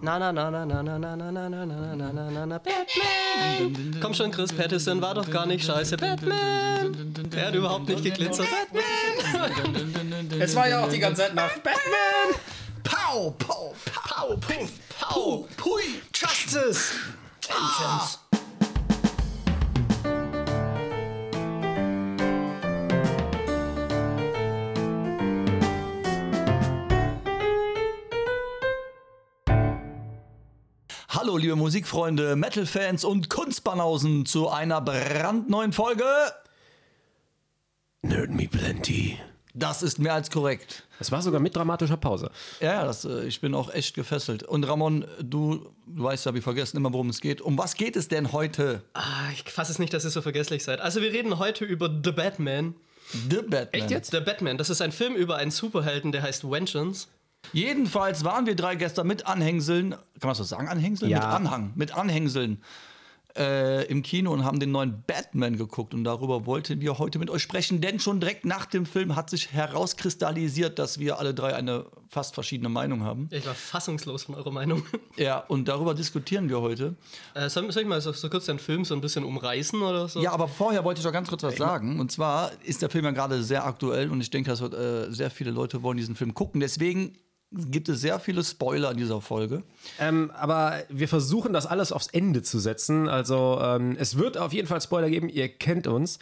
Na na na na na na na na na na na na na na na Batman. Komm schon, Chris Patterson, war doch gar nicht scheiße. Batman. Er hat überhaupt nicht geglitzert. Batman. Es war ja auch die ganze Zeit nach Batman. Pow, pow, pow, puff, pow, pui, Justice. Vengeance. Hallo, liebe Musikfreunde, Metal-Fans und Kunstbanausen zu einer brandneuen Folge. Nerd me plenty. Das ist mehr als korrekt. Es war sogar mit dramatischer Pause. Ja, das, äh, ich bin auch echt gefesselt. Und Ramon, du, du weißt ja, wir vergessen immer, worum es geht. Um was geht es denn heute? Ah, ich fasse es nicht, dass ihr so vergesslich seid. Also wir reden heute über The Batman. The Batman. Echt jetzt? The Batman, das ist ein Film über einen Superhelden, der heißt Vengeance. Jedenfalls waren wir drei gestern mit Anhängseln, kann man das so sagen, Anhängseln? Ja. Mit Anhang, mit Anhängseln äh, im Kino und haben den neuen Batman geguckt. Und darüber wollten wir heute mit euch sprechen, denn schon direkt nach dem Film hat sich herauskristallisiert, dass wir alle drei eine fast verschiedene Meinung haben. Ich war fassungslos von eurer Meinung. Ja, und darüber diskutieren wir heute. Äh, soll, soll ich mal so, so kurz den Film so ein bisschen umreißen oder so? Ja, aber vorher wollte ich noch ganz kurz was sagen. Und zwar ist der Film ja gerade sehr aktuell und ich denke, dass äh, sehr viele Leute wollen diesen Film gucken. Deswegen gibt es sehr viele Spoiler in dieser Folge. Ähm, aber wir versuchen das alles aufs Ende zu setzen. Also ähm, es wird auf jeden Fall Spoiler geben, ihr kennt uns.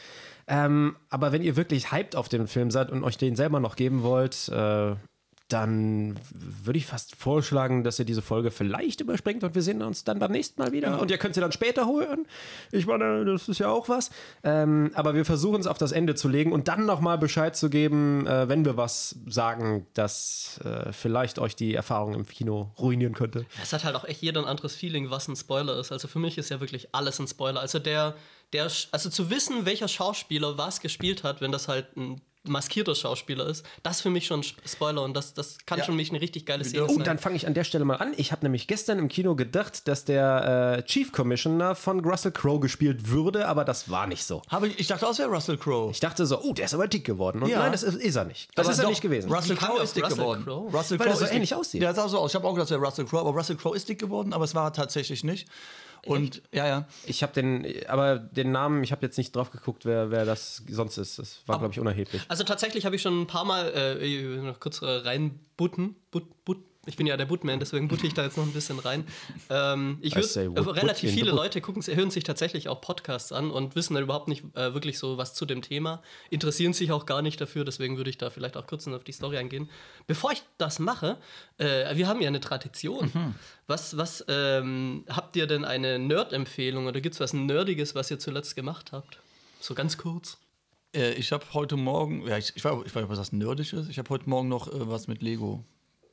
Ähm, aber wenn ihr wirklich hyped auf den Film seid und euch den selber noch geben wollt, äh, dann würde ich fast vorschlagen, dass ihr diese Folge vielleicht überspringt und wir sehen uns dann beim nächsten Mal wieder. Und ihr könnt sie dann später holen. Ich meine, das ist ja auch was. Ähm, aber wir versuchen es auf das Ende zu legen und dann nochmal Bescheid zu geben, äh, wenn wir was sagen, das äh, vielleicht euch die Erfahrung im Kino ruinieren könnte. Es hat halt auch echt jeder ein anderes Feeling, was ein Spoiler ist. Also für mich ist ja wirklich alles ein Spoiler. Also der, der, also zu wissen, welcher Schauspieler was gespielt hat, wenn das halt ein maskierter Schauspieler ist, das für mich schon ein Spoiler und das, das kann Ja. schon mich eine richtig geile Szene Oh, sein. dann fange ich an der Stelle mal an. Ich habe nämlich gestern im Kino gedacht, dass der äh, Chief Commissioner von Russell Crowe gespielt würde, aber das war nicht so. Habe ich, ich dachte, das wäre Russell Crowe. Ich dachte so, oh, der ist aber dick geworden. Und Ja. nein, das ist, ist er nicht. Das Aber ist er doch, nicht gewesen. Russell Crowe ist dick Russell geworden. Crowe? Russell Weil er Crowe so ist dick- ähnlich aussieht. Der sah so aus. Ich habe auch gedacht, das wäre Russell Crowe, aber Russell Crowe ist dick geworden, aber es war er tatsächlich nicht. Und ja, ja. Ich habe den, aber den Namen, ich habe jetzt nicht drauf geguckt, wer, wer das sonst ist. Das war, glaube ich, unerheblich. Also tatsächlich habe ich schon ein paar Mal äh, noch kurz äh, reinbutten. But, but, ich bin ja der Bootman, deswegen butte ich da jetzt noch ein bisschen rein. Ähm, ich würde wood- relativ viele. Leute gucken, hören sich tatsächlich auch Podcasts an und wissen dann überhaupt nicht äh, wirklich so was zu dem Thema, interessieren sich auch gar nicht dafür, deswegen würde ich da vielleicht auch kurz auf die Story eingehen. Bevor ich das mache, äh, wir haben ja eine Tradition. Mhm. Was, was ähm, habt ihr denn eine Nerd-Empfehlung oder gibt es was Nerdiges, was ihr zuletzt gemacht habt? So ganz kurz. Äh, ich habe heute Morgen, ja, ich, ich weiß ich weiß nicht, was das ist. Ich habe heute Morgen noch äh, was mit Lego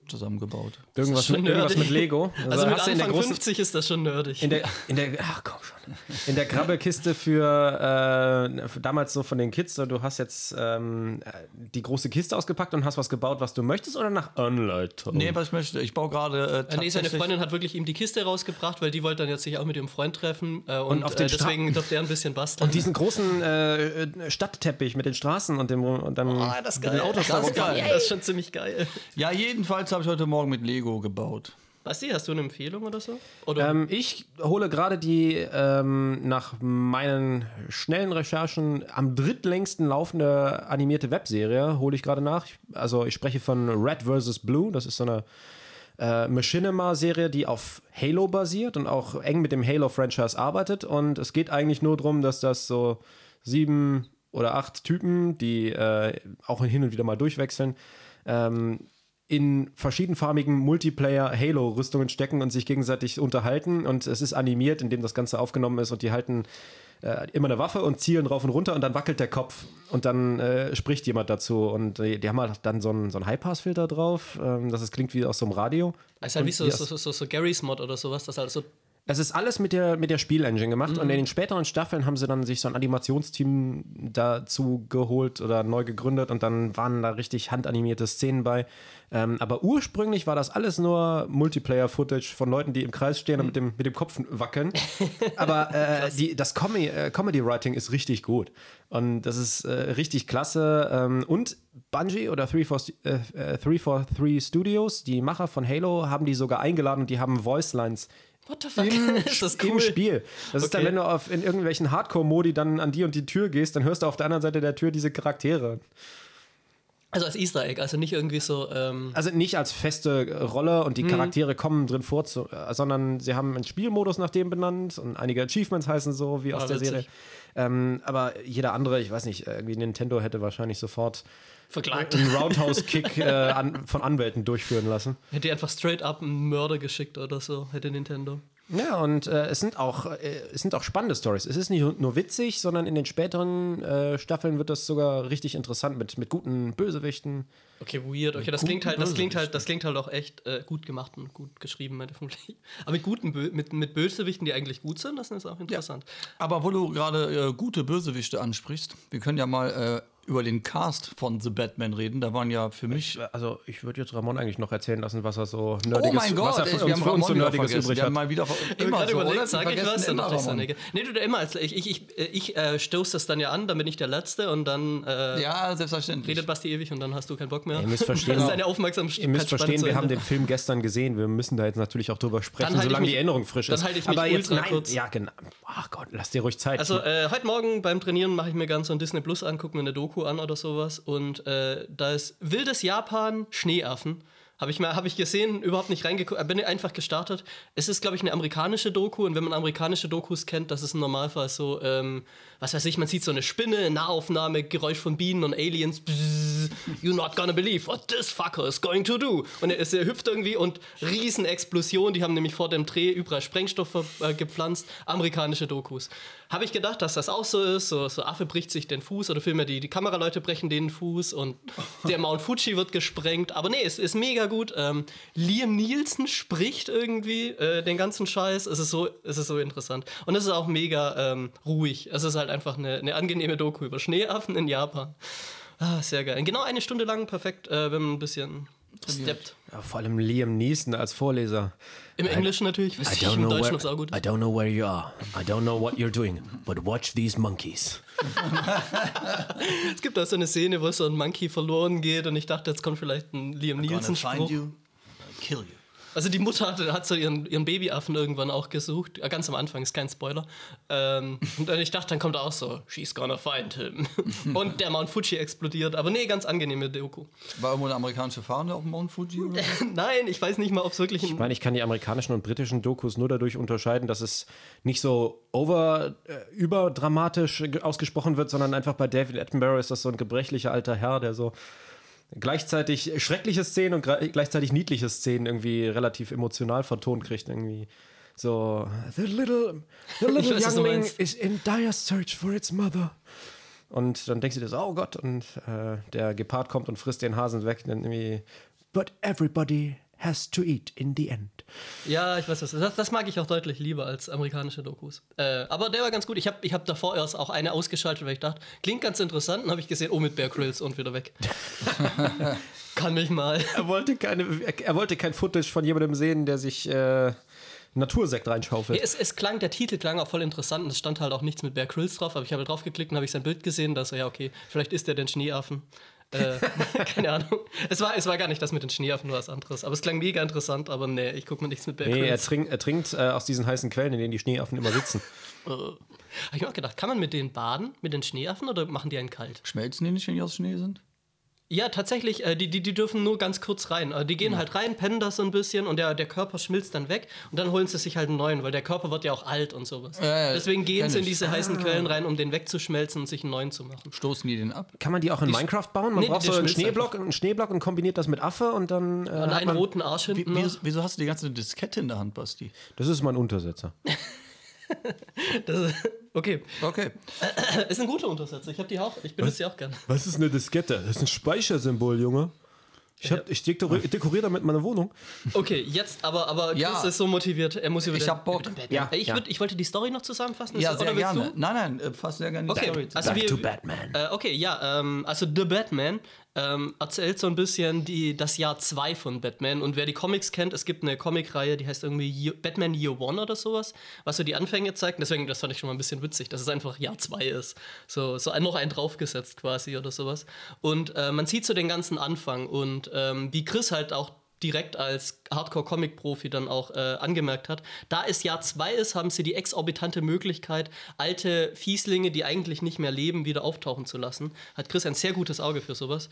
zusammengebaut. Irgendwas, mit, irgendwas mit Lego. Also, mit hast du in der Anfang großen, 50 ist das schon nerdig. In der, in der, ach komm schon. In der Krabbelkiste für, äh, für damals so von den Kids, so, du hast jetzt ähm, die große Kiste ausgepackt und hast was gebaut, was du möchtest oder nach Anleitung? Nee, was ich möchte. Ich baue gerade äh, Äh, nee, seine Freundin hat wirklich ihm die Kiste rausgebracht, weil die wollte dann jetzt sich auch mit ihrem Freund treffen äh, und, Und auf den äh, deswegen durfte er ein bisschen basteln. Und diesen großen äh, Stadtteppich mit den Straßen und dem und dann Ah, das ist mit geil. den Autos Das geil. Das ist schon ziemlich geil. Ja, jedenfalls habe ich heute Morgen mit Lego gebaut. Basti, hast du eine Empfehlung oder so? Oder Ähm, ich hole gerade die ähm, nach meinen schnellen Recherchen am drittlängsten laufende animierte Webserie, hole ich gerade nach. Ich, also ich spreche von Red vs. Blue, das ist so eine äh, Machinima-Serie, die auf Halo basiert und auch eng mit dem Halo-Franchise arbeitet. Und es geht eigentlich nur darum, dass das so sieben oder acht Typen, die äh, auch hin und wieder mal durchwechseln, ähm, in verschiedenfarbigen Multiplayer-Halo-Rüstungen stecken und sich gegenseitig unterhalten. Und es ist animiert, indem das Ganze aufgenommen ist und die halten äh, immer eine Waffe und zielen rauf und runter und dann wackelt der Kopf und dann äh, spricht jemand dazu. Und äh, die haben halt dann so einen, so einen High-Pass-Filter drauf, ähm, dass es klingt wie aus so einem Radio. ist halt wie Und die so, so, so, so Garys Mod oder sowas, das halt so Es ist alles mit der, mit der Spielengine gemacht Mhm. und in den späteren Staffeln haben sie dann sich so ein Animationsteam dazu geholt oder neu gegründet und dann waren da richtig handanimierte Szenen bei. Ähm, aber ursprünglich war das alles nur Multiplayer-Footage von Leuten, die im Kreis stehen und mit dem, mit dem Kopf wackeln. Aber äh, die, das Com äh, Comedy-Writing ist richtig gut und das ist äh, richtig klasse. Ähm, und Bungie oder 343 äh, äh, 343 Studios, die Macher von Halo, haben die sogar eingeladen und die haben Voicelines What the fuck? ist das im cool? Spiel. Das ist dann, Okay. wenn du auf, in irgendwelchen Hardcore-Modi dann an die und die Tür gehst, dann hörst du auf der anderen Seite der Tür diese Charaktere. Also als Easter Egg, also nicht irgendwie so. Ähm, Also nicht als feste Rolle und die Mhm. Charaktere kommen drin vor, zu, äh, sondern sie haben einen Spielmodus nach dem benannt und einige Achievements heißen so, wie aus Ah, der witzig. Serie. Ähm, aber jeder andere, ich weiß nicht, irgendwie Nintendo hätte wahrscheinlich sofort verklagt. einen Roundhouse-Kick äh, an, von Anwälten durchführen lassen. Hätte die einfach straight up einen Mörder geschickt oder so, hätte Nintendo. Ja, und äh, es, sind auch, äh, es sind auch spannende Stories. Es ist nicht nur witzig, sondern in den späteren äh, Staffeln wird das sogar richtig interessant mit, mit guten Bösewichten. Okay, weird. Okay, das klingt halt, das klingt halt, das klingt halt auch echt äh, gut gemacht und gut geschrieben, vermutlich. Aber mit guten Bö mit, mit Bösewichten, die eigentlich gut sind, das ist auch interessant. Aber wo du gerade äh, gute Bösewichte ansprichst, wir können ja mal äh, über den Cast von The Batman reden. Da waren ja für mich. Also, ich würde jetzt Ramon eigentlich noch erzählen lassen, was er so nerdiges, Oh mein Gott, was er für, wir uns, haben für uns so nerdiges übrig Wir haben hat. mal wieder Ich immer so, oder? überlegt, Wir sag ich was, dann immer dachte ich so, Ramon. nee, du immer als ich, ich, ich, ich äh, stoße das dann ja an, dann bin ich der Letzte und dann äh, Ja, selbstverständlich. redet Basti ewig und dann hast du keinen Bock mehr. Ihr müsst verstehen, das ist eine Aufmerksamkeit. Ihr müsst verstehen, wir haben den Film gestern gesehen. Wir müssen da jetzt natürlich auch drüber sprechen, Dann ich solange mich- die Erinnerung frisch dann ist. halte ich mich Aber jetzt nein, kurz. ja genau. Ach Gott, lass dir ruhig Zeit. Also äh, heute Morgen beim Trainieren mache ich mir ganz so ein Disney Plus an, gucke mir eine Doku an oder sowas und äh, da ist wildes Japan Schneeaffen. Habe ich, mal- ich gesehen, überhaupt nicht reingeguckt, äh, bin einfach gestartet. Es ist, glaube ich, eine amerikanische Doku und wenn man amerikanische Dokus kennt, das ist im Normalfall so, ähm, was weiß ich, man sieht so eine Spinne, Nahaufnahme, Geräusch von Bienen und Aliens. Bzzz, you're not gonna believe what this fucker is going to do. Und er, ist- er hüpft irgendwie und Riesenexplosion. Die haben nämlich vor dem Dreh überall Sprengstoff äh, gepflanzt. Amerikanische Dokus. Habe ich gedacht, dass das auch so ist. So, so Affe bricht sich den Fuß oder vielmehr die, die Kameraleute brechen den Fuß und der Mount Fuji wird gesprengt. Aber nee, es ist mega gut. Ähm, Liam Nielsen spricht irgendwie äh, den ganzen Scheiß. Es ist so, es ist so interessant. Und es ist auch mega ähm, ruhig. Es ist halt einfach eine, eine angenehme Doku über Schneeaffen in Japan. Ah, sehr geil. Genau eine Stunde lang, perfekt, äh, wenn man ein bisschen steppt. ja, vor allem Liam Neeson als Vorleser. Im Englischen natürlich, weiß I ich, im Deutschen where, ist auch gut. I don't know where you are. I don't know what you're doing. But watch these monkeys. Es gibt auch so eine Szene, wo so ein Monkey verloren geht und ich dachte, jetzt kommt vielleicht ein Liam you, kill you. Also die Mutter hatte, hat so ihren, ihren Babyaffen irgendwann auch gesucht. Äh, Ganz am Anfang, ist kein Spoiler. Ähm, und dann ich dachte, dann kommt auch so, she's gonna find him. und der Mount Fuji explodiert. Aber nee, ganz angenehme Doku. War irgendwo eine amerikanische Fahne auf dem Mount Fuji? Oder? Nein, ich weiß nicht mal, ob es wirklich. Ich meine, ich kann die amerikanischen und britischen Dokus nur dadurch unterscheiden, dass es nicht so over, äh, überdramatisch ge- ausgesprochen wird, sondern einfach bei David Attenborough ist das so ein gebrechlicher alter Herr, der so gleichzeitig schreckliche Szenen und gleichzeitig niedliche Szenen irgendwie relativ emotional vertont kriegt. Irgendwie so, the little, the little weiß, youngling is in dire search for its mother. Und dann denkst du dir so, oh Gott, und äh, der Gepard kommt und frisst den Hasen weg. Dann irgendwie, but everybody has to eat in the end. Ja, ich weiß was. Das, das mag ich auch deutlich lieber als amerikanische Dokus. Äh, aber der war ganz gut. Ich habe ich hab davor erst auch eine ausgeschaltet, weil ich dachte, klingt ganz interessant. Und habe ich gesehen, oh, mit Bear Grylls und wieder weg. Kann mich mal. Er wollte, keine, er wollte kein Footage von jemandem sehen, der sich äh, Natursekt reinschaufelt. Nee, es, es klang, der Titel klang auch voll interessant und es stand halt auch nichts mit Bear Grylls drauf, aber ich habe drauf geklickt und habe ich sein Bild gesehen, da so, ja, okay, vielleicht ist der den Schneeaffen. Äh, keine Ahnung. Es war, es war gar nicht das mit den Schneeaffen, nur was anderes. Aber es klang mega interessant, aber nee, ich gucke mir nichts mit Bear Nee, er, trink, er trinkt äh, aus diesen heißen Quellen, in denen die Schneeaffen immer sitzen. Habe ich mir auch gedacht, kann man mit denen baden, mit den Schneeaffen oder machen die einen kalt? Schmelzen die nicht, wenn die aus Schnee sind? Ja, tatsächlich, äh, die, die, die dürfen nur ganz kurz rein. Äh, die gehen halt rein, pennen das so ein bisschen und der, der Körper schmilzt dann weg und dann holen sie sich halt einen neuen, weil der Körper wird ja auch alt und sowas. ja, Deswegen gehen sie in ich. diese heißen Quellen rein, um den wegzuschmelzen und sich einen neuen zu machen. Stoßen die den ab? Kann man die auch in Minecraft bauen? Man nee, braucht so einen Schneeblock, einen Schneeblock und kombiniert das mit Affe und dann. Äh, Und hat einen man, roten Arsch Wie, hinten noch. wieso, wieso hast du die ganze Diskette in der Hand, Basti? das ist mein Untersetzer. Das, okay, Okay. ist ein guter Untersetzer. Ich habe die auch. Ich benutze die auch gerne. Was ist eine Diskette? Das ist ein Speichersymbol, Junge. Ich, hab- ich dekoriere dekoriere damit meine Wohnung. Okay, jetzt aber, aber Chris Ja. ist so motiviert, er muss über Ich hab Bock. Ja, ich, ja. würd, ich wollte die Story noch zusammenfassen. Ist Ja, das- sehr gerne. du? Nein, nein, äh, fass sehr gerne die Okay, Story also zusammen. wir, to Batman. Äh, okay, ja, ähm, also The Batman ähm, erzählt so ein bisschen die, das Jahr 2 von Batman. Und wer die Comics kennt, es gibt eine Comicreihe, die heißt irgendwie Year, Batman Year One oder sowas, was so die Anfänge zeigt. Deswegen, das fand ich schon mal ein bisschen witzig, dass es einfach Jahr 2 ist. So, so ein, noch ein draufgesetzt quasi oder sowas. Und äh, man sieht so den ganzen Anfang und ähm, wie Chris halt auch direkt als Hardcore-Comic-Profi dann auch äh, angemerkt hat. Da es Jahr 2 ist, haben sie die exorbitante Möglichkeit, alte Fieslinge, die eigentlich nicht mehr leben, wieder auftauchen zu lassen. Hat Chris ein sehr gutes Auge für sowas.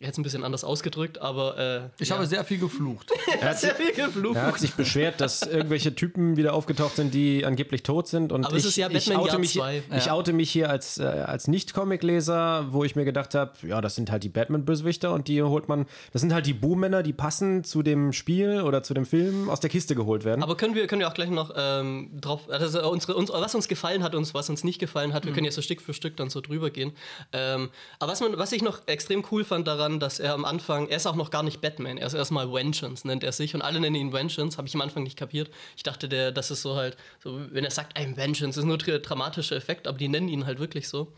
Jetzt ein bisschen anders ausgedrückt, aber äh, Ich ja. habe sehr viel geflucht. Er hat sehr viel geflucht. Er hat sich beschwert, dass irgendwelche Typen wieder aufgetaucht sind, die angeblich tot sind. Und Aber ich, es ist ja ich, Batman oute Jahr mich, zwei. ich Ja. oute mich hier als, äh, als Nicht-Comic-Leser, wo ich mir gedacht habe, ja, das sind halt die Batman-Bösewichter und die holt man, das sind halt die Boom-Männer, die passen zu dem Spiel oder zu dem Film aus der Kiste geholt werden. Aber können wir, können wir auch gleich noch ähm, drauf, also unsere, unsere, was uns gefallen hat und was uns nicht gefallen hat, wir können ja so Stück für Stück dann so drüber gehen. Ähm, aber was, man, was ich noch extrem cool fand daran, dass er am Anfang, er ist auch noch gar nicht Batman, er ist erstmal Vengeance, nennt er sich und alle nennen ihn Vengeance, habe ich am Anfang nicht kapiert. Ich dachte, der, das ist so halt, so, wenn er sagt, I'm Vengeance, ist nur der dramatische Effekt, aber die nennen ihn halt wirklich so.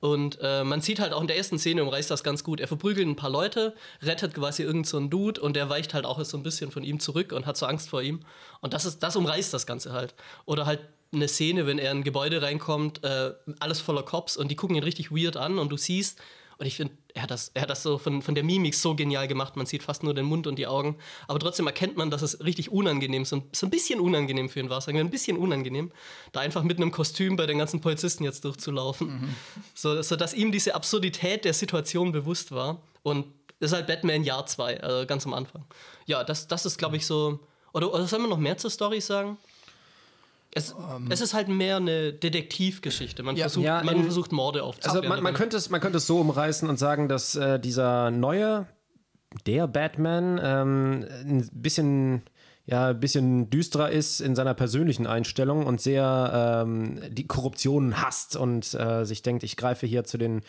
Und äh, man sieht halt auch in der ersten Szene umreißt das ganz gut. Er verprügelt ein paar Leute, rettet quasi irgendeinen so Dude und der weicht halt auch so ein bisschen von ihm zurück und hat so Angst vor ihm. Und das ist, das umreißt das Ganze halt. Oder halt eine Szene, wenn er in ein Gebäude reinkommt, äh, alles voller Cops und die gucken ihn richtig weird an und du siehst, und ich finde, er hat das, er hat das so von, von der Mimik so genial gemacht. Man sieht fast nur den Mund und die Augen. Aber trotzdem erkennt man, dass es richtig unangenehm ist. Und so ein bisschen unangenehm für ihn war. Sagen wir ein bisschen unangenehm, da einfach mit einem Kostüm bei den ganzen Polizisten jetzt durchzulaufen. So, so dass ihm diese Absurdität der Situation bewusst war. Und das ist halt Batman Jahr 2, also ganz am Anfang. Ja, das, das ist, glaube ich, so. Oder, oder sollen wir noch mehr zur Story sagen? Es, es ist halt mehr eine Detektivgeschichte. Man, Ja. versucht, Ja, man in- versucht Morde Also aufzuklären. man, man, könnte es, man könnte es so umreißen und sagen, dass äh, dieser neue, der Batman, ähm, ein bisschen, ja, ein bisschen düsterer ist in seiner persönlichen Einstellung und sehr ähm, die Korruption hasst und äh, sich denkt, ich greife hier zu den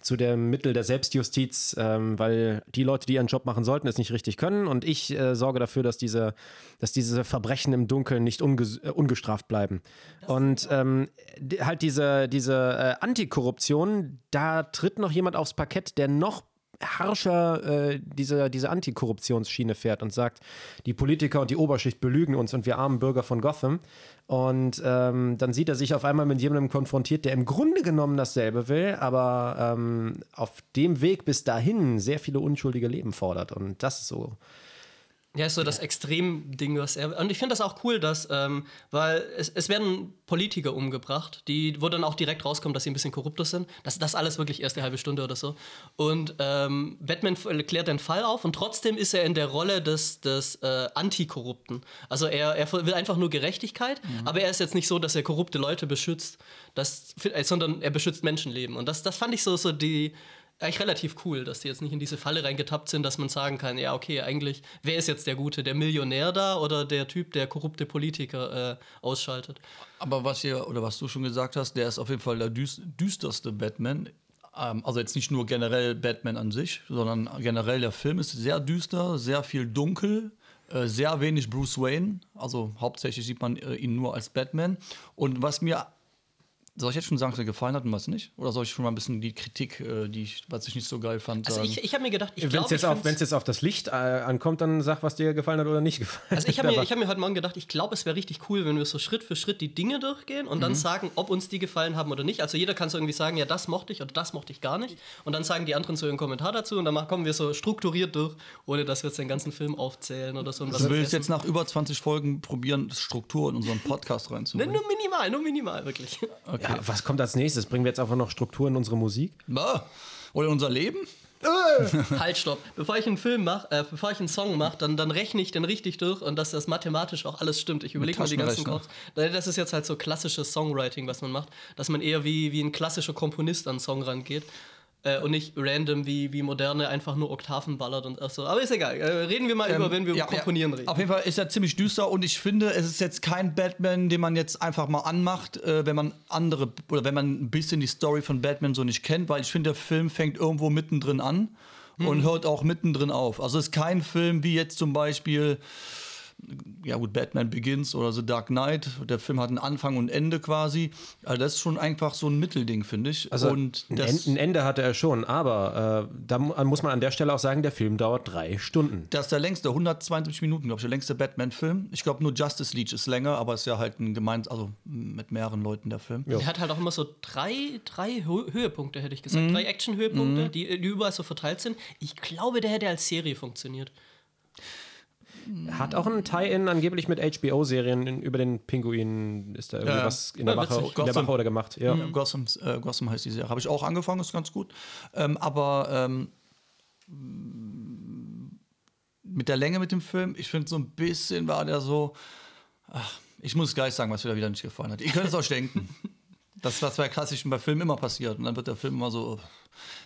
zu dem Mittel der Selbstjustiz, ähm, weil die Leute, die ihren Job machen sollten, es nicht richtig können und ich äh, sorge dafür, dass diese, dass diese Verbrechen im Dunkeln nicht unges äh, ungestraft bleiben. Und ähm, halt diese, diese äh, Antikorruption, da tritt noch jemand aufs Parkett, der noch harscher äh, diese, diese Antikorruptionsschiene fährt und sagt, die Politiker und die Oberschicht belügen uns und wir armen Bürger von Gotham. Und ähm, dann sieht er sich auf einmal mit jemandem konfrontiert, der im Grunde genommen dasselbe will, aber ähm, auf dem Weg bis dahin sehr viele unschuldige Leben fordert. Und das ist so. Ja, ist so das Extrem-Ding, was er. Und ich finde das auch cool, dass, ähm, weil es, es werden Politiker umgebracht, die, wo dann auch direkt rauskommt, dass sie ein bisschen korrupter sind. Das, das alles wirklich erst eine halbe Stunde oder so. Und ähm, Batman f- klärt den Fall auf und trotzdem ist er in der Rolle des, des äh, Antikorrupten. Also er, er will einfach nur Gerechtigkeit, aber er ist jetzt nicht so, dass er korrupte Leute beschützt, das, äh, sondern er beschützt Menschenleben. Und das, das fand ich so, so die eigentlich relativ cool, dass die jetzt nicht in diese Falle reingetappt sind, dass man sagen kann, ja, okay, eigentlich, wer ist jetzt der Gute, der Millionär da oder der Typ, der korrupte Politiker äh, ausschaltet? Aber was hier, oder was du schon gesagt hast, der ist auf jeden Fall der düs düsterste Batman. Ähm, also jetzt nicht nur generell Batman an sich, sondern generell der Film ist sehr düster, sehr viel dunkel, äh, sehr wenig Bruce Wayne. Also hauptsächlich sieht man äh, ihn nur als Batman. Und was mir soll ich jetzt schon sagen, was mir gefallen hat und was nicht? Oder soll ich schon mal ein bisschen die Kritik, äh, die ich, was ich nicht so geil fand, Also sagen? ich, ich habe mir gedacht, ich Wenn glaube, es jetzt, auf- das Licht äh, ankommt, dann sag, was dir gefallen hat oder nicht gefallen Also ich habe hat. mir, ich hab mir heute Morgen gedacht, ich glaube, es wäre richtig cool, wenn wir so Schritt für Schritt die Dinge durchgehen und dann sagen, ob uns die gefallen haben oder nicht. Also jeder kann so irgendwie sagen, ja, das mochte ich oder das mochte ich gar nicht. Und dann sagen die anderen so ihren Kommentar dazu und dann kommen wir so strukturiert durch, ohne dass wir jetzt den ganzen Film aufzählen oder so. und was du willst vergessen. jetzt nach über 20 Folgen probieren, Struktur in unseren Podcast Ne, reinzubringen. nur minimal, nur minimal, wirklich. Ja, was kommt als nächstes? Bringen wir jetzt einfach noch Struktur in unsere Musik? Oder unser Leben? halt, stopp. Bevor ich einen Film mache, äh, bevor ich einen Song mache, dann, dann rechne ich den richtig durch und dass das mathematisch auch alles stimmt. Ich überlege mir die ganzen. Chords. Das ist jetzt halt so klassisches Songwriting, was man macht, dass man eher wie, wie ein klassischer Komponist an einen Song rangeht. Äh, und nicht random wie, wie moderne einfach nur Oktaven ballert und so. Aber ist egal. Äh, reden wir mal über, wenn wir über Ähm, Ja, Komponieren ja. reden. Auf jeden Fall ist er ziemlich düster und ich finde, es ist jetzt kein Batman, den man jetzt einfach mal anmacht, äh, wenn man andere oder wenn man ein bisschen die Story von Batman so nicht kennt, weil ich finde, der Film fängt irgendwo mittendrin an und hört auch mittendrin auf. Also ist kein Film wie jetzt zum Beispiel ja gut, Batman Begins oder The Dark Knight. Der Film hat einen Anfang und Ende quasi. Also das ist schon einfach so ein Mittelding, finde ich. Also und ein, das, ein Ende hatte er schon, aber äh, da mu- muss man an der Stelle auch sagen, der Film dauert drei Stunden. das ist der längste, 172 Minuten, glaube ich, der längste Batman-Film. Ich glaube, nur Justice League ist länger, aber ist ja halt ein gemeint, also mit mehreren Leuten der Film. Er hat halt auch immer so drei, drei Hö- Höhepunkte, hätte ich Mhm. gesagt. Drei Action-Höhepunkte, die, die überall so verteilt sind. Ich glaube, der hätte als Serie funktioniert. Hat auch ein Tie-In angeblich mit HBO-Serien über den Pinguin. Ist da irgendwie Ja, in der, Wache, in der. Wache oder gemacht? Ja. Gotham, äh, Gotham heißt die Serie. Habe ich auch angefangen, ist ganz gut. Ähm, aber ähm, mit der Länge mit dem Film, ich finde so ein bisschen war der so. Ach, ich muss gleich sagen, was mir da wieder nicht gefallen hat. Ihr könnt es euch denken. Das, was bei klassischen bei Filmen immer passiert. Und dann wird der Film immer so.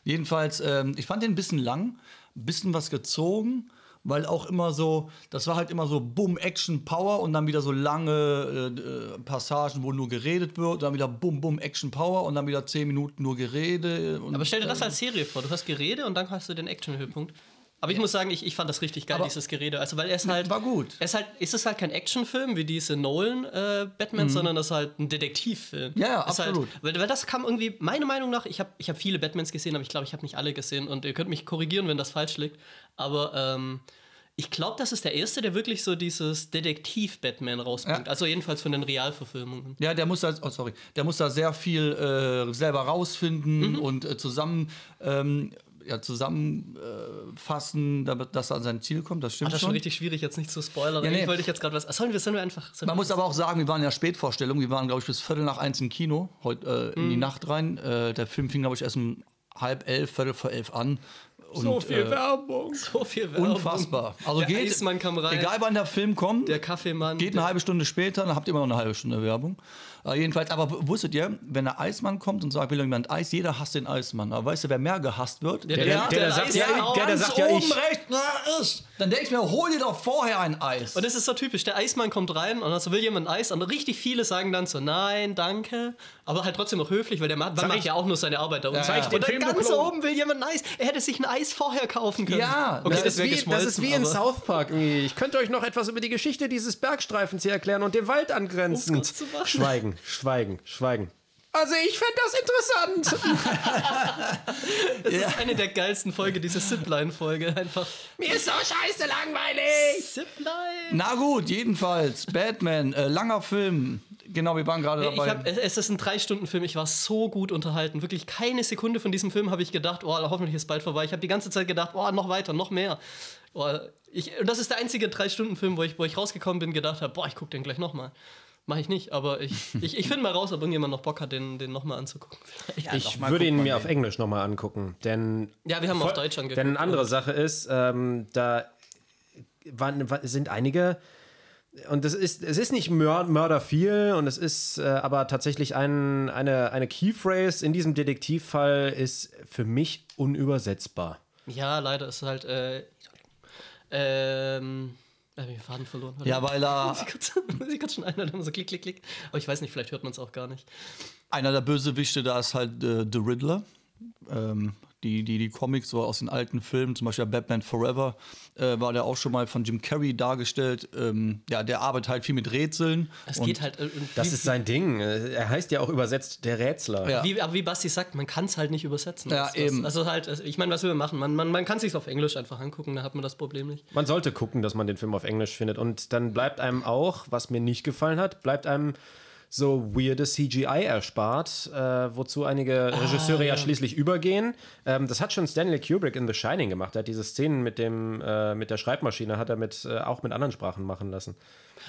Jedenfalls, ähm, ich fand den ein bisschen lang, ein bisschen was gezogen, weil auch immer so, das war halt immer so Bumm, Action, Power und dann wieder so lange äh, äh, Passagen, wo nur geredet wird, dann wieder Bumm, Bumm, Action, Power und dann wieder zehn Minuten nur Gerede. Und Aber stell dir das als Serie vor. Du hast Gerede und dann hast du den Action-Höhepunkt. Aber ich muss sagen, ich, ich fand das richtig geil, Aber- dieses Gerede. Also, weil er ist halt. War gut. Er ist halt, ist es halt kein Actionfilm wie diese Nolan-Batman, sondern das ist halt ein Detektivfilm. Mhm. Ja, ja, Ist absolut. Halt, weil, weil das kam irgendwie, meiner Meinung nach, ich habe ich hab viele Batmans gesehen, aber ich glaube, ich habe nicht alle gesehen. Und ihr könnt mich korrigieren, wenn das falsch liegt. Aber ähm, ich glaube, das ist der erste, der wirklich so dieses Detektiv-Batman rausbringt. Ja. Also jedenfalls von den Realverfilmungen. Ja, der muss da, oh, sorry, der muss da sehr viel äh, selber rausfinden Mhm. und äh, zusammen, ähm, ja, zusammenfassen, damit dass er an sein Ziel kommt. Das stimmt Ach, das ist schon. schon richtig schwierig, jetzt nicht zu spoilern. Ja, nee. Ich wollte ich jetzt gerade was. Ach, Sollen wir, sollen wir einfach. Sollen Man wir- muss aber auch sagen, wir waren in der Spätvorstellung, wir waren, glaube ich, bis Viertel nach eins im Kino, heute äh, in die Mhm. Nacht rein. Äh, der Film fing, glaube ich, erst um halb elf, Viertel vor elf an. Und, So viel äh, Werbung. so viel Werbung. Unfassbar. Also der geht, Eismann kam rein. egal wann der Film kommt, Der Kaffeemann. geht eine halbe Stunde später, dann habt ihr immer noch eine halbe Stunde Werbung. Äh, jedenfalls, aber wusstet ihr, wenn der Eismann kommt und sagt, will jemand Eis, jeder hasst den Eismann. Aber weißt du, wer mehr gehasst wird? Der- Der, der- der, der der, sagt, ja, der- der, der sagt ja oben ich. na, ist. Dann denke ich mir, hol dir doch vorher ein Eis. Und das ist so typisch. Der Eismann kommt rein und also will jemand Eis und richtig viele sagen dann so, nein, danke. Aber halt trotzdem noch höflich, weil der Mann, macht ja auch nur seine Arbeit da unten. Zeig und den dann ganz oben will jemand Eis. Er hätte sich ein Eis vorher kaufen können. Ja, okay, Das, ist wär wie, das ist wie in South Park. Ich könnte euch noch etwas über die Geschichte dieses Bergstreifens hier erklären und dem Wald angrenzend. Um. Schweigen, schweigen, schweigen. Also ich fände das interessant. Das ist eine der geilsten Folgen, diese Zipline-Folge. Einfach Mir ist so scheiße langweilig. Zipline. Na gut, jedenfalls, Batman, äh, langer Film. Genau, wir waren gerade Ich dabei. hab, es ist ein Drei-Stunden-Film. Ich war so gut unterhalten. Wirklich keine Sekunde von diesem Film habe ich gedacht, oh, hoffentlich ist bald vorbei. Ich habe die ganze Zeit gedacht, oh, noch weiter, noch mehr. Oh, ich, und das ist der einzige Drei-Stunden-Film, wo ich, wo ich rausgekommen bin, gedacht habe, boah, ich gucke den gleich nochmal. Mache ich nicht, aber ich, ich, ich finde mal raus, ob irgendjemand noch Bock hat, den, den nochmal anzugucken. Ich würde ihn mir auf Englisch nochmal angucken, denn Ja, wir haben auf Deutsch angeguckt. Denn eine andere Sache ist, ähm, da waren, wa- sind einige, und das ist, es ist nicht Mör Mörder viel, und es ist äh, aber tatsächlich ein, eine, eine Keyphrase in diesem Detektivfall ist für mich unübersetzbar. Ja, leider ist halt. Äh, ähm. Ich habe den Faden verloren. Ja, weil er Muss ich kurz, muss ich kurz schon einladen, so klick, klick, klick. Aber ich weiß nicht, vielleicht hört man es auch gar nicht. einer der Bösewichte da ist halt äh, The Riddler. Ähm, die, die, die Comics so aus den alten Filmen, zum Beispiel Batman Forever, äh, war der auch schon mal von Jim Carrey dargestellt. Ähm, ja, der arbeitet halt viel mit Rätseln. Es geht halt. Äh, Das ist sein Ding. Er heißt ja auch übersetzt der Rätsler. Ja. wie, aber wie Basti sagt, man kann es halt nicht übersetzen. Ja, Das- das- eben. Also halt, also ich meine, was will man machen? Man, man, man kann es sich auf Englisch einfach angucken, da hat man das Problem nicht. Man sollte gucken, dass man den Film auf Englisch findet. Und dann bleibt einem auch, was mir nicht gefallen hat, bleibt einem so weirde CGI erspart, äh, wozu einige Regisseure ja. schließlich übergehen. Ähm, das hat schon Stanley Kubrick in The Shining gemacht. Er hat diese Szenen mit, dem, äh, mit der Schreibmaschine hat er mit, äh, auch mit anderen Sprachen machen lassen.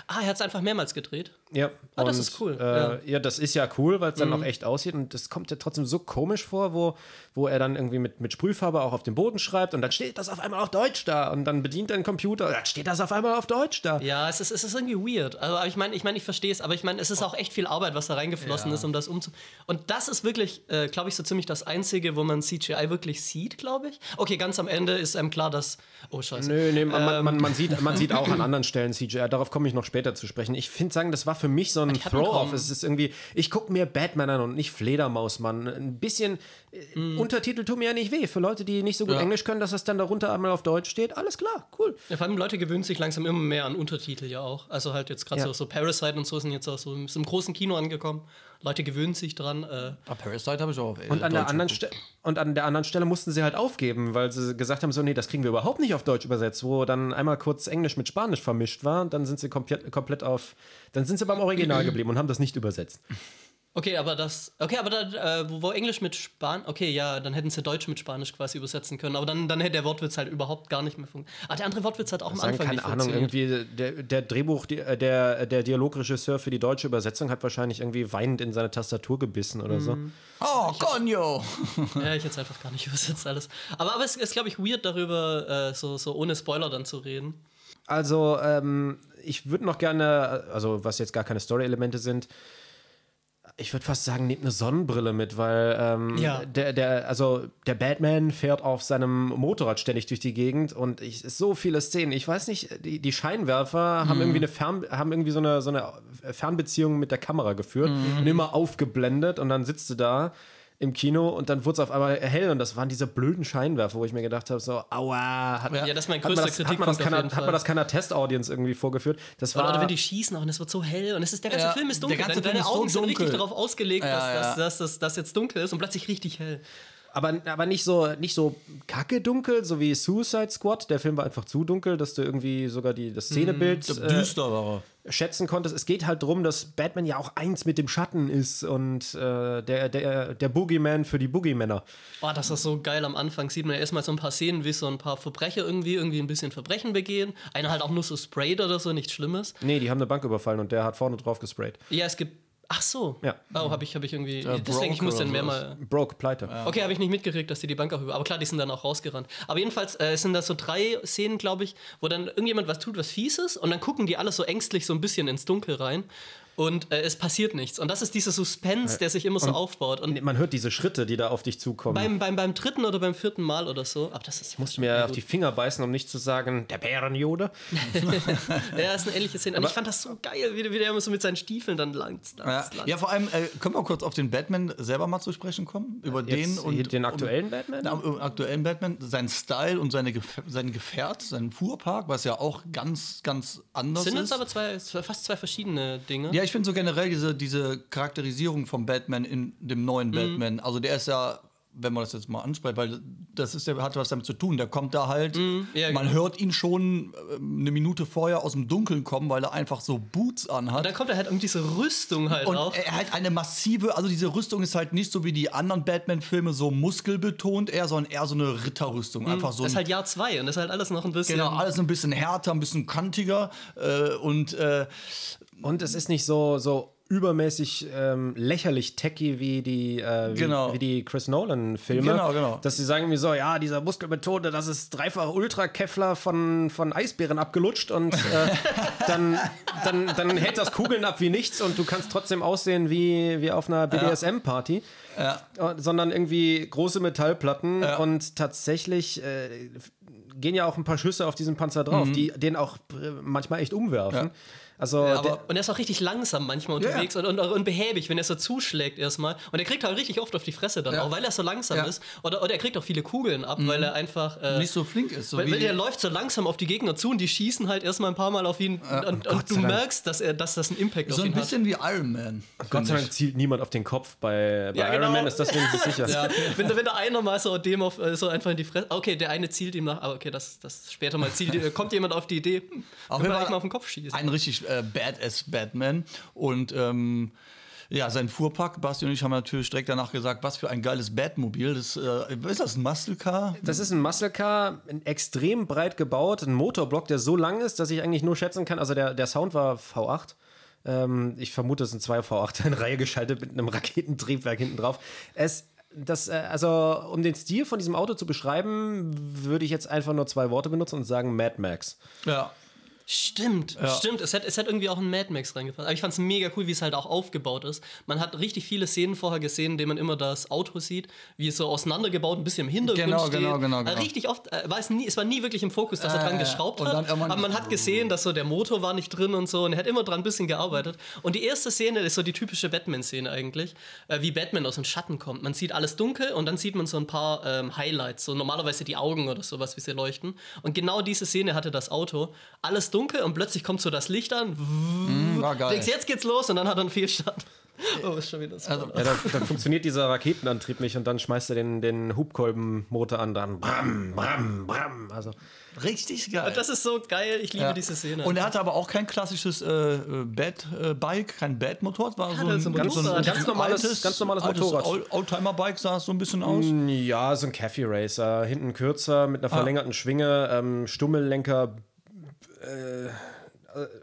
Ah, er hat es einfach mehrmals gedreht. Ja, Ah, das und, ist cool, Äh, ja. Mhm. ja. das ist ja cool, weil es dann auch echt aussieht. Und das kommt ja trotzdem so komisch vor, wo, wo er dann irgendwie mit, mit Sprühfarbe auch auf dem Boden schreibt und dann steht das auf einmal auf Deutsch da. Und dann bedient er den Computer, dann steht das auf einmal auf Deutsch da. Ja, es ist, es ist irgendwie weird. Also, aber ich meine, ich, mein, ich verstehe es, aber ich meine, es ist auch echt echt viel Arbeit, was da reingeflossen Ja. ist, um das umzu. Und das ist wirklich, äh, glaube ich, so ziemlich das Einzige, wo man CGI wirklich sieht, glaube ich. Okay, ganz am Ende ist einem klar, dass. Oh, scheiße. Nö, nee, man, Ähm. man, man, sieht, man sieht auch an anderen Stellen CGI. Darauf komme ich noch später zu sprechen. Ich finde sagen, das war für mich so ein Throw-off. Es ist irgendwie, ich gucke mir Batman an und nicht Fledermausmann. Ein bisschen äh, Untertitel tun mir ja nicht weh. Für Leute, die nicht so gut Ja. Englisch können, dass das dann darunter einmal auf Deutsch steht. Alles klar, cool. Ja, vor allem Leute gewöhnen sich langsam immer mehr an Untertitel ja auch. Also halt jetzt gerade Ja. so, so Parasite und so sind jetzt auch so im großen Kino angekommen. Leute gewöhnen sich dran. Äh, Ah, Parasite habe ich auch auf Und an, der anderen Ste- und an der anderen Stelle mussten sie halt aufgeben, weil sie gesagt haben, so, nee, das kriegen wir überhaupt nicht auf Deutsch übersetzt, wo dann einmal kurz Englisch mit Spanisch vermischt war. Dann sind sie komplett, komplett auf, dann sind sie beim Original geblieben und haben das nicht übersetzt. Okay, aber das. Okay, aber da, äh, wo, wo Englisch mit Spanisch. Okay, ja, dann hätten sie Deutsch mit Spanisch quasi übersetzen können. Aber dann, dann hätte der Wortwitz halt überhaupt gar nicht mehr funktioniert. Ah, der andere Wortwitz hat auch am sagen, Anfang keine Ahnung, irgendwie der, der Drehbuch, äh, der, der Dialogregisseur für die deutsche Übersetzung hat wahrscheinlich irgendwie weinend in seine Tastatur gebissen oder so. Oh, Conyo! Ja, ich hätte es einfach gar nicht übersetzt alles. Aber, aber es ist, glaube ich, weird darüber, äh, so, so ohne Spoiler dann zu reden. Also, ähm, ich würde noch gerne, also was jetzt gar keine Story-Elemente sind, ich würde fast sagen, nehmt eine Sonnenbrille mit, weil ähm, Ja. der, der, also der Batman fährt auf seinem Motorrad ständig durch die Gegend und ich, so viele Szenen. Ich weiß nicht, die, die Scheinwerfer haben irgendwie eine Fern, haben irgendwie so eine, so eine Fernbeziehung mit der Kamera geführt und immer aufgeblendet und dann sitzt du da im Kino und dann wurde es auf einmal hell und das waren diese blöden Scheinwerfer, wo ich mir gedacht habe, so, aua, hat, Ja, das ist mein größter das, hat man das keiner, hat man das keiner Test-Audience irgendwie vorgeführt? Das war Oder, oder wenn die schießen auch und es wird so hell und es ist der ganze Ja, Film ist der dunkel. ganze Deine, Film deine ist so Augen sind richtig dunkel. darauf ausgelegt, Ja, dass, ja. Dass, dass, dass das jetzt dunkel ist und plötzlich richtig hell. Aber, aber nicht so, nicht so kacke dunkel, so wie Suicide Squad. Der Film war einfach zu dunkel, dass du irgendwie sogar die, das Szenebild äh, Düster war schätzen konntest. Es geht halt darum, dass Batman ja auch eins mit dem Schatten ist und äh, der, der, der Boogeyman für die Boogiemänner. Boah, das ist so geil. Am Anfang sieht man ja erstmal so ein paar Szenen, wie so ein paar Verbrecher irgendwie, irgendwie ein bisschen Verbrechen begehen. Einer halt auch nur so sprayt oder so, nichts Schlimmes. Nee, die haben eine Bank überfallen und der hat vorne drauf gesprayt. Ja, es gibt. Ach so. Ja. Oh, habe ich, hab ich irgendwie. Der deswegen, ich muss den oder mehr sowas. mal. Broke, pleite. Okay, habe ich nicht mitgekriegt, dass die die Bank auch über. Aber klar, die sind dann auch rausgerannt. Aber jedenfalls äh, sind das so drei Szenen, glaube ich, wo dann irgendjemand was tut, was fies ist. Und dann gucken die alle so ängstlich so ein bisschen ins Dunkel rein. Und äh, es passiert nichts. Und das ist dieser Suspense, der sich immer so aufbaut. Und Man hört diese Schritte, die da auf dich zukommen. beim, beim, beim dritten oder beim vierten Mal oder so. Aber das ist. ich musste mir auf die Finger beißen, um nicht zu sagen, der Bärenjode. Ja, ist eine ähnliche Szene. Und ich fand das so geil, wie, der- wie der immer so mit seinen Stiefeln dann langt. Ja, ja, vor allem, äh, können wir kurz auf den Batman selber mal zu sprechen kommen? Über den Jetzt und den aktuellen Batman? Den am- aktuellen Batman, sein Style und seine Gef sein Gefährt, sein Fuhrpark, was ja auch ganz, ganz anders sind ist. jetzt aber zwei, zwei, fast zwei verschiedene Dinge. Ja, ich finde so generell diese, diese Charakterisierung vom Batman in dem neuen Mhm. Batman. Also der ist ja, wenn man das jetzt mal anspricht, weil das ist, der hat was damit zu tun. Der kommt da halt, Mhm. ja, man genau. hört ihn schon äh, eine Minute vorher aus dem Dunkeln kommen, weil er einfach so Boots Und anhat. dann kommt er halt um diese Rüstung halt Und auch. er hat eine massive, also diese Rüstung ist halt nicht so wie die anderen Batman-Filme so muskelbetont, eher, sondern eher so eine Ritterrüstung. Einfach so Das ist halt Jahr zwei und das ist halt alles noch ein bisschen. Genau, alles ein bisschen härter, ein bisschen kantiger äh, und äh, Und es ist nicht so, so übermäßig ähm, lächerlich techy wie die, äh, wie, Genau. wie die Chris Nolan-Filme. Genau, genau. Dass sie sagen mir so, ja, dieser Muskelbetonte, das ist dreifach Ultra-Kevlar von, von Eisbären abgelutscht und äh, dann, dann, dann hält das Kugeln ab wie nichts und du kannst trotzdem aussehen wie, wie auf einer BDSM-Party. Ja. Äh, Sondern irgendwie große Metallplatten und tatsächlich äh, gehen ja auch ein paar Schüsse auf diesen Panzer drauf, die den auch äh, manchmal echt umwerfen. Also aber- der, Und er ist auch richtig langsam manchmal Ja, unterwegs Und, und, und behäbig, wenn er so zuschlägt erstmal. Und er kriegt halt richtig oft auf die Fresse dann Ja. auch, weil er so langsam Ja. Mhm. ist. Oder, oder er kriegt auch viele Kugeln ab, weil er einfach. Äh, nicht so flink ist. So weil, wie weil der läuft so langsam auf die Gegner zu und die schießen halt erstmal ein paar Mal auf ihn. und und Gott du Dank. merkst, dass, er, dass das einen Impact so auf ein ihn hat. bisschen wie Iron Man. Gott sei. Dank zielt niemand auf den Kopf. Bei, bei Ja, Iron genau. Man ist das wenigstens sicher. Ja, wenn, wenn der einer mal so dem auf, äh, so einfach in die Fresse. Okay, der eine zielt ihm nach. Aber okay, das, das später mal zielt. äh, kommt jemand auf die Idee, hm, Fall eigentlich mal auf den Kopf schießen. Ein richtig äh, badass Batman. Und ähm, ja, sein Fuhrpark, Basti und ich haben natürlich direkt danach gesagt, was für ein geiles Batmobil. Das, äh, ist das ein Muscle Car? Das ist ein Muscle Car, extrem breit gebaut, ein Motorblock, der so lang ist, dass ich eigentlich nur schätzen kann. Also der, der Sound war V8. Ähm, ich vermute, es sind zwei V8 in Reihe geschaltet mit einem Raketentriebwerk hinten drauf. Es, das, äh, also, um den Stil von diesem Auto zu beschreiben, würde ich jetzt einfach nur zwei Worte benutzen und sagen Mad Max. Ja. Stimmt, stimmt. Es hat, es hat irgendwie auch ein Mad Max reingepasst. Aber ich fand es mega cool, wie es halt auch aufgebaut ist. Man hat richtig viele Szenen vorher gesehen, in denen man immer das Auto sieht, wie es so auseinandergebaut, ein bisschen im Hintergrund Genau, steht. genau, genau, Äh, genau. Richtig oft, äh, war es, nie, es war nie wirklich im Fokus, dass er dran Äh, geschraubt hat. Aber man hat gesehen, dass so der Motor war nicht drin und so. Und er hat immer dran ein bisschen gearbeitet. Und die erste Szene ist so die typische Batman-Szene eigentlich, äh, wie Batman aus dem Schatten kommt. Man sieht alles dunkel und dann sieht man so ein paar ähm, Highlights, so normalerweise die Augen oder sowas, wie sie leuchten. Und genau diese Szene hatte das Auto. Alles dunkel und plötzlich kommt so das Licht an. War geil. Denkst, jetzt geht's los und dann hat er einen Fehlstart. Oh, ist schon wieder so. Also, Ja, dann, dann funktioniert dieser Raketenantrieb nicht und dann schmeißt er den, den Hubkolbenmotor an, dann bram, bram, bram. Also, richtig geil. das ist so geil, ich liebe Ja. diese Szene. Und er hatte aber auch kein klassisches äh, Bad-Bike, kein Bad-Motor. War so der ein, so ein ganz, ganz, normales, ganz normales Motorrad. Old- Oldtimer-Bike sah es so ein bisschen aus. Ja, so ein Cafe Racer. Hinten kürzer, mit einer Ah. verlängerten Schwinge, ähm, Stummellenker. Äh,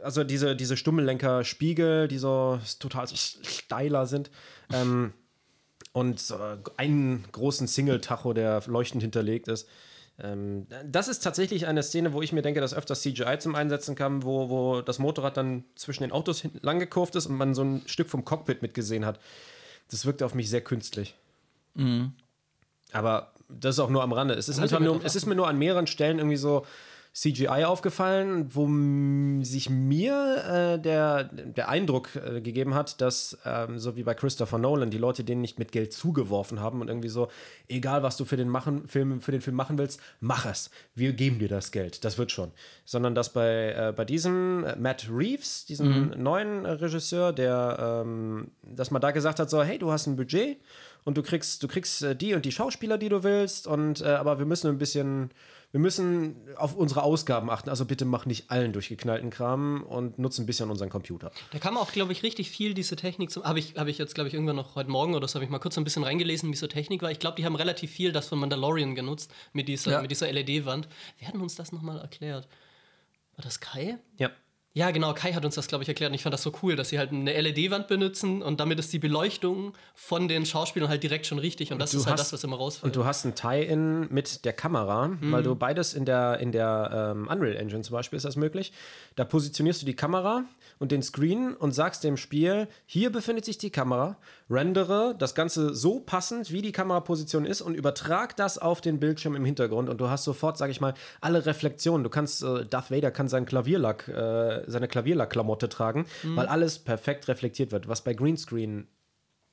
also diese, diese Stummellenker-Spiegel, die so total steiler sind. Ähm, und so einen großen Single-Tacho, der leuchtend hinterlegt ist. Ähm, das ist tatsächlich eine Szene, wo ich mir denke, dass öfters CGI zum Einsetzen kam, wo, wo das Motorrad dann zwischen den Autos langgekurvt ist und man so ein Stück vom Cockpit mitgesehen hat. Das wirkte auf mich sehr künstlich. Aber das ist auch nur am Rande. Es ist, einfach nur, es ist mir nur an mehreren Stellen irgendwie so CGI aufgefallen, wo sich mir äh, der, der Eindruck äh, gegeben hat, dass, ähm, so wie bei Christopher Nolan, die Leute denen nicht mit Geld zugeworfen haben und irgendwie so, egal was du für den, machen, Film, für den Film machen willst, mach es. Wir geben dir das Geld. Das wird schon. Sondern dass bei, äh, bei diesem äh, Matt Reeves, diesem neuen äh, Regisseur, der, ähm, dass man da gesagt hat, so, hey, du hast ein Budget und du kriegst, du kriegst äh, die und die Schauspieler, die du willst, und äh, aber wir müssen ein bisschen, wir müssen auf unsere Ausgaben achten. Also bitte mach nicht allen durchgeknallten Kram und nutze ein bisschen unseren Computer. Da kann man auch, glaube ich, richtig viel diese Technik zum. Habe ich, hab ich jetzt, glaube ich, irgendwann noch heute Morgen oder so, habe ich mal kurz ein bisschen reingelesen, wie so Technik war. Ich glaube, die haben relativ viel das von Mandalorian genutzt mit dieser, Ja. mit dieser LED-Wand. Wer hat uns das nochmal erklärt? War das Kai? Ja. Ja, genau, Kai hat uns das, glaube ich, erklärt. Und ich fand das so cool, dass sie halt eine LED-Wand benutzen und damit ist die Beleuchtung von den Schauspielern halt direkt schon richtig. Und das du ist halt hast- das, was immer rausfällt. Und du hast ein Tie-In mit der Kamera, weil du beides in der, in der ähm, Unreal Engine zum Beispiel ist das möglich. Da positionierst du die Kamera und den Screen und sagst dem Spiel, hier befindet sich die Kamera, rendere das Ganze so passend, wie die Kameraposition ist und übertrag das auf den Bildschirm im Hintergrund und du hast sofort, sag ich mal, alle Reflexionen. Du kannst, äh, Darth Vader kann seinen Klavierlack, äh, seine Klavierlack-Klamotte tragen, weil alles perfekt reflektiert wird, was bei Greenscreen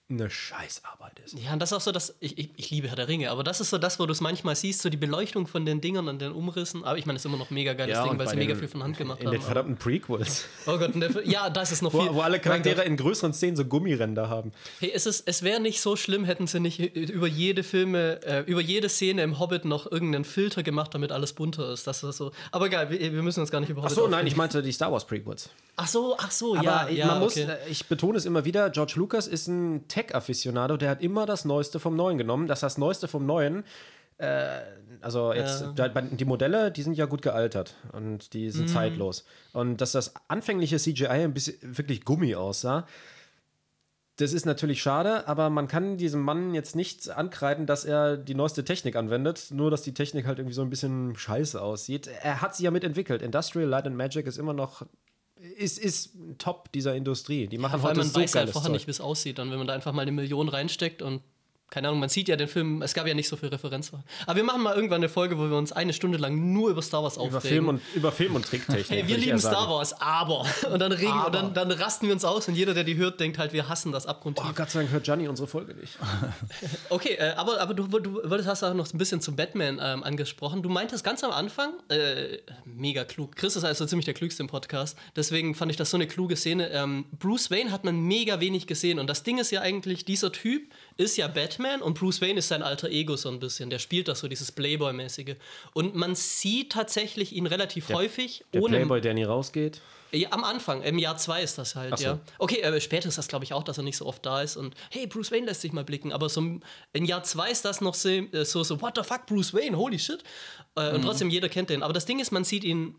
eine Scheißarbeit ist. Ja, und das ist auch so, dass ich, ich, ich liebe Herr der Ringe, aber das ist so das, wo du es manchmal siehst, so die Beleuchtung von den Dingern und den Umrissen. Aber ich meine, es ist immer noch mega geiles Ding, und weil sie mega viel von Hand gemacht in haben. den verdammten Prequels. oh Gott, der, ja, das ist noch viel. Wo, wo alle Mein Charaktere in größeren Szenen so Gummiränder haben. Hey, es, ist- es wäre nicht so schlimm, hätten sie nicht über jede Filme, äh, über jede Szene im Hobbit noch irgendeinen Filter gemacht, damit alles bunter ist. Das ist so. Aber egal, wir, wir müssen uns gar nicht über Ach Hobbit so, nein, aufregen. ich meinte die Star Wars Prequels. Ach so, ach so, Aber ja, ich- ja, man muss, okay. äh, ich betone es immer wieder, George Lucas ist ein Tech-Afficionado, der hat immer das Neueste vom Neuen genommen. Das das Neueste vom Neuen, äh, also jetzt, Ja. die Modelle, die sind ja gut gealtert und die Mhm. sind zeitlos. Und dass das anfängliche CGI ein bisschen wirklich Gummi aussah, das ist natürlich schade, aber man kann diesem Mann jetzt nicht ankreiden, dass er die neueste Technik anwendet, nur dass die Technik halt irgendwie so ein bisschen scheiße aussieht. Er hat sie ja mitentwickelt. Industrial Light and Magic ist immer noch ist, ist top dieser Industrie. Die machen Weil heute man so weiß halt geiles vorher Zeug. nicht, wie es aussieht. Und wenn man da einfach mal eine Million reinsteckt und keine Ahnung, man sieht ja den Film, es gab ja nicht so viel Referenz. Aber wir machen mal irgendwann eine Folge, wo wir uns eine Stunde lang nur über Star Wars aufregen. über Film und über Film und Tricktechnik. Hey, wir lieben. Star Wars, aber. Und dann regen Aber. und dann, dann rasten wir uns aus und jeder, der die hört, denkt halt, wir hassen das abgrundtief. Oh Gott sei Dank hört Gianni unsere Folge nicht. Okay, äh, aber, aber du, du wolltest, hast auch noch ein bisschen zum Batman ähm, angesprochen. Du meintest ganz am Anfang, äh, mega klug. Chris ist also ziemlich der klügste im Podcast. Deswegen fand ich das so eine kluge Szene. Ähm, Bruce Wayne hat man mega wenig gesehen. Und das Ding ist ja eigentlich, dieser Typ ist ja Batman und Bruce Wayne ist sein alter Ego so ein bisschen. Der spielt das so, dieses Playboy-mäßige. Und man sieht tatsächlich ihn relativ häufig Der ohne. Playboy, der nie rausgeht. Ja, am Anfang, im Jahr 2 ist das halt, so. ja. Okay, äh, später ist das, glaube ich, auch, dass er nicht so oft da ist und hey, Bruce Wayne lässt sich mal blicken. Aber so im- in Jahr 2 ist das noch so, äh, so, so, what the fuck, Bruce Wayne, holy shit. Äh, Mhm. Und trotzdem, jeder kennt den. Aber das Ding ist, man sieht ihn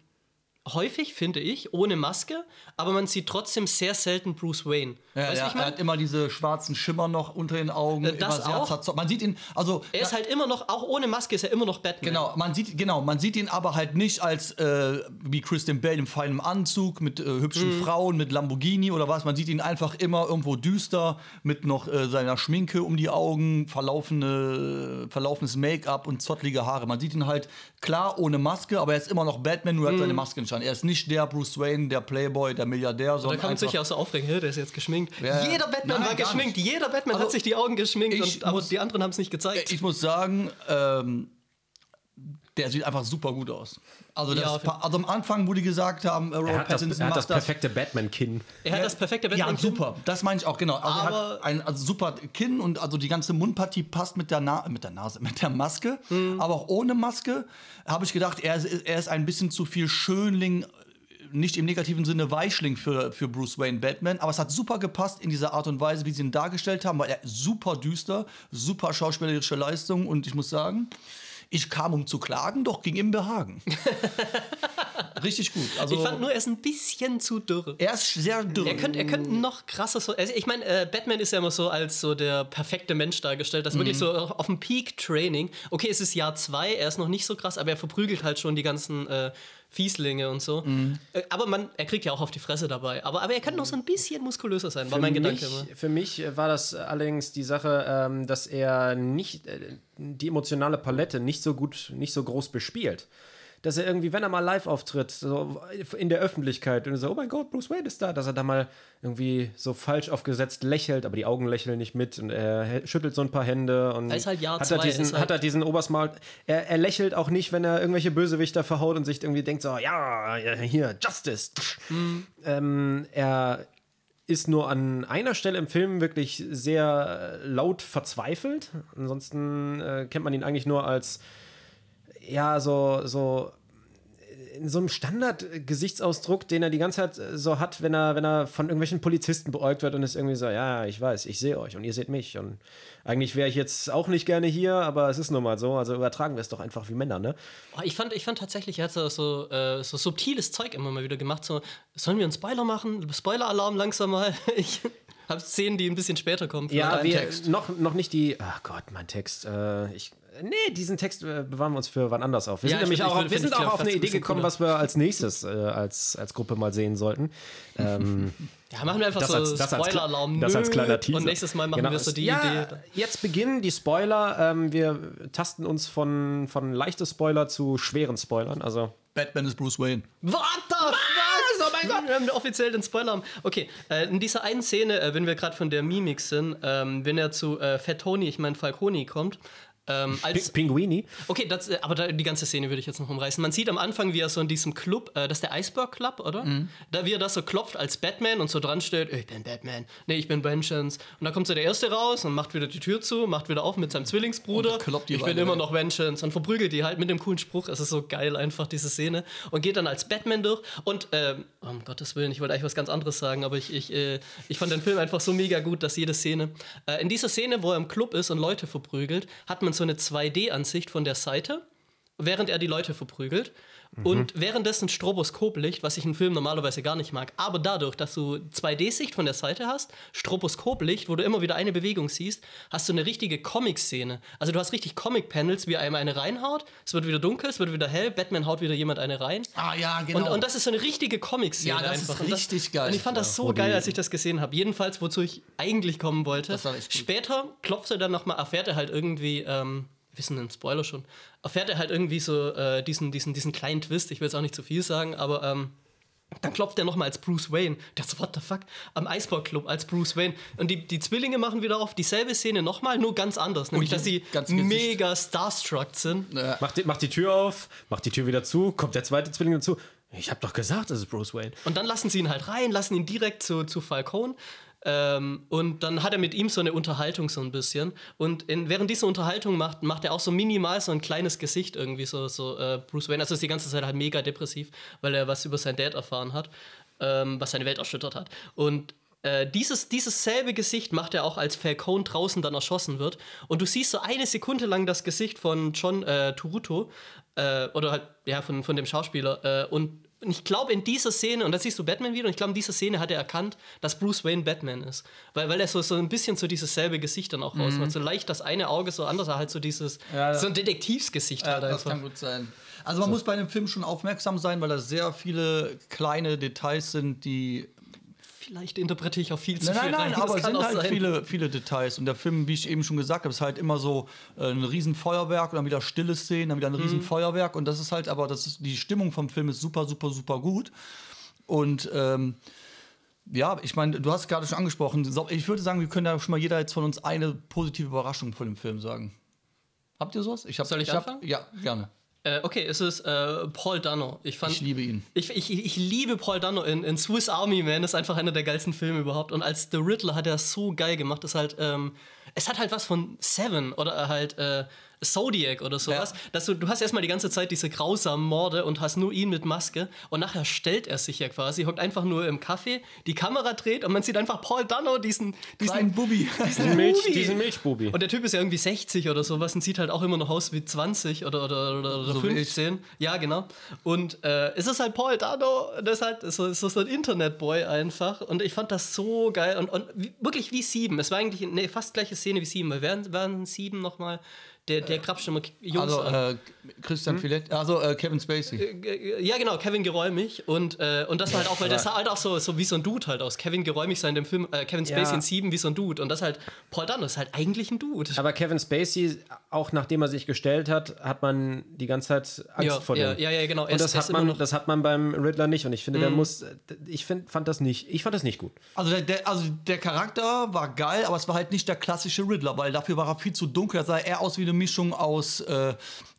häufig, finde ich, ohne Maske, aber man sieht trotzdem sehr selten Bruce Wayne. Ja, weißt ja, ich er meine? hat immer diese schwarzen Schimmer noch unter den Augen. Äh, das immer sehr auch. Man sieht ihn, also Er ist halt immer noch, auch ohne Maske ist er immer noch Batman. Genau, man sieht, genau, man sieht ihn aber halt nicht als äh, wie Christian Bale im feinen Anzug mit äh, hübschen Mhm. Frauen, mit Lamborghini oder was. Man sieht ihn einfach immer irgendwo düster mit noch äh, seiner Schminke um die Augen, verlaufene, verlaufenes Make-up und zottlige Haare. Man sieht ihn halt klar ohne Maske, aber er ist immer noch Batman, nur hat seine Maske nicht an. Er ist nicht der Bruce Wayne, der Playboy, der Milliardär, Da sondern kann man sich ja auch so aufregen, "Hä, der ist jetzt geschminkt. Ja. Jeder Batman Nein, war geschminkt, nicht. jeder Batman Also, hat sich die Augen geschminkt, und, aber muss- die anderen haben es nicht gezeigt. Ich muss sagen, ähm, der sieht einfach super gut aus. Also, das Ja, also am Anfang, wo die gesagt haben, äh, Er Robert hat das, Pattinson er hat macht das perfekte Batman-Kinn. er hat das perfekte Batman. Ja, super. Das meine ich auch, genau. Also er Aber- hat ein also super Kinn und also die ganze Mundpartie passt mit der, Na mit der Nase, mit der Maske. Hm. Aber auch ohne Maske habe ich gedacht, er ist, er ist ein bisschen zu viel Schönling, nicht im negativen Sinne Weichling für, für Bruce Wayne Batman. Aber es hat super gepasst in dieser Art und Weise, wie sie ihn dargestellt haben, weil er super düster, super schauspielerische Leistung und ich muss sagen, ich kam, um zu klagen, doch ging ihm Behagen. Richtig gut. Also, Ich fand nur, er ist ein bisschen zu dürr. er ist sehr dürr. Er könnte, er könnte noch krasser so. Also ich meine, äh, Batman ist ja immer so als so der perfekte Mensch dargestellt. Das ist wirklich so auf dem Peak-Training. Okay, es ist Jahr zwei, er ist noch nicht so krass, aber er verprügelt halt schon die ganzen äh, Fieslinge und so. Äh, aber man, er kriegt ja auch auf die Fresse dabei. Aber, aber er könnte noch so ein bisschen muskulöser sein, war mein Gedanke mich, immer. Für mich war das allerdings die Sache, ähm, dass er nicht äh, die emotionale Palette nicht so gut, nicht so groß bespielt. Dass er irgendwie, wenn er mal live auftritt, so in der Öffentlichkeit und so, oh mein Gott, Bruce Wayne ist da, dass er da mal irgendwie so falsch aufgesetzt lächelt, aber die Augen lächeln nicht mit und er schüttelt so ein paar Hände und Er ist halt Jahr hat, er zwei, diesen, ist halt- hat er diesen Obersmal. Er, er lächelt auch nicht, wenn er irgendwelche Bösewichter verhaut und sich irgendwie denkt so, ja, hier, Justice. Mhm. Ähm, er ist nur an einer Stelle im Film wirklich sehr laut verzweifelt. Ansonsten äh, kennt man ihn eigentlich nur als ja, so, so in so einem Standard-Gesichtsausdruck, den er die ganze Zeit äh, so hat, wenn er, wenn er von irgendwelchen Polizisten beäugt wird und ist irgendwie so, ja, ich weiß, ich sehe euch und ihr seht mich. Und eigentlich wäre ich jetzt auch nicht gerne hier, aber es ist nun mal so. Also übertragen wir es doch einfach wie Männer, ne? Oh, ich, fand, ich fand tatsächlich, er hat so, so, äh, so subtiles Zeug immer mal wieder gemacht. So, sollen wir einen Spoiler machen? Spoiler-Alarm langsam mal. Ich habe Szenen, die ein bisschen später kommen. Ja, wir Text. noch, noch nicht die. Ach Gott, mein Text. Äh, ich, nee, diesen Text äh, bewahren wir uns für wann anders auf. Wir Ja, sind ich nämlich auch, wir sind auch auf eine Idee gekommen, cooler. was wir als nächstes äh, als, als Gruppe mal sehen sollten. Ähm, Ja, machen wir einfach Das so als- das als- Spoiler-Alarm. das als kleiner Teaser. Und nächstes Mal machen genau, wir so die ja, Idee. Jetzt beginnen die Spoiler. Ähm, wir tasten uns von, von leichte Spoiler zu schweren Spoilern. Also Batman ist Bruce Wayne. What the fuck? Oh mein Gott, wir haben offiziell den Spoiler. Okay, äh, in dieser einen Szene, äh, wenn wir gerade von der Mimik sind, ähm, wenn er zu äh, Fat Tony, ich meine Falconi, kommt, ähm, als, Ping Pinguini. Okay, das, äh, aber da, die ganze Szene würde ich jetzt noch umreißen. Man sieht am Anfang, wie er so in diesem Club, äh, das ist der Iceberg Club, oder? Mhm. Da wie er das so klopft als Batman und so dran steht, ich bin Batman, nee, ich bin Vengeance. Und da kommt so der Erste raus und macht wieder die Tür zu, macht wieder auf mit seinem Zwillingsbruder. Und kloppt die ich bin immer noch Vengeance und verprügelt die halt mit dem coolen Spruch. Es ist so geil einfach, diese Szene. Und geht dann als Batman durch und, ähm, um Gottes Willen, ich wollte eigentlich was ganz anderes sagen, aber ich, ich, äh, ich fand den Film einfach so mega gut, dass jede Szene, äh, in dieser Szene, wo er im Club ist und Leute verprügelt, hat man so eine 2D-Ansicht von der Seite, während er die Leute verprügelt. Und währenddessen Stroboskoplicht, was ich im Film normalerweise gar nicht mag. Aber dadurch, dass du 2D-Sicht von der Seite hast, Stroboskoplicht, wo du immer wieder eine Bewegung siehst, hast du eine richtige Comic-Szene. Also du hast richtig Comic-Panels, wie er einmal eine reinhaut, es wird wieder dunkel, es wird wieder hell, Batman haut wieder jemand eine rein. Ah ja, genau. Und, und das ist so eine richtige Comic-Szene Ja, das ist einfach. Und richtig geil. Und ich fand das so geil, als ich das gesehen habe. Jedenfalls, wozu ich eigentlich kommen wollte. Das. Später klopft er dann nochmal, erfährt er halt irgendwie, ähm, wissen den Spoiler schon, erfährt er halt irgendwie so äh, diesen, diesen, diesen kleinen Twist, ich will jetzt auch nicht zu viel sagen, aber ähm, dann klopft er nochmal als Bruce Wayne. Das so, what the fuck? Am Eisberg Club als Bruce Wayne. Und die, die Zwillinge machen wieder auf dieselbe Szene nochmal, nur ganz anders. Nämlich, dass sie mega starstruck sind. Macht die, macht die Tür auf, macht die Tür wieder zu, kommt der zweite Zwilling dazu. Ich habe doch gesagt, das ist Bruce Wayne. Und dann lassen sie ihn halt rein, lassen ihn direkt zu, zu Falcone. Ähm, und dann hat er mit ihm so eine Unterhaltung so ein bisschen. Und in, während dieser Unterhaltung macht, macht er auch so minimal so ein kleines Gesicht irgendwie, so, so äh, Bruce Wayne. Also ist die ganze Zeit halt mega depressiv, weil er was über seinen Dad erfahren hat, ähm, was seine Welt erschüttert hat. Und äh, dieses, dieses selbe Gesicht macht er auch, als Falcone draußen dann erschossen wird. Und du siehst so eine Sekunde lang das Gesicht von John äh, Turuto, äh, oder halt, ja, von, von dem Schauspieler. Äh, und und ich glaube in dieser Szene, und da siehst du Batman wieder, und ich glaube in dieser Szene hat er erkannt, dass Bruce Wayne Batman ist. Weil, weil er so, so ein bisschen so dieses selbe Gesicht dann auch Mhm. rausmacht. So leicht das eine Auge, so anders halt so dieses, Ja, so ein Detektivsgesicht halt das einfach. kann gut sein. Also man muss bei einem Film schon aufmerksam sein, weil da sehr viele kleine Details sind, die Vielleicht interpretiere ich auch viel zu Nein, viel nein, rein. nein, das aber es sind halt sein. viele, viele Details. Und der Film, wie ich eben schon gesagt habe, ist halt immer so äh, ein riesen Feuerwerk und dann wieder stille Szenen, dann wieder ein Mhm. riesen Feuerwerk. Und das ist halt, aber das ist, die Stimmung vom Film ist super, super, super gut. Und ähm, ja, ich meine, du hast gerade schon angesprochen, ich würde sagen, wir können da schon mal jeder jetzt von uns eine positive Überraschung von dem Film sagen. Habt ihr sowas? Ich hab, Soll ich hab, anfangen? Ja, gerne. Äh, okay, es ist äh, Paul Dano. Ich, fand, Ich liebe ihn. Ich, ich, ich liebe Paul Dano in, in Swiss Army Man, ist einfach einer der geilsten Filme überhaupt. Und als The Riddler hat er so geil gemacht. Das halt, ähm, es hat halt was von Seven oder halt äh, Zodiac oder sowas. Ja. Dass du, du hast erstmal die ganze Zeit diese grausamen Morde und hast nur ihn mit Maske. Und nachher stellt er sich ja quasi, hockt einfach nur im Café, die Kamera dreht und man sieht einfach Paul Dano, diesen, diesen Kleinen Bubi. Diesen, Milch, diesen Milchbubi. und der Typ ist ja irgendwie 60 oder sowas und sieht halt auch immer noch aus wie 20 oder, oder, oder, oder So wie ich. 15. Ja, genau. Und äh, es ist halt Paul Dano, das ist halt so, so, so ein Internetboy einfach. Und ich fand das so geil. Und, und wie, wirklich wie sieben. Es war eigentlich eine fast gleiche Szene wie sieben. Weil wären, wären sieben nochmal, der, der krapscht immer Jungs Also an. äh, Christian Filett, also äh, Kevin Spacey. Äh, Ja, genau, Kevin Geräumig. Und, äh, und das war halt auch, weil der sah halt auch so, so wie so ein Dude halt aus. Kevin Geräumig sah in dem Film, äh, Kevin Spacey Ja. in Sieben wie so ein Dude. Und das halt, Paul Dano ist halt eigentlich ein Dude. Aber Kevin Spacey, auch nachdem er sich gestellt hat, hat man die ganze Zeit Angst Ja, vor ja, dem. ja, ja, genau. Er Und ist- das er hat, man, noch- Mhm. das hat man beim Riddler nicht. Und ich finde, der muss. Ich find, fand das nicht. Ich fand das nicht gut. Also der, der, also der Charakter war geil, aber es war halt nicht der klassische Riddler, weil dafür war er viel zu dunkel. Er sah eher aus wie eine Mischung aus, äh,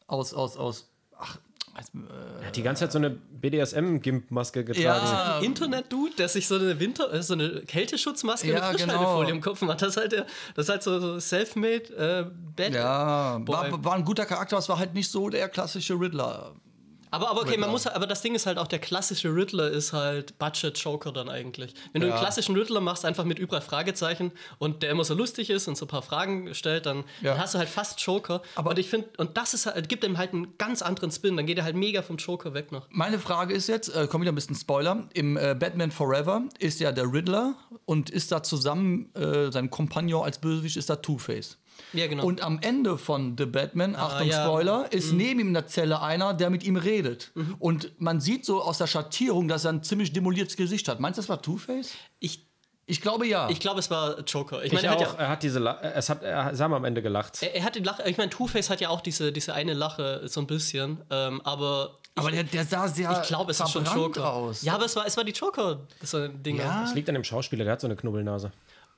aus, aus, aus. Ach, als, äh, Er hat die ganze Zeit so eine BDSM-Gimp-Maske getragen. Ja. Internet-Dude, der sich so eine Winter-, äh, so eine Kälteschutzmaske Ja, mit Frischhaltefolie genau. im Kopf macht. Das ist halt, der, das ist halt so, so self-made äh, Bad. ja, war, war ein guter Charakter, aber es war halt nicht so der klassische Riddler. Aber, aber okay, man Riddler. muss, aber das Ding ist halt auch, der klassische Riddler ist halt Budget-Joker dann eigentlich. Wenn du Ja. einen klassischen Riddler machst, einfach mit überall Fragezeichen und der immer so lustig ist und so ein paar Fragen stellt, dann, Ja. dann hast du halt fast Joker. Aber- und ich finde, und das ist halt, gibt ihm halt einen ganz anderen Spin. Dann geht er halt mega vom Joker weg noch. Meine Frage ist jetzt, äh, kommt wieder ein bisschen Spoiler. Im äh, Batman Forever ist ja der Riddler und ist da zusammen, äh, sein Kompagnon als Bösewicht ist da Two-Face. Ja, genau. Und am Ende von The Batman, Achtung ja. Spoiler, ist neben ihm in der Zelle einer, der mit ihm redet. Und man sieht so aus der Schattierung, dass er ein ziemlich demoliertes Gesicht hat. Meinst du, das war Two-Face? ich, Ich glaube ja. ich glaube, es war Joker. Ich Ich meine, er hat ja auch, er hat diese. La es hat, er, sie haben am Ende gelacht. Er, er hat die Lache, ich meine, Two-Face hat ja auch diese, diese eine Lache, so ein bisschen, ähm, aber. aber der, der sah sehr Ich glaube, es ist schon Joker. aus. Ja, aber es war, es war die Joker-Dinge. Ja. Das liegt an dem Schauspieler, der hat so eine Knubbelnase.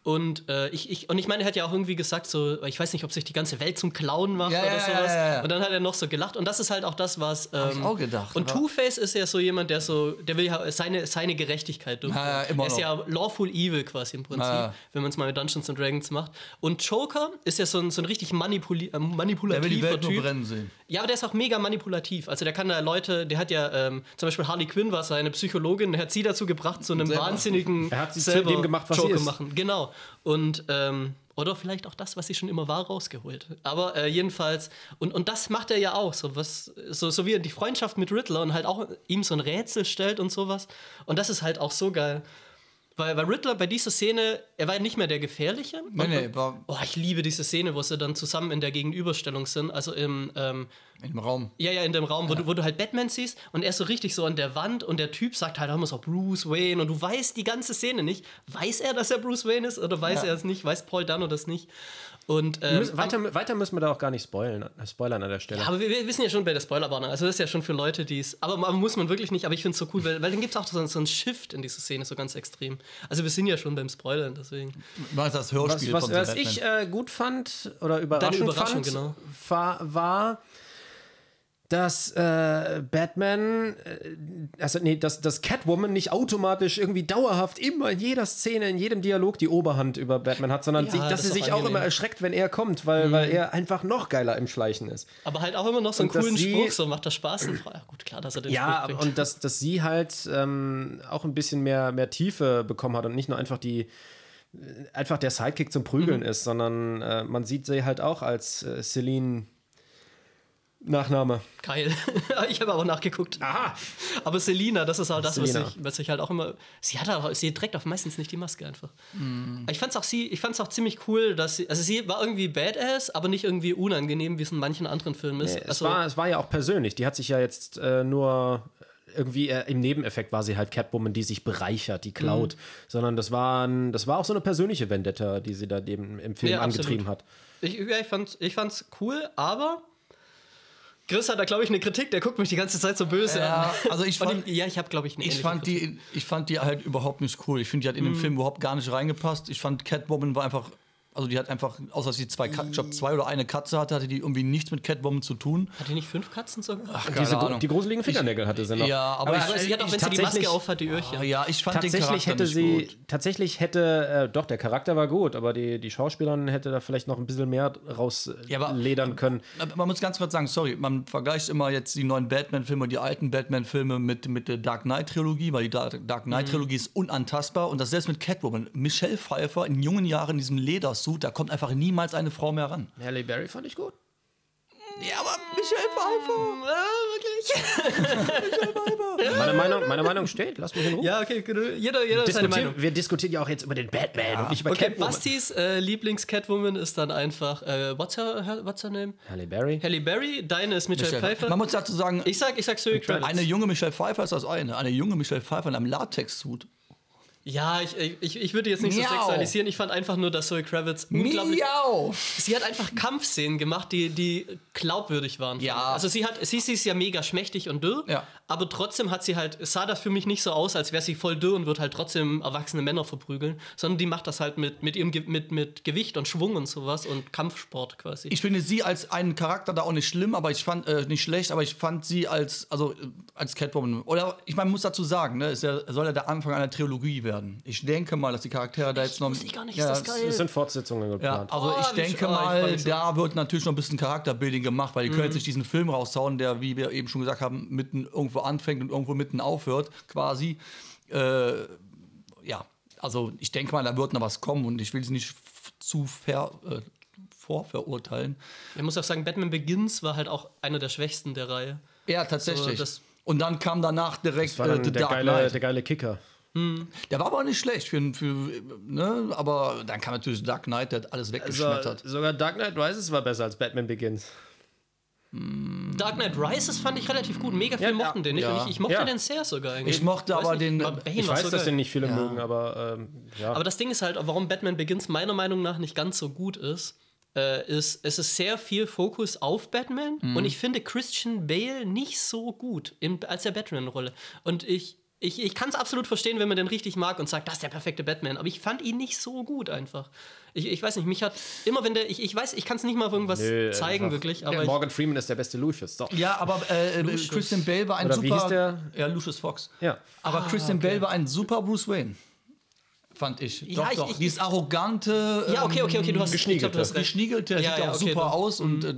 Und, äh, ich, ich, und ich meine, er hat ja auch irgendwie gesagt, so, ich weiß nicht, ob sich die ganze Welt zum Clown macht Ja, oder ja, sowas. ja, ja, ja. Und dann hat er noch so gelacht. Und das ist halt auch das, was. Ähm, ich auch gedacht, Und Two-Face ist ja so jemand, der so, der will ja seine, seine Gerechtigkeit durchführen. Ja, ja, immer er ist noch. ja lawful evil quasi im Prinzip, Ja, ja. wenn man es mal mit Dungeons and Dragons macht. Und Joker ist ja so ein, so ein richtig manipuli äh, manipulativer der will die Welt Typ. nur brennen sehen. Ja, aber der ist auch mega manipulativ. Also der kann da Leute, der hat ja ähm, zum Beispiel Harley Quinn war seine Psychologin, der hat sie dazu gebracht, so einem Selber. wahnsinnigen Er hat sie zu selber dem gemacht, was sie Joker ist. machen. Genau. Und ähm, oder vielleicht auch das, was sie schon immer war, rausgeholt. Aber äh, jedenfalls, und, und das macht er ja auch, so, was, so, so wie er die Freundschaft mit Riddler und halt auch ihm so ein Rätsel stellt und sowas. Und das ist halt auch so geil. Weil, weil Riddler bei dieser Szene, er war ja nicht mehr der Gefährliche. Nee, nee, war Oh, ich liebe diese Szene, wo sie dann zusammen in der Gegenüberstellung sind. Also im, ähm, im Raum. ja, ja, in dem Raum, wo, du, wo du halt Batman siehst und er ist so richtig so an der Wand und der Typ sagt halt, da muss auch Bruce Wayne und du weißt die ganze Szene nicht. Weiß er, dass er Bruce Wayne ist oder weiß Ja. er es nicht? Weiß Paul Dano das nicht? Und, ähm, müssen, weiter, weiter müssen wir da auch gar nicht spoilern, äh, spoilern an der Stelle. aber wir, wir wissen ja schon bei der Spoilerwarnung, also das ist ja schon für Leute, die es. Aber man muss man wirklich nicht, aber ich finde es so cool, weil, weil dann gibt es auch so, so einen Shift in dieser Szene, so ganz extrem. Also wir sind ja schon beim Spoilern, deswegen. War das was Hörspiel was, von was Batman. ich äh, gut fand oder überraschend Überraschung, fand, genau. war, war dass äh, Batman, äh, also nee, dass, dass Catwoman nicht automatisch irgendwie dauerhaft immer in jeder Szene, in jedem Dialog die Oberhand über Batman hat, sondern Ja, sich, das dass sie ist sich auch auch angenehm. Mhm. immer erschreckt, wenn er kommt, weil, weil er einfach noch geiler im Schleichen ist. Aber halt auch immer noch so einen Und coolen sie- Spruch, so macht das Spaß. Und, ja, gut, klar, dass er den Ja, Spruch und dass, dass sie halt ähm, auch ein bisschen mehr, mehr Tiefe bekommen hat und nicht nur einfach die äh, einfach der Sidekick zum Prügeln ist, sondern äh, man sieht sie halt auch als äh, Celine Nachname. Geil. ich habe aber nachgeguckt. Aha. Aber Selina, das ist halt das, was ich, was ich halt auch immer. Sie hat auch, sie trägt auch meistens nicht die Maske einfach. Ich fand's auch sie, ich fand's auch ziemlich cool, dass sie, also sie war irgendwie badass, aber nicht irgendwie unangenehm, wie es in manchen anderen Filmen ist. Es, also, war, es war ja auch persönlich. Die hat sich ja jetzt äh, nur irgendwie äh, im Nebeneffekt war sie halt Catwoman, die sich bereichert, die klaut. Mhm. Sondern das war, ein, das war auch so eine persönliche Vendetta, die sie da eben im Film Ja, angetrieben absolut. hat. ich, ja, ich, fand's, ich fand's cool, aber Chris hat da, glaube ich, eine Kritik, der guckt mich die ganze Zeit so böse Ja, an. also ich fand- ja, ich habe, glaube ich, eine Ich fand, Kritik. die, ich fand die halt überhaupt nicht cool. Ich finde, die hat in Mhm. den Film überhaupt gar nicht reingepasst. Ich fand, Catwoman war einfach. Also die hat einfach, außer dass sie zwei, Kat- ich glaub, zwei oder eine Katze hatte, hatte die irgendwie nichts mit Catwoman zu tun. Hat die nicht fünf Katzen sogar? Ach, Diese, gru- die gruseligen Fingernägel hatte sie noch. Ja, aber, ich, aber sie hat auch, ich wenn sie die Maske aufhat, die Öhrchen. Ah, ja, ich fand den Tatsächlich Charakter hätte nicht sie, gut. tatsächlich hätte, äh, doch, der Charakter war gut, aber die, die Schauspielerin hätte da vielleicht noch ein bisschen mehr Ja, aber- rausledern können. Man muss ganz kurz sagen, sorry, man vergleicht immer jetzt die neuen Batman-Filme, die alten Batman-Filme mit, mit der Dark Knight-Trilogie, weil die Dark Knight-Trilogie ist unantastbar und das selbst mit Catwoman. Michelle Pfeiffer in jungen Jahren in diesem Ledersuit, da kommt einfach niemals eine Frau mehr ran. Halle Berry fand ich gut. Ja, aber Michelle Pfeiffer. Meine Meinung, meine Meinung steht, lass mich in Ruhe. Ja, okay, jeder, jeder hat seine Meinung. Wir diskutieren ja auch jetzt über den Batman und nicht über Okay, Catwoman. Bastis äh, Lieblings-Catwoman ist dann einfach, äh, what's, her, her, what's her name? Halle Berry. Halle Berry, deine ist Michelle, Michelle. Pfeiffer. Man muss dazu sagen, ich sag, ich sag Kravitz. eine junge Michelle Pfeiffer ist das eine. Eine junge Michelle Pfeiffer in einem Latex-Suit. Ja, ich, ich, ich würde jetzt nicht so Miau. sexualisieren. Ich fand einfach nur, dass Zoe Kravitz unglaublich. Miau! Sie hat einfach Kampfszenen gemacht, die, die glaubwürdig waren. Ja. Also sie hat, sie, sie ist ja mega schmächtig und dürr, Ja. aber trotzdem hat sie halt, sah das für mich nicht so aus, als wäre sie voll dürr und wird halt trotzdem erwachsene Männer verprügeln, sondern die macht das halt mit, mit ihrem mit, mit Gewicht und Schwung und sowas und Kampfsport quasi. Ich finde sie als einen Charakter da auch nicht schlimm, aber ich fand äh, nicht schlecht, aber ich fand sie als also äh, als Catwoman oder ich meine, muss dazu sagen, ne, ist ja, soll ja der Anfang einer Trilogie werden. Ich denke mal, dass die Charaktere da jetzt noch ich gar nicht, ja, ist das geil. Es sind Fortsetzungen Ja, geplant. also Oh, ich denke oh, ich mal, mich so. da wird natürlich noch ein bisschen Charakterbuilding gemacht, weil die Mhm. können jetzt nicht diesen Film raushauen, der, wie wir eben schon gesagt haben, mitten irgendwo anfängt und irgendwo mitten aufhört, quasi. Äh, ja, also ich denke mal, da wird noch was kommen und ich will sie nicht zu ver, äh, vorverurteilen. Ich muss auch sagen, Batman Begins war halt auch einer der schwächsten der Reihe. Ja, tatsächlich. So, das- und dann kam danach direkt war äh, der, Dark geile, Knight. der geile Kicker. Der war aber auch nicht schlecht für, für ne, aber dann kam natürlich Dark Knight, der hat alles So, weggeschmettert. sogar Dark Knight Rises war besser als Batman Begins. Dark Knight Rises fand ich relativ gut. Mega viele Ja, mochten den nicht. ja. Und ich, ich mochte Ja. den sehr sogar eigentlich. Ich mochte Weiß aber nicht, den- Bane Ich weiß, dass den nicht viele mögen, aber ähm, ja. Aber das Ding ist halt, warum Batman Begins meiner Meinung nach nicht ganz so gut ist, äh, ist, es ist sehr viel Fokus auf Batman Mhm. und ich finde Christian Bale nicht so gut im, als der Batman-Rolle. Und ich, ich, ich kann es absolut verstehen, wenn man den richtig mag und sagt, das ist der perfekte Batman, aber ich fand ihn nicht so gut einfach. Ich, ich weiß nicht, mich hat immer, wenn der, ich, ich weiß, ich kann es nicht mal auf irgendwas Nö, zeigen, einfach- wirklich, aber ich, Morgan Freeman ist der beste Lucius. So. Ja, aber äh, Lucius. Christian Bale war ein Oder super. wie hieß der? Ja, Lucius Fox. Ja. Aber Christian Bale war ein super Bruce Wayne. Fand ich. Ja, doch, ich- doch. ich- Dieses arrogante. ja, okay, okay, okay, du hast, ich glaub, du hast recht. Geschniegelte, der Ja, sieht ja ja, auch okay, super dann- aus und äh,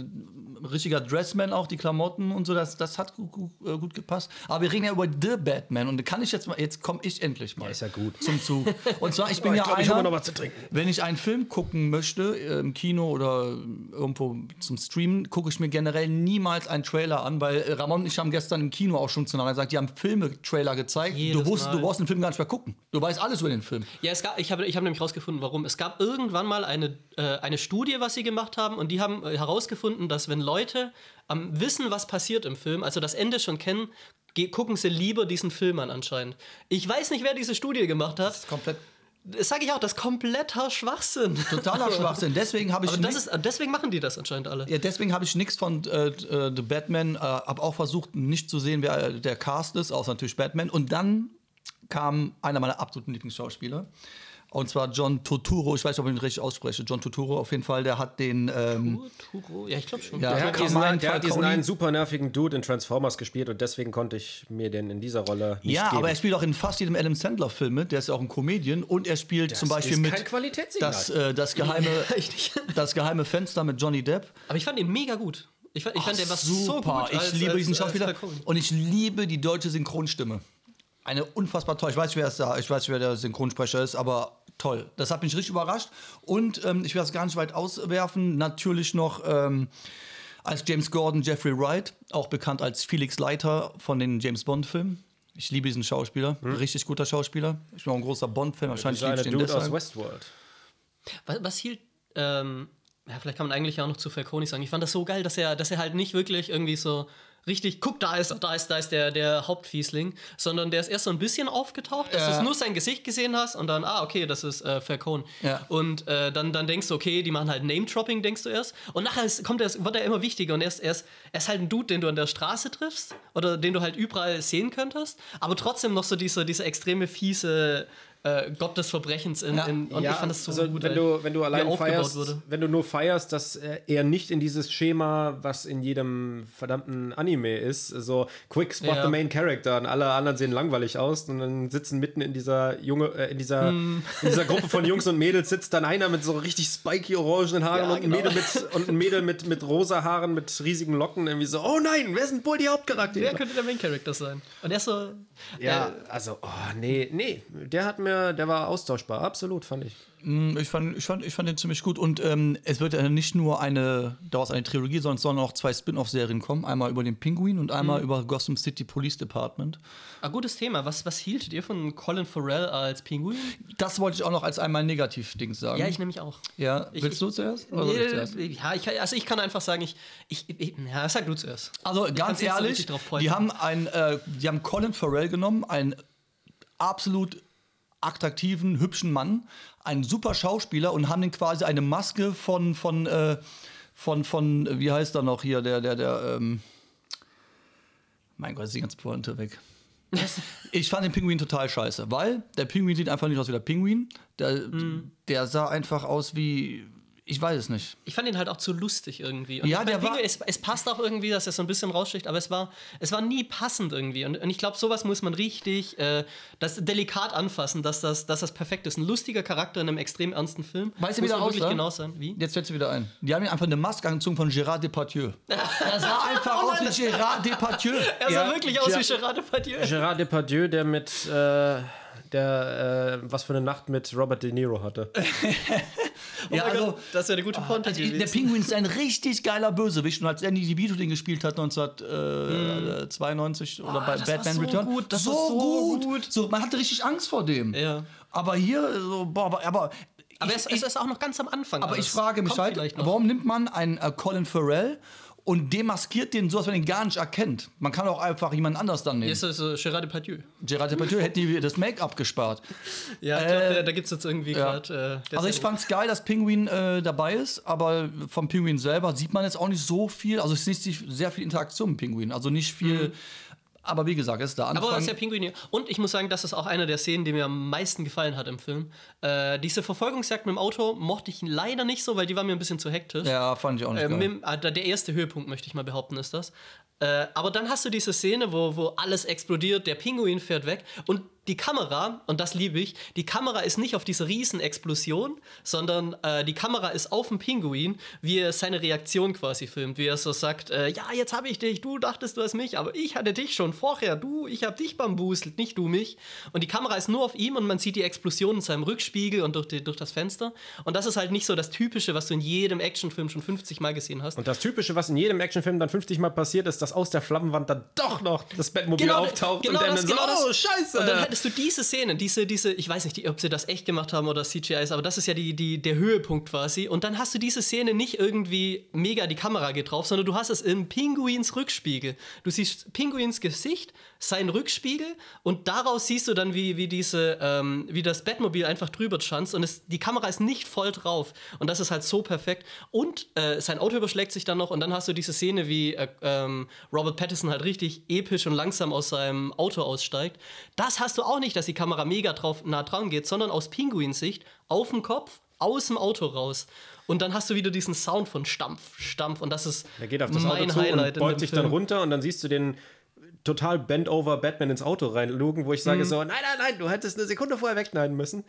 richtiger Dressman auch, die Klamotten und so, das, das hat gut, gut, äh, gut gepasst. Aber wir reden ja über The Batman und da kann ich jetzt mal, jetzt komme ich endlich mal ist ja gut. zum Zug. Und zwar, ich bin Oh, ich ja glaub, ich hol einer, noch was zu trinken. wenn ich einen Film gucken möchte, äh, im Kino oder irgendwo zum Streamen, gucke ich mir generell niemals einen Trailer an, weil äh, Ramon und ich haben gestern im Kino auch schon zueinander gesagt, die haben Filme-Trailer gezeigt. Jedes Du, wusst, Mal. du brauchst den Film gar nicht mehr gucken. Du weißt alles über den Film. Ja, es gab, ich habe ich hab nämlich rausgefunden, warum. Es gab irgendwann mal eine, äh, eine Studie, was sie gemacht haben, und die haben herausgefunden, dass wenn Leute am wissen, was passiert im Film, also das Ende schon kennen, gucken sie lieber diesen Film an anscheinend. Ich weiß nicht, wer diese Studie gemacht hat. Komplett Das sage ich auch, das ist kompletter Schwachsinn. totaler Schwachsinn. Deswegen habe ich Aber das ist, deswegen machen die das anscheinend alle. Ja, deswegen habe ich nichts von äh, äh, The Batman, äh, habe auch versucht, nicht zu sehen, wer äh, der Cast ist, außer natürlich Batman. Und dann kam einer meiner absoluten Lieblingsschauspieler. Und zwar John Turturro, ich weiß nicht, ob ich ihn richtig ausspreche. John Turturro auf jeden Fall, der hat den. Ähm, Turturro? Ja, ich glaube schon. ja, Der hat, diesen, Carmine der hat diesen einen super nervigen Dude in Transformers gespielt und deswegen konnte ich mir den in dieser Rolle nicht ja, geben. aber er spielt auch in fast jedem Adam Sandler-Film mit. Der ist ja auch ein Comedian. Und er spielt zum Beispiel ist mit das, äh, das, geheime, das geheime Fenster mit Johnny Depp. Aber ich fand ihn mega gut. Ich, fand- ich fand, der war so gut. Ich als- liebe als- diesen Schauspieler und ich liebe die deutsche Synchronstimme. Eine unfassbar toll. Ich weiß, wer es da, ich weiß, wer der Synchronsprecher ist, aber toll. Das hat mich richtig überrascht. Und ähm, ich werde es gar nicht weit auswerfen. Natürlich noch ähm, Als James Gordon Jeffrey Wright, auch bekannt als Felix Leiter von den James Bond-Filmen. Ich liebe diesen Schauspieler, richtig guter Schauspieler. Ich bin auch ein großer Bond-Fan, wahrscheinlich liebe ich den Dude aus deshalb. Westworld. Was, was hielt. Ähm, ja, vielleicht kann man eigentlich auch noch zu Falcone sagen. Ich fand das so geil, dass er, dass er halt nicht wirklich irgendwie so richtig, guck, da ist, da ist, da ist der, der Hauptfiesling, sondern der ist erst so ein bisschen aufgetaucht, dass Ja. du nur sein Gesicht gesehen hast und dann, ah, okay, das ist äh, Falcone. Ja. Und äh, dann, dann denkst du, okay, die machen halt Name-Dropping, denkst du erst. Und nachher ist, kommt er, wird er immer wichtiger und er ist, er, ist, er ist halt ein Dude, den du an der Straße triffst oder den du halt überall sehen könntest, aber trotzdem noch so diese, diese extreme fiese äh, Gott des Verbrechens in, Ja. in und ich fand das so also gut. wenn du, wenn du allein feierst, wurde. wenn du nur feierst, dass äh, er nicht in dieses Schema, was in jedem verdammten Anime ist, so quick spot Ja. the main character und alle anderen sehen langweilig aus und dann sitzen mitten in dieser Junge, äh, in dieser, Hm. in dieser Gruppe von Jungs und Mädels sitzt dann einer mit so richtig spiky orangenen Haaren Ja, und, ein genau. Mädel mit, und ein Mädel mit, mit rosa Haaren mit riesigen Locken irgendwie so, oh nein, wer sind wohl die Hauptcharaktere? Wer könnte der Main Character sein? Und er ist so. Ja, Äh, also, oh, nee, nee, der hat mir, der war austauschbar, absolut, fand ich. Mm, Ich fand, ich, fand, ich fand den ziemlich gut. Und ähm, es wird ja nicht nur eine, daraus eine Trilogie, sondern es sollen auch zwei Spin-off-Serien kommen. Einmal über den Pinguin und einmal Mhm. über Gotham City Police Department. ein gutes Thema. Was, was hieltet ihr von Colin Farrell als Pinguin? Das wollte ich auch noch als einmal Negativ-Ding sagen. Ja, ich nämlich auch. Ja, Ich- willst du zuerst? Oder ich Nee, zuerst? ja, ich, kann- also ich kann einfach sagen, ich. ich, ich ja, sag du zuerst. Also Ich ganz ehrlich, die haben ein, äh, die haben Colin Farrell genommen, einen absolut attraktiven, hübschen Mann, einen super Schauspieler und haben den quasi eine Maske von von äh, von von wie heißt er noch hier der der der ähm, mein Gott, ist die ganze Pointe weg. Ich fand den Pinguin total scheiße, weil der Pinguin sieht einfach nicht aus wie der Pinguin. Der, Mhm. der sah einfach aus wie. Ich weiß es nicht. Ich fand ihn halt auch zu lustig irgendwie. Und Ja, der war- Pinguin, es, es passt auch irgendwie, dass er so ein bisschen raussticht, aber es war, es war nie passend irgendwie. Und, und ich glaube, sowas muss man richtig äh, das delikat anfassen, dass das, dass das perfekt ist. Ein lustiger Charakter in einem extrem ernsten Film. Weißt du, wie der aussah? genau sein. Wie? Jetzt fällt sie wieder ein. Die haben ihm einfach eine Maske angezogen von Gérard Depardieu. Er sah einfach aus wie Gérard Depardieu. Er sah Ja, wirklich aus ja. wie Gerard Depardieu. Gérard Depardieu, der mit, äh, der, äh, was für eine Nacht mit Robert De Niro hatte. Oh Ja, also- Gott, das wäre eine gute Ponte Also, der Pinguin ist ein richtig geiler Bösewicht. Und als Andy DeVito den gespielt hat, 1992 oder bei das war Batman so Return. gut, das so, war so gut. gut. So, man hatte richtig Angst vor dem. Ja. Aber hier, so, boah, aber. aber aber ich- es, es ist auch noch ganz am Anfang. Aber alles. ich frage mich halt, warum nimmt man einen äh, Colin Farrell und demaskiert den so, dass man den gar nicht erkennt? Man kann auch einfach jemand anders dann nehmen. Hier ist es äh, Gerard Depardieu. Gerard Depardieu hätte die, das Make-up gespart. Ja, ich glaub, da, da gibt es jetzt irgendwie gerade. Äh, Also ich fand's geil, dass Pinguin äh, dabei ist, aber vom Pinguin selber sieht man jetzt auch nicht so viel. Also es ist nicht sehr viel Interaktion mit Pinguin, also nicht viel. Aber wie gesagt, es ist der Anfang. Aber es ist ja Pinguin hier. Und ich muss sagen, das ist auch eine der Szenen, die mir am meisten gefallen hat im Film. Äh, diese Verfolgungsjagd mit dem Auto mochte ich leider nicht so, weil die war mir ein bisschen zu hektisch. ja, fand ich auch nicht Äh, mit, äh, der erste Höhepunkt, möchte ich mal behaupten, ist das. Äh, aber dann hast du diese Szene, wo, wo alles explodiert, der Pinguin fährt weg und die Kamera, und das liebe ich, die Kamera ist nicht auf diese Riesenexplosion, sondern äh, die Kamera ist auf dem Pinguin, wie er seine Reaktion quasi filmt, wie er so sagt, äh, ja, jetzt habe ich dich, du dachtest, du hast mich, aber ich hatte dich schon vorher, du, ich habe dich bambuselt, nicht du mich. Und die Kamera ist nur auf ihm und man sieht die Explosion in seinem Rückspiegel und durch, die, durch das Fenster. Und das ist halt nicht so das Typische, was du in jedem Actionfilm schon 50 Mal gesehen hast. Und das Typische, was in jedem Actionfilm dann 50 Mal passiert, ist, dass aus der Flammenwand dann doch noch das Bettmobil auftaucht genau und dann, das, so, genau das. oh, scheiße. Du diese Szene, diese, diese, ich weiß nicht, ob sie das echt gemacht haben oder CGI ist, aber das ist ja die, die, der Höhepunkt quasi. Und dann hast du diese Szene nicht irgendwie mega die Kamera drauf, sondern du hast es im Pinguins Rückspiegel. Du siehst Pinguins Gesicht, sein Rückspiegel und daraus siehst du dann, wie, wie diese, ähm, wie das Bettmobil einfach drüber schanzt und es, die Kamera ist nicht voll drauf. Und das ist halt so perfekt. Und äh, sein Auto überschlägt sich dann noch und dann hast du diese Szene, wie äh, ähm, Robert Pattinson halt richtig episch und langsam aus seinem Auto aussteigt. Das hast du auch nicht, dass die Kamera mega drauf, nah dran geht, sondern aus Pinguins Sicht auf dem Kopf, aus dem Auto raus. Und dann hast du wieder diesen Sound von Stampf, Stampf. Und das ist Er geht auf das mein Auto zu Highlight und beugt sich Film. dann runter und dann siehst du den total bent-over Batman ins Auto reinlugen, wo ich Mhm. sage so, nein, nein, nein, du hättest eine Sekunde vorher wegschneiden müssen.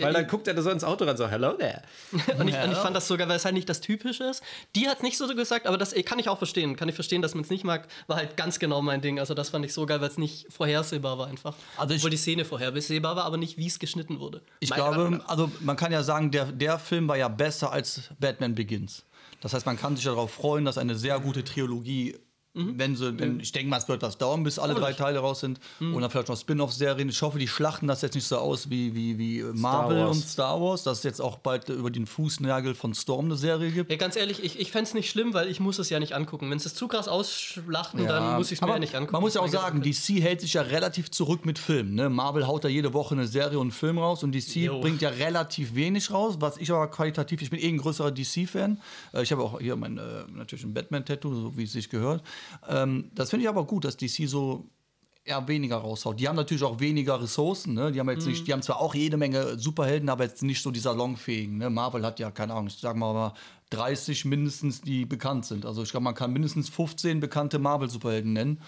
Weil dann guckt er da so ins Auto rein, so, hello there. Und ich, und ich fand das sogar, weil es halt nicht das Typische ist. Die hat es nicht so gesagt, aber das kann ich auch verstehen. Kann ich verstehen, dass man es nicht mag. War halt ganz genau mein Ding. Also das fand ich so geil, weil es nicht vorhersehbar war einfach. Also ich- Obwohl die Szene vorhersehbar war, aber nicht, wie es geschnitten wurde. Ich Meinung glaube, nach. also man kann ja sagen, der, der Film war ja besser als Batman Begins. Das heißt, man kann sich darauf freuen, dass eine sehr gute Trilogie Mhm. Wenn sie, wenn, ich denke mal, es wird was dauern, bis alle drei Teile raus sind. Mhm. Und dann vielleicht noch Spin-off-Serien. Ich hoffe, die schlachten das jetzt nicht so aus wie, wie, wie Marvel Wars. und Star Wars, dass es jetzt auch bald über den Fußnagel von Storm eine Serie gibt. Ja, ganz ehrlich, ich, ich fände es nicht schlimm, weil ich muss es ja nicht angucken. Wenn es zu krass ausschlachten, dann muss ich es mir aber ja nicht angucken. Man muss ja auch sagen. DC hält sich ja relativ zurück mit Filmen. Ne? Marvel haut da jede Woche eine Serie und einen Film raus und DC Jo. bringt ja relativ wenig raus, was ich aber qualitativ, ich bin eh ein größerer DC-Fan. Äh, ich habe auch hier mein, äh, natürlich ein Batman-Tattoo, so wie es sich gehört. Ähm, das finde ich aber gut, dass DC so eher weniger raushaut. Die haben natürlich auch weniger Ressourcen, ne? Die haben jetzt nicht, die haben zwar auch jede Menge Superhelden, aber jetzt nicht so die salonfähigen. Ne? Marvel hat ja, keine Ahnung, ich sag mal mal 30 mindestens, die bekannt sind. Also ich glaube, man kann mindestens 15 bekannte Marvel-Superhelden nennen.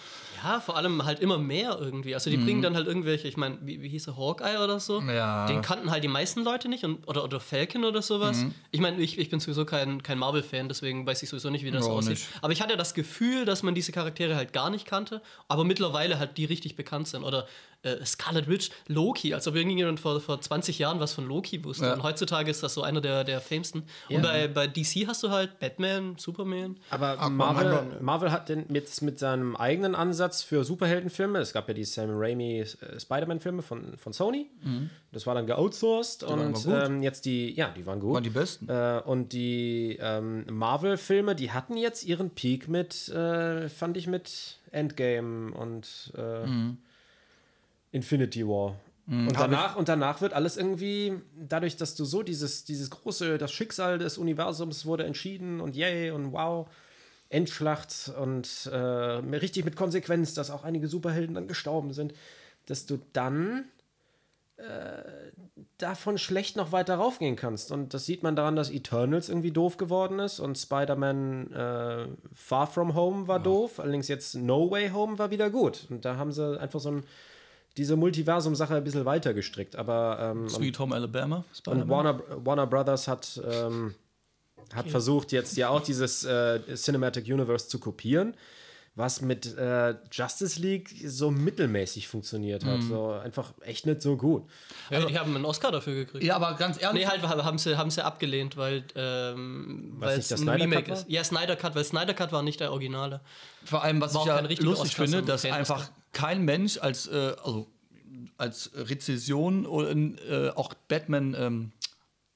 Ja, vor allem halt immer mehr irgendwie. Also die bringen dann halt irgendwelche, ich meine, wie, wie hieß er, Hawkeye oder so? Ja. Den kannten halt die meisten Leute nicht und, oder, oder Falcon oder sowas. Ich meine, ich, ich bin sowieso kein, kein Marvel-Fan, deswegen weiß ich sowieso nicht, wie das Ja, aussieht. nicht. Aber ich hatte das Gefühl, dass man diese Charaktere halt gar nicht kannte, aber mittlerweile halt die richtig bekannt sind. Oder äh, Scarlet Witch, Loki, als ob irgendjemand vor, vor 20 Jahren was von Loki wusste. Ja. Und heutzutage ist das so einer der, der famesten. Und bei, bei DC hast du halt Batman, Superman. Aber Marvel, Marvel hat den mit, mit seinem eigenen Ansatz für Superheldenfilme, es gab ja die Sam Raimi äh, Spider-Man-Filme von, von Sony, das war dann geoutsourced waren und ähm, jetzt die, ja, die waren gut. Waren die besten. Äh, und die ähm, Marvel-Filme, die hatten jetzt ihren Peak mit, äh, fand ich mit Endgame und äh, Infinity War. Und hab danach, und danach wird alles irgendwie, dadurch, dass du so dieses, dieses große, das Schicksal des Universums wurde entschieden und yay und wow, Endschlacht und äh, richtig mit Konsequenz, dass auch einige Superhelden dann gestorben sind, dass du dann äh, davon schlecht noch weiter raufgehen kannst. Und das sieht man daran, dass Eternals irgendwie doof geworden ist und Spider-Man äh, Far From Home war doof, allerdings jetzt No Way Home war wieder gut. Und da haben sie einfach so ein, diese Multiversum-Sache ein bisschen weiter gestrickt. Aber ähm, Sweet Home Alabama. und. Warner, Warner Brothers hat, ähm, hat versucht, jetzt ja auch dieses äh, Cinematic Universe zu kopieren, was mit äh, Justice League so mittelmäßig funktioniert hat. So einfach echt nicht so gut. Ja, die haben einen Oscar dafür gekriegt. Ja, aber ganz ehrlich, Nee, halt haben sie, haben sie abgelehnt, weil, ähm, es ein Snyder Remake Cut ist. Ja, Snyder Cut, weil Snyder Cut war nicht der Originale. Vor allem, was War ich auch ja lustig finde, dass einfach Oscar. Kein Mensch als, äh, also als Rezession oder äh, auch Batman ähm,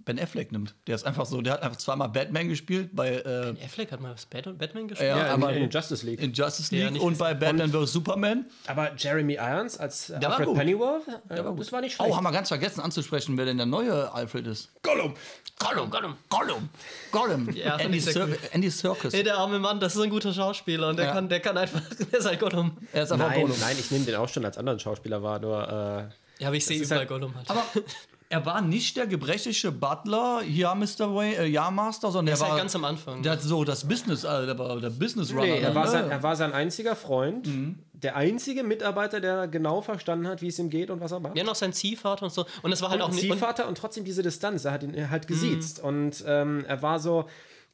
Ben Affleck nimmt. Der ist einfach so, der hat einfach zweimal Batman gespielt bei äh, Affleck hat mal was Bat- Batman gespielt. Ja, Ja, in, aber- in Justice League. in Justice Ja, League nicht und bei Batman vs. Superman. Aber Jeremy Irons als war Alfred gut. Pennyworth, äh, Der war das gut. war nicht schlecht. Oh, haben wir ganz vergessen anzusprechen, wer denn der neue Alfred ist. Gollum! Gollum, Gollum. Gollum. Gollum. Ja, Andy, Cir gut. Andy Serkis. Ey, der arme Mann, das ist ein guter Schauspieler und der, Ja. kann, der kann einfach, der ist halt Gollum. Er ist einfach Nein, Gollum. nein, ich nehme den auch schon als anderen Schauspieler wahr, nur äh, Ja, aber ich sehe überall halt- Gollum halt. Aber er war nicht der gebrechliche Butler, ja, Mr. Way, äh, ja, Master, sondern er war halt ganz am Anfang. Der hat so das Business, äh, der war der Business Runner. Nee, er war, ne? sein, er war sein einziger Freund, der einzige Mitarbeiter, der genau verstanden hat, wie es ihm geht und was er macht. ja, noch sein Ziehvater und so. Und es war halt und auch ein nicht. Und, Ziehvater und trotzdem diese Distanz. Er hat ihn halt gesiezt. Und ähm, er war so,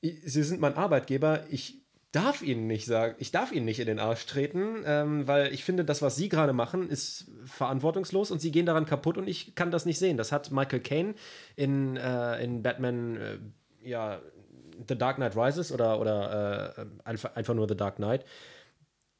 "I- Sie sind mein Arbeitgeber, ich darf Ihnen nicht sagen, ich darf Ihnen nicht in den Arsch treten, ähm, weil ich finde, das, was Sie gerade machen, ist verantwortungslos und Sie gehen daran kaputt und ich kann das nicht sehen. Das hat Michael Caine in, äh, in Batman, äh, ja, The Dark Knight Rises oder, oder äh, einfach, einfach nur The Dark Knight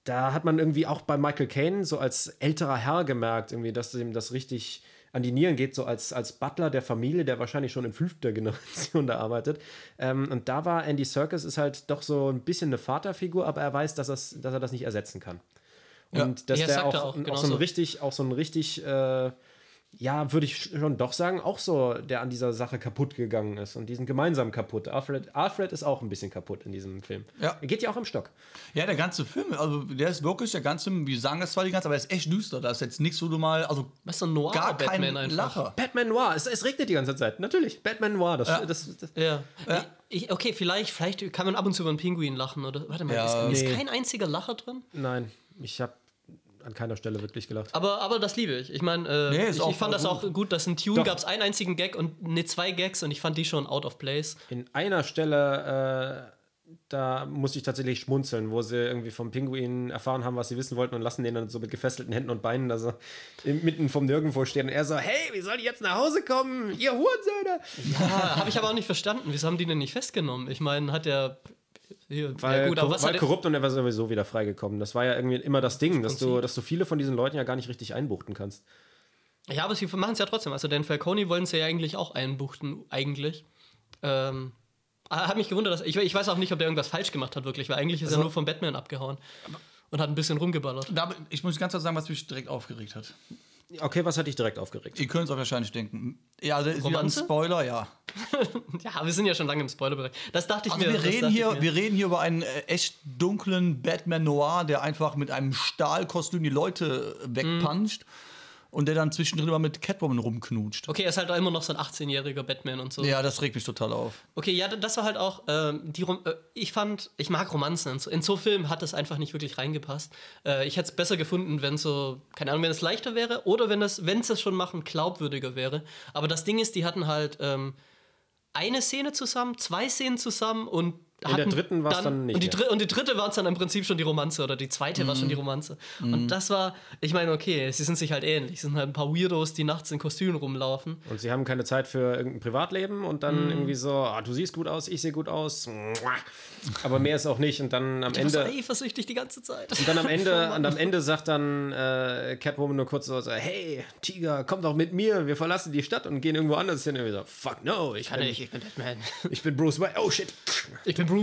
da hat man irgendwie auch bei Michael Caine so als älterer Herr gemerkt, irgendwie, dass ihm das richtig an die Nieren geht, so als, als Butler der Familie, der wahrscheinlich schon in fünfter Generation da arbeitet. Ähm, und da war Andy Serkis ist halt doch so ein bisschen eine Vaterfigur, aber er weiß, dass, dass er das nicht ersetzen kann. Und dass Ja, der sagt auch, er auch, auch so ein richtig, auch so ein richtig, äh, ja, würde ich schon doch sagen, auch so, der an dieser Sache kaputt gegangen ist und diesen gemeinsam kaputt. Alfred, Alfred ist auch ein bisschen kaputt in diesem Film. Ja. Er geht ja auch im Stock. Ja, der ganze Film, also der ist wirklich, der ganze Film, wir sagen das zwar die ganze, aber er ist echt düster. Da ist jetzt nichts, wo du mal, also was ist ein Noir gar kein Batman einfach. Lacher. Batman Noir, es, es regnet die ganze Zeit, natürlich. Batman Noir, das, Ja. das, das, Ja. Ich, okay, vielleicht, vielleicht kann man ab und zu über einen Pinguin lachen, oder? Warte mal, Ja, ist, ist nee. kein einziger Lacher drin? Nein, ich habe an keiner Stelle wirklich gelacht. Aber, aber das liebe ich. Ich meine, äh, Nee, ich, ich fand das gut. auch gut, dass in Tune gab es einen einzigen Gag und ne zwei Gags und ich fand die schon out of place. In einer Stelle da musste ich tatsächlich schmunzeln, wo sie irgendwie vom Pinguin erfahren haben, was sie wissen wollten und lassen den dann so mit gefesselten Händen und Beinen da so mitten vom Nirgendwo stehen. Und er so, hey, wie soll ich jetzt nach Hause kommen? Ihr Hurensöhne! Ja, habe ich aber auch nicht verstanden. Wieso haben die denn nicht festgenommen? Ich meine, hat der. Hier, Weil, ja, gut, aber was weil korrupt und er war sowieso wieder freigekommen. Das war ja irgendwie immer das Ding, dass du, dass du viele von diesen Leuten ja gar nicht richtig einbuchten kannst. ja, aber sie machen es ja trotzdem. Also, den Falcone wollen sie ja eigentlich auch einbuchten, eigentlich. Ähm. ah, Hat mich gewundert, dass. Ich, ich weiß auch nicht, ob der irgendwas falsch gemacht hat, wirklich, weil eigentlich ist er nur vom Batman abgehauen und hat ein bisschen rumgeballert. Da, ich muss ganz klar sagen, was mich direkt aufgeregt hat. Okay, was hat dich direkt aufgeregt? Ihr könnt es auch wahrscheinlich denken. Ja, also ist wieder ein Romanze? Spoiler, ja. Ja, wir sind ja schon lange im Spoilerbereich. Das dachte ich Also mir. wir das reden, dachte ich hier, mir. wir reden hier über einen äh, echt dunklen Batman Noir, der einfach mit einem Stahlkostüm die Leute äh, wegpuncht und der dann zwischendrin immer mit Catwoman rumknutscht. Okay, er ist halt auch immer noch so ein 18-jähriger Batman und so. Ja, das regt mich total auf. Okay, ja, das war halt auch, ähm, die Rom äh, ich fand, ich mag Romanzen. In so, in so Filmen hat das einfach nicht wirklich reingepasst. Äh, ich hätte es besser gefunden, wenn so, keine Ahnung, wenn es leichter wäre oder wenn es, wenn es schon machen, glaubwürdiger wäre. Aber das Ding ist, die hatten halt ähm, eine Szene zusammen, zwei Szenen zusammen und In der dritten war's dann nicht Und die, und die dritte war es dann im Prinzip schon die Romanze oder die zweite war schon Mhm. die Romanze. Und das war, ich meine, okay, sie sind sich halt ähnlich. Sie sind halt ein paar Weirdos, die nachts in Kostümen rumlaufen. Und sie haben keine Zeit für irgendein Privatleben und Mhm. dann irgendwie so, ah, du siehst gut aus, ich sehe gut aus. Aber mehr ist auch nicht. Und dann am Ich war so Ende. eifersüchtig die ganze Zeit. Und dann am Ende, und am Ende sagt dann äh, Catwoman nur kurz so, hey, Tiger, komm doch mit mir, wir verlassen die Stadt und gehen irgendwo anders hin. Und wir so, fuck no, ich, Kann bin, ich, ich bin Batman. ich bin Bruce Wayne, oh shit. Ich bin Bruce.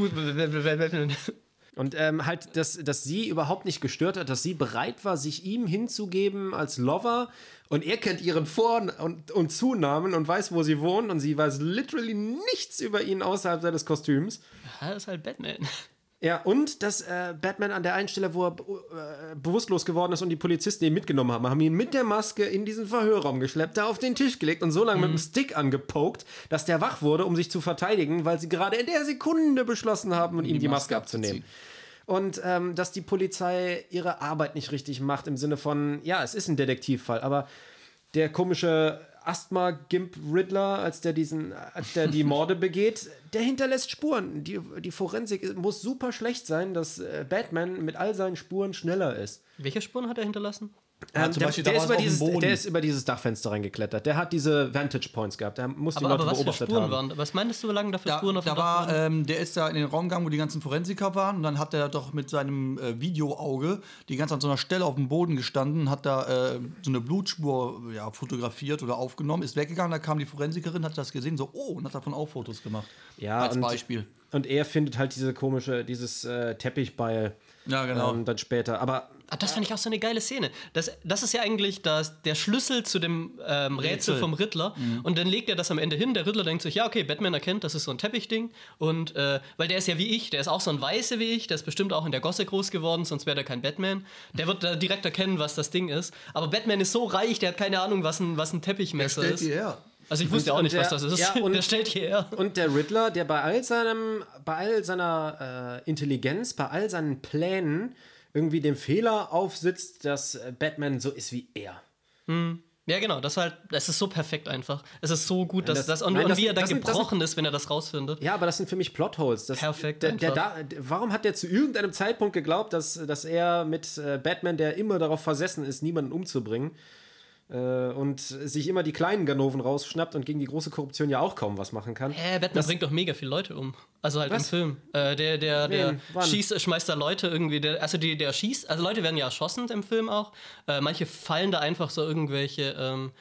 Und ähm, halt, dass, dass sie überhaupt nicht gestört hat, dass sie bereit war, sich ihm hinzugeben als Lover. Und er kennt ihren Vor- und, und Zunamen und weiß, wo sie wohnt. Und sie weiß literally nichts über ihn außerhalb seines Kostüms. Ja, ist halt Batman. Ja, und dass äh, Batman an der einen Stelle, wo er äh, bewusstlos geworden ist und die Polizisten ihn mitgenommen haben, haben ihn mit der Maske in diesen Verhörraum geschleppt, da auf den Tisch gelegt und so lange mit dem Stick angepokt, dass der wach wurde, um sich zu verteidigen, weil sie gerade in der Sekunde beschlossen haben, ihm die, Maske, Maske abzunehmen. Und ähm, dass die Polizei ihre Arbeit nicht richtig macht, im Sinne von, ja, es ist ein Detektivfall, aber der komische Asthma-Gimp-Riddler, als der diesen, als der die Morde begeht, der hinterlässt Spuren. Die, die Forensik muss super schlecht sein, dass äh, Batman mit all seinen Spuren schneller ist. Welche Spuren hat er hinterlassen? Ähm, zum der, Beispiel der, ist dieses, der ist über dieses Dachfenster reingeklettert. Der hat diese Vantage Points gehabt. Der muss die Aber, Leute aber was für beobachtet Spuren haben. waren? Was meinst du, wie lange da für Da, Spuren auf da dem war, waren? ähm, der ist da in den Raum gegangen, wo die ganzen Forensiker waren. Und dann hat er doch mit seinem äh, Videoauge die ganze an so einer Stelle auf dem Boden gestanden, hat da äh, so eine Blutspur ja, fotografiert oder aufgenommen, ist weggegangen. Da kam die Forensikerin, hat das gesehen, so, oh, und hat davon auch Fotos gemacht. Ja, Als und, Beispiel. Und er findet halt diese komische, dieses äh, Teppichbeil. Ja, genau. Ähm, dann später. Aber Ah, das fand ich auch so eine geile Szene. Das, das ist ja eigentlich das, der Schlüssel zu dem ähm, Rätsel Rätsel. vom Riddler. Und dann legt er das am Ende hin. Der Riddler denkt sich, ja, okay, Batman erkennt, das ist so ein Teppichding. Und äh, weil der ist ja wie ich, der ist auch so ein Weiße wie ich, der ist bestimmt auch in der Gosse groß geworden, sonst wäre der kein Batman. Der wird da direkt erkennen, was das Ding ist. Aber Batman ist so reich, der hat keine Ahnung, was ein, was ein Teppichmesser ist. her. Also ich wusste Und auch nicht, der- was das ist. ja, und- der stellt hierher. Und der Riddler, der bei all seinem, bei all seiner äh, Intelligenz, bei all seinen Plänen irgendwie dem Fehler aufsitzt, dass äh, Batman so ist wie er. Ja, genau, das halt, das ist so perfekt einfach. Es ist so gut, dass das- das, und, nein, und wie er dann das sind- gebrochen ist, wenn er das rausfindet. Ja, aber das sind für mich Plotholes. Das, Perfekt Der, der da, warum hat der zu irgendeinem Zeitpunkt geglaubt, dass, dass er mit äh, Batman, der immer darauf versessen ist, niemanden umzubringen, und sich immer die kleinen Ganoven rausschnappt und gegen die große Korruption ja auch kaum was machen kann? Hä, Batman bringt doch mega viele Leute um. Also halt Was? im Film. Äh, der, der, der Wen? Schießt, schmeißt da Leute irgendwie, der, also die, der schießt, also Leute werden ja erschossen im Film auch. Äh, manche fallen da einfach so irgendwelche ähm,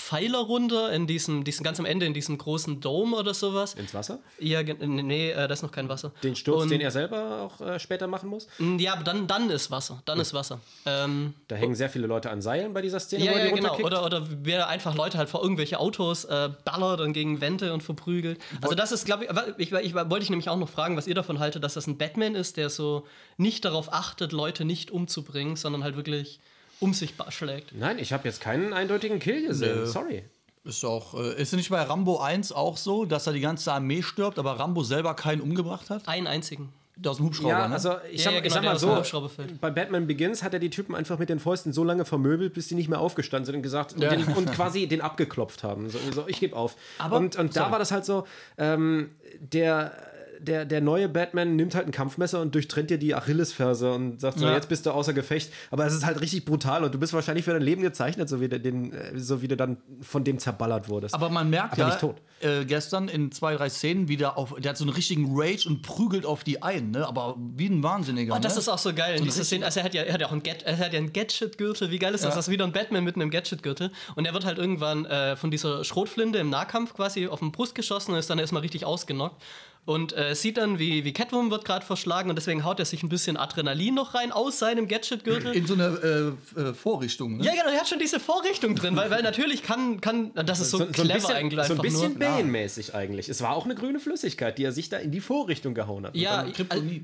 Pfeiler runter in diesem, diesem ganz am Ende in diesem großen Dome oder sowas. Ins Wasser? Ja, nee, äh, da ist noch kein Wasser. Den Sturz, Und- den er selber auch äh, später machen muss? Ja, aber dann, dann ist Wasser. Dann ist Wasser. Ähm, Da hängen sehr viele Leute an Seilen bei dieser Szene, ja, wo er ja, genau. Oder, oder wer einfach Leute halt vor irgendwelche Autos äh, ballert und gegen Wände und verprügelt. Also das ist, glaube ich, ich, ich, wollte ich nämlich auch noch fragen, was ihr davon haltet, dass das ein Batman ist, der so nicht darauf achtet, Leute nicht umzubringen, sondern halt wirklich um sich schlägt. Nein, ich habe jetzt keinen eindeutigen Kill gesehen. Nö. Sorry. Ist auch, äh, ist nicht bei Rambo 1 auch so, dass da die ganze Armee stirbt, aber Rambo selber keinen umgebracht hat? Einen einzigen. Der aus dem Hubschrauber, Ja, ne? also ich Ja, sag, ja, ich genau, sag der mal so, Hubschrauber fällt. bei Batman Begins hat er die Typen einfach mit den Fäusten so lange vermöbelt, bis die nicht mehr aufgestanden sind und gesagt und, Ja. den, und quasi den abgeklopft haben. So, so ich gebe auf. Aber- und und da war das halt so, ähm, der der, der neue Batman nimmt halt ein Kampfmesser und durchtrennt dir die Achillesferse und sagt so, Ja. jetzt bist du außer Gefecht. Aber es ist halt richtig brutal und du bist wahrscheinlich für dein Leben gezeichnet, so wie, du den, äh, so wie du dann von dem zerballert wurdest. Aber man merkt Aber ja nicht tot. Äh, gestern in zwei, drei Szenen wieder auf, der hat so einen richtigen Rage und prügelt auf die ein, ne? Aber wie ein Wahnsinniger. Oh, das ne? ist auch so geil. In dieser Szene, also er hat ja, er hat ja auch ein, Get, er hat ja einen Gadget-Gürtel. Wie geil ist das? Ja. Das ist wieder ein Batman mit einem Gadget-Gürtel. Und er wird halt irgendwann äh, von dieser Schrotflinte im Nahkampf quasi auf den Brust geschossen und ist dann erstmal richtig ausgenockt. Und äh, sieht dann, wie, wie Catwoman wird gerade verschlagen und deswegen haut er sich ein bisschen Adrenalin noch rein aus seinem Gadget-Gürtel. in so eine äh, äh, Vorrichtung. Ne? Ja, genau, er hat schon diese Vorrichtung drin, weil, weil natürlich kann, kann das ist so, clever bisschen, eigentlich so ein einfach bisschen. Bane-mäßig eigentlich. Es war auch eine grüne Flüssigkeit, die er sich da in die Vorrichtung gehauen hat. Und Ja,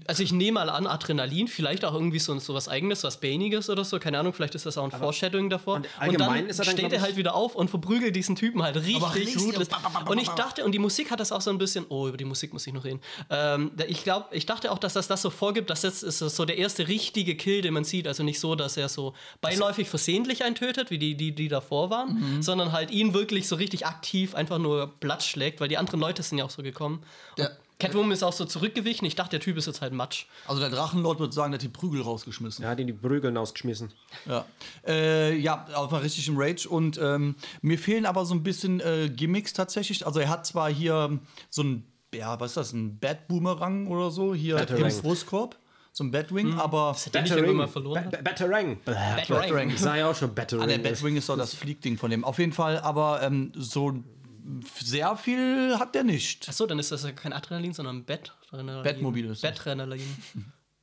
also ich nehme mal an, Adrenalin, vielleicht auch irgendwie so, so was Eigenes, was Baniges oder so, keine Ahnung, vielleicht ist das auch ein Foreshadowing davor. und allgemein dann ist er dann, steht er halt wieder auf und verprügelt diesen Typen halt richtig ruthless. ba, Und ich dachte, und die Musik hat das auch so ein bisschen, oh, über die Musik muss ich noch reden. Ähm, ich glaube, ich dachte auch, dass das das so vorgibt, dass das ist so der erste richtige Kill, den man sieht. Also nicht so, dass er so beiläufig versehentlich einen tötet, wie die, die, die davor waren, Mhm. sondern halt ihn wirklich so richtig aktiv einfach nur Platz schlägt, weil die anderen Leute sind ja auch so gekommen. Der- Catwoman ist auch so zurückgewichen. Ich dachte, der Typ ist jetzt halt Matsch. Also der Drachenlord wird sagen, der hat die Prügel rausgeschmissen. er hat ihn die Prügeln ausgeschmissen. Ja, äh, ja auf mal richtig im Rage. Und ähm, mir fehlen aber so ein bisschen äh, Gimmicks tatsächlich. Also er hat zwar hier so ein, ja, was ist das, ein Bat-Boomerang oder so, hier im Batarang. Brustkorb. So ein Batwing, aber Den ich immer mal verloren Ba- habe. Ba- Batarang. Batarang. Ich sah ja auch schon Ah, Batarang. der Batwing ist doch das Fliegding von dem. Auf jeden Fall, aber ähm, so sehr viel hat der nicht. Achso, dann ist das ja kein Adrenalin, sondern Bettrenalin. Bettmobil ist das. Bettrenalin.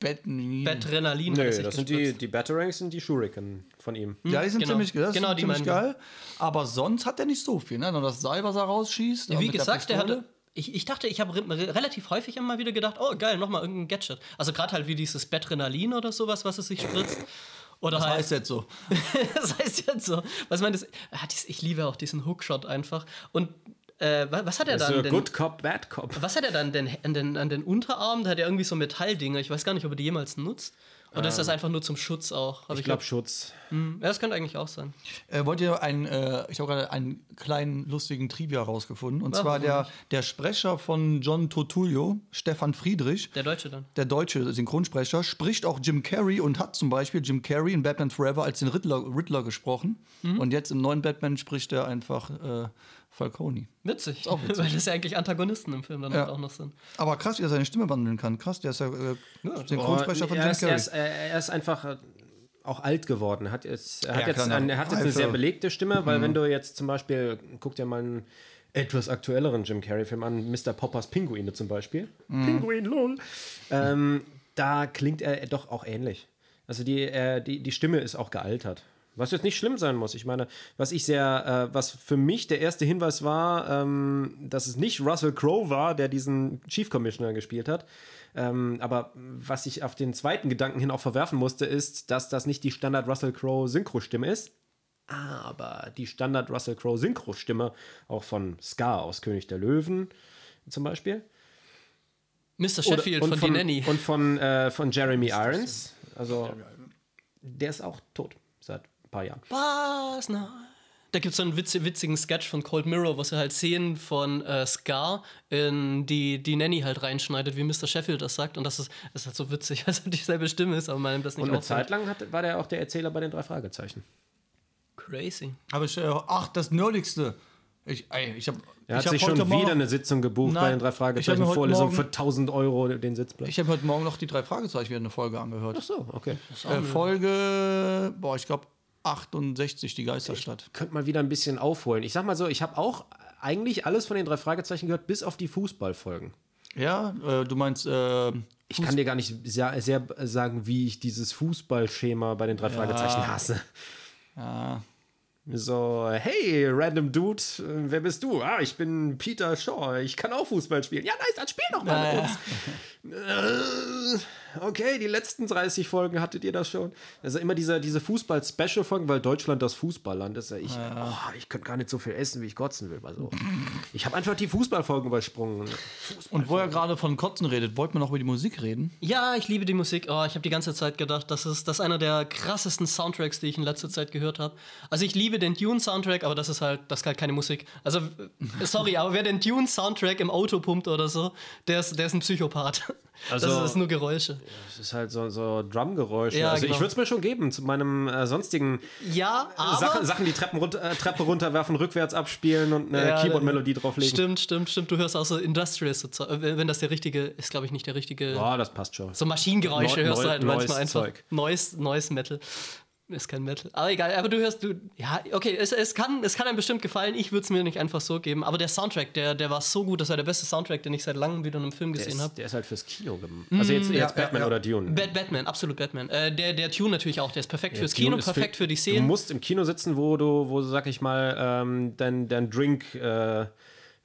Bettrenalin. Nö, sich das sind die, die Batarangs sind die Shuriken von ihm. Ja, die sind Genau. ziemlich, das Genau, ist die ziemlich geil. Aber sonst hat er nicht so viel. Ne? Nur das Seil, was er rausschießt. Wie gesagt, der hatte. Ich, ich dachte, ich habe re relativ häufig immer wieder gedacht, oh geil, nochmal irgendein Gadget. Also gerade halt wie dieses Bettrenalin oder sowas, was es sich spritzt. Oder Das halt. heißt jetzt so. das heißt jetzt so. Was meint das? Ah, Ich liebe auch diesen Hookshot einfach. Und äh, wa- was hat er So, dann denn? Good Cop, Bad Cop. Was hat er dann denn an den, an den Unterarm? Da hat er irgendwie so Metalldinger. Ich weiß gar nicht, ob er die jemals nutzt. Oder ist das einfach nur zum Schutz auch? Hab Ich glaube Schutz. Hm, Ja, das könnte eigentlich auch sein. Äh, wollt ihr einen, äh, ich habe gerade einen kleinen lustigen Trivia rausgefunden. Und Ja, zwar der, der Sprecher von John Turturro, Stefan Friedrich, Der Deutsche dann. der deutsche Synchronsprecher, spricht auch Jim Carrey und hat zum Beispiel Jim Carrey in Batman Forever als den Riddler, Riddler gesprochen. Mhm. Und jetzt im neuen Batman spricht er einfach äh, Falcone. Witzig. auch witzig. Weil das ja eigentlich Antagonisten im Film dann Ja. halt auch noch sind. Aber krass, wie er seine Stimme wandeln kann. Krass, der ist ja, äh, Synchronsprecher von er, Jim ist, er, Carrey. ist, er ist einfach äh, auch alt geworden. Hat jetzt, er hat Ja, jetzt, Mhm. ein, er hat jetzt eine Reife. sehr belegte Stimme, weil wenn du jetzt zum Beispiel, guck dir mal einen etwas aktuelleren Jim Carrey-Film an, Mr. Poppers Pinguine zum Beispiel. Mhm. Pinguin, lol. Ähm, da klingt er doch auch ähnlich. Also die, äh, die, die Stimme ist auch gealtert. Was jetzt nicht schlimm sein muss. Ich meine, was ich sehr, äh, was für mich der erste Hinweis war, ähm, dass es nicht Russell Crowe war, der diesen Chief Commissioner gespielt hat. Ähm, aber was ich auf den zweiten Gedanken hin auch verwerfen musste, ist, dass das nicht die Standard Russell Crowe Synchrostimme ist. Aber die Standard Russell Crowe Synchrostimme auch von Scar aus König der Löwen zum Beispiel. Mr. Sheffield und von, von, Die Nanny. Und von, äh, von Jeremy Irons. Also, der ist auch tot seit paar Jahren. Was? Nein. Da gibt es so einen witz witzigen Sketch von Cold Mirror, wo sie halt Szenen von äh, Scar in die, die Nanny halt reinschneidet, wie Mr. Sheffield das sagt. Und das ist, das ist halt so witzig, weil es halt dieselbe Stimme ist, aber man nimmt das nicht Und eine auffällt. Zeit lang hat, war der auch der Erzähler bei den drei Fragezeichen. Crazy. Habe ich, äh, ach, das Nerdigste. Ich, ey, ich habe Er hat ich hab sich schon wieder Morgen- eine Sitzung gebucht Nein, bei den drei ich hab Fragezeichen Vorlesung Morgen- für 1000 Euro den Sitzplatz. Ich habe heute Morgen noch die drei Fragezeichen wieder eine Folge angehört. Ach so, okay. Äh, Folge, boah, ich glaube 68, die Geisterstadt. Könnte mal wieder ein bisschen aufholen. Ich sag mal so, ich habe auch eigentlich alles von den drei Fragezeichen gehört, bis auf die Fußballfolgen. Ja, äh, du meinst, äh, Ich kann dir gar nicht sehr, sehr sagen, wie ich dieses Fußballschema bei den drei Fragezeichen hasse. ja, So, hey, random Dude, wer bist du? Ah, ich bin Peter Shaw, ich kann auch Fußball spielen. Ja, nice, dann spiel doch mal mit uns. Äh, okay, die letzten 30 Folgen hattet ihr das schon. Also immer diese, diese Fußball-Special-Folgen, weil Deutschland das Fußballland ist. Ja, ich, oh, ich könnte gar nicht so viel essen, wie ich kotzen will. Also, ich habe einfach die Fußballfolgen übersprungen. und wo er gerade von Kotzen redet, wollten wir noch über die Musik reden? Ja, ich liebe die Musik. Oh, ich habe die ganze Zeit gedacht, das ist, das ist einer der krassesten Soundtracks, die ich in letzter Zeit gehört habe. Also ich liebe liebe den Dune-Soundtrack, aber das ist halt, das ist halt keine Musik. Also, äh, sorry, aber wer den Dune-Soundtrack im Auto pumpt oder so, der ist, der ist ein Psychopath. Also- das, ist, das ist nur Geräusche. Es ist halt so, so Drumgeräusche. Ja, also genau. ich würde es mir schon geben zu meinem äh, sonstigen Ja, aber. Sachen, Sachen, die Treppen runter, äh, Treppe runterwerfen, rückwärts abspielen und eine Ja, Keyboard-Melodie drauflegen. Stimmt, stimmt, stimmt. Du hörst auch so Industrial, so, wenn das der richtige, ist glaube ich nicht der richtige. Ja, das passt schon. So Maschinengeräusche Neu- hörst du neu- halt neues manchmal einfach. Zeug. Neues, neues Metal. Ist kein Metal. Aber egal, aber du hörst, du. Ja, okay, es, es, kann, es kann einem bestimmt gefallen. Ich würde es mir nicht einfach so geben. Aber der Soundtrack, der, der war so gut. Das war der beste Soundtrack, den ich seit langem wieder in einem Film gesehen habe. der ist halt fürs Kino gemacht. Also jetzt, ja, jetzt ja, Batman ja. oder Dune. Bat Batman, absolut Batman. Äh, der, der Tune natürlich auch, der ist perfekt fürs Dune Kino, perfekt für die Du Szenen. musst im Kino sitzen, wo du, wo du sag ich mal, ähm, dein, dein Drink äh,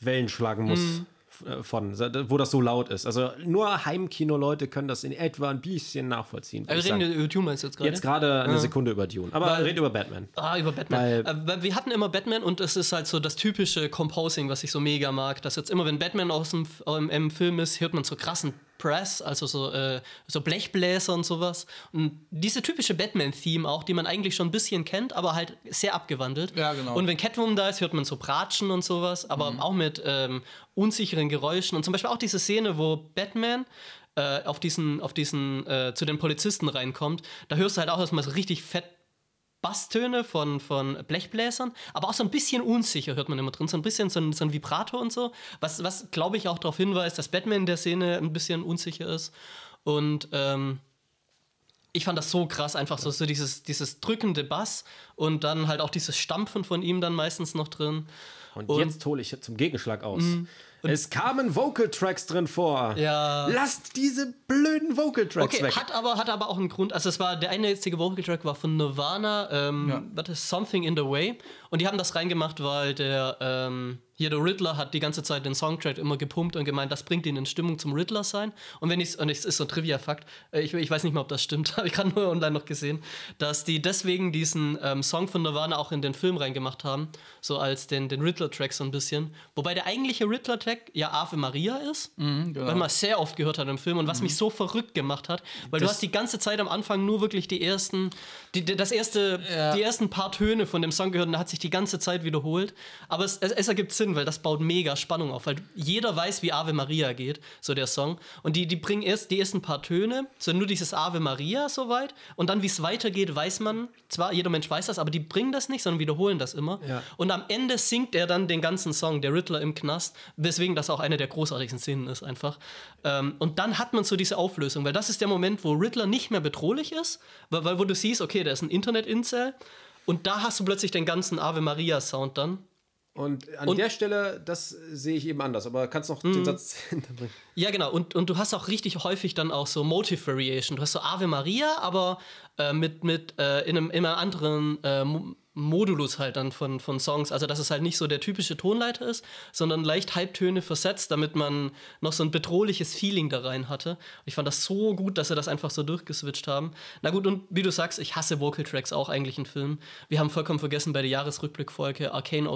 Wellen schlagen musst. Mhm. Äh, Von, wo das so laut ist. Also nur Heimkino-Leute können das in etwa ein bisschen nachvollziehen. würd Äh, ich reden wir über Tune meinst du jetzt gerade? Jetzt gerade eine Sekunde über Dune. Aber Weil- red über Batman. Ah, über Batman. Weil- Äh, weil wir hatten immer Batman und es ist halt so das typische Composing, was ich so mega mag. Dass jetzt immer, wenn Batman aus dem im Film ist, hört man so krassen Press, also so, äh, so Blechbläser und sowas. Und diese typische Batman-Theme auch, die man eigentlich schon ein bisschen kennt, aber halt sehr abgewandelt. Ja, genau. Und wenn Catwoman da ist, hört man so Bratschen und sowas, aber auch mit ähm, unsicheren Geräuschen. Und zum Beispiel auch diese Szene, wo Batman äh, auf diesen, auf diesen äh, zu den Polizisten reinkommt, da hörst du halt auch erstmal so richtig fett Basstöne von, von Blechbläsern, aber auch so ein bisschen unsicher hört man immer drin, so ein bisschen so ein, so ein Vibrato und so, was, was glaube ich auch darauf hinweist, dass Batman in der Szene ein bisschen unsicher ist. Und ähm, ich fand das so krass, einfach so, so dieses, dieses drückende Bass und dann halt auch dieses Stampfen von ihm dann meistens noch drin. Und, Und- Mhm. jetzt hole ich zum Gegenschlag aus. Es kamen Vocal Tracks drin vor. Ja. Lasst diese blöden Vocal Tracks Okay, weg. hat aber, hat aber auch einen Grund. Also, es war der einzige Vocal Track war von Nirvana, ähm, Ja. warte, Something in the Way. Und die haben das reingemacht, weil der, ähm, hier der Riddler hat die ganze Zeit den Songtrack immer gepumpt und gemeint, das bringt ihn in Stimmung zum Riddler sein. Und wenn ich, und es ist so ein Trivia-Fakt, äh, ich, ich weiß nicht mal, ob das stimmt, habe ich gerade nur online noch gesehen, dass die deswegen diesen ähm, Song von Nirvana auch in den Film reingemacht haben, so als den, den Riddler-Track so ein bisschen. Wobei der eigentliche Riddler-Track ja Ave Maria ist, genau. weil man sehr oft gehört hat im Film und was mich so verrückt gemacht hat, weil du hast die ganze Zeit am Anfang nur wirklich die ersten, die, das erste, Ja. die ersten paar Töne von dem Song gehört und der hat sich die ganze Zeit wiederholt. Aber es, es, es ergibt Sinn, weil das baut mega Spannung auf, weil jeder weiß, wie Ave Maria geht, so der Song. Und die, die bringen erst die ersten paar Töne, so nur dieses Ave Maria soweit. Und dann, wie es weitergeht, weiß man, zwar jeder Mensch weiß das, aber die bringen das nicht, sondern wiederholen das immer. Ja. Und am Ende singt er dann den ganzen Song, der Riddler im Knast, weswegen das auch eine der großartigsten Szenen ist einfach. Ähm, und dann hat man so diese Auflösung, weil das ist der Moment, wo Riddler nicht mehr bedrohlich ist, weil, weil wo du siehst, okay, der ist ein Internet-Incel und da hast du plötzlich den ganzen Ave Maria-Sound dann. Und an Und- der Stelle, das sehe ich eben anders. Aber kannst noch Mhm. den Satz hinterbringen. Ja, genau. Und, und du hast auch richtig häufig dann auch so Motive Variation. Du hast so Ave Maria, aber äh, mit, mit äh, in, einem, in einem anderen äh, Modulus halt dann von, von Songs. Also, dass es halt nicht so der typische Tonleiter ist, sondern leicht Halbtöne versetzt, damit man noch so ein bedrohliches Feeling da rein hatte. Ich fand das so gut, dass sie das einfach so durchgeswitcht haben. Na gut, und wie du sagst, ich hasse Vocal Tracks auch eigentlich in Filmen. Wir haben vollkommen vergessen, bei der Jahresrückblickfolge Arcane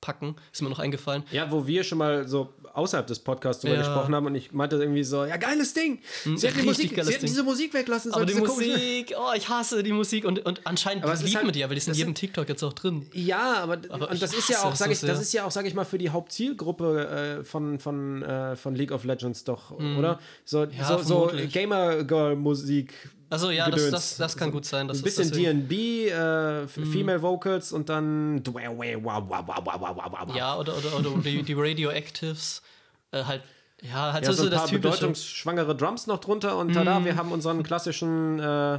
auszupacken. Ist mir noch eingefallen. Ja, wo wir schon mal so außerhalb des Podcasts drüber Ja. gesprochen haben und ich meinte irgendwie so, ja, geiles Ding. Sie hätten, die Musik, geiles sie Ding. diese Musik weglassen Aber die Musik, oh, ich hasse die Musik und, und anscheinend Aber liebt halt- man die ja, weil die ist in jedem TikTok jetzt auch drin. Ja, aber, Aber und das ist ja auch, sag ich, das ist ja auch, sag ich mal, für die Hauptzielgruppe äh, von, von, äh, von League of Legends doch, oder? So, Ja, so, so. Gamer-Girl-Musik. Also ja, das, das, das kann gut sein. Ein bisschen D&B, äh, F- Female Vocals und dann ja, oder, oder, oder die, die Radioactives. Äh, halt, ja, halt ja, so, so ein das paar bedeutungsschwangere Drums noch drunter und tada, wir haben unseren klassischen äh,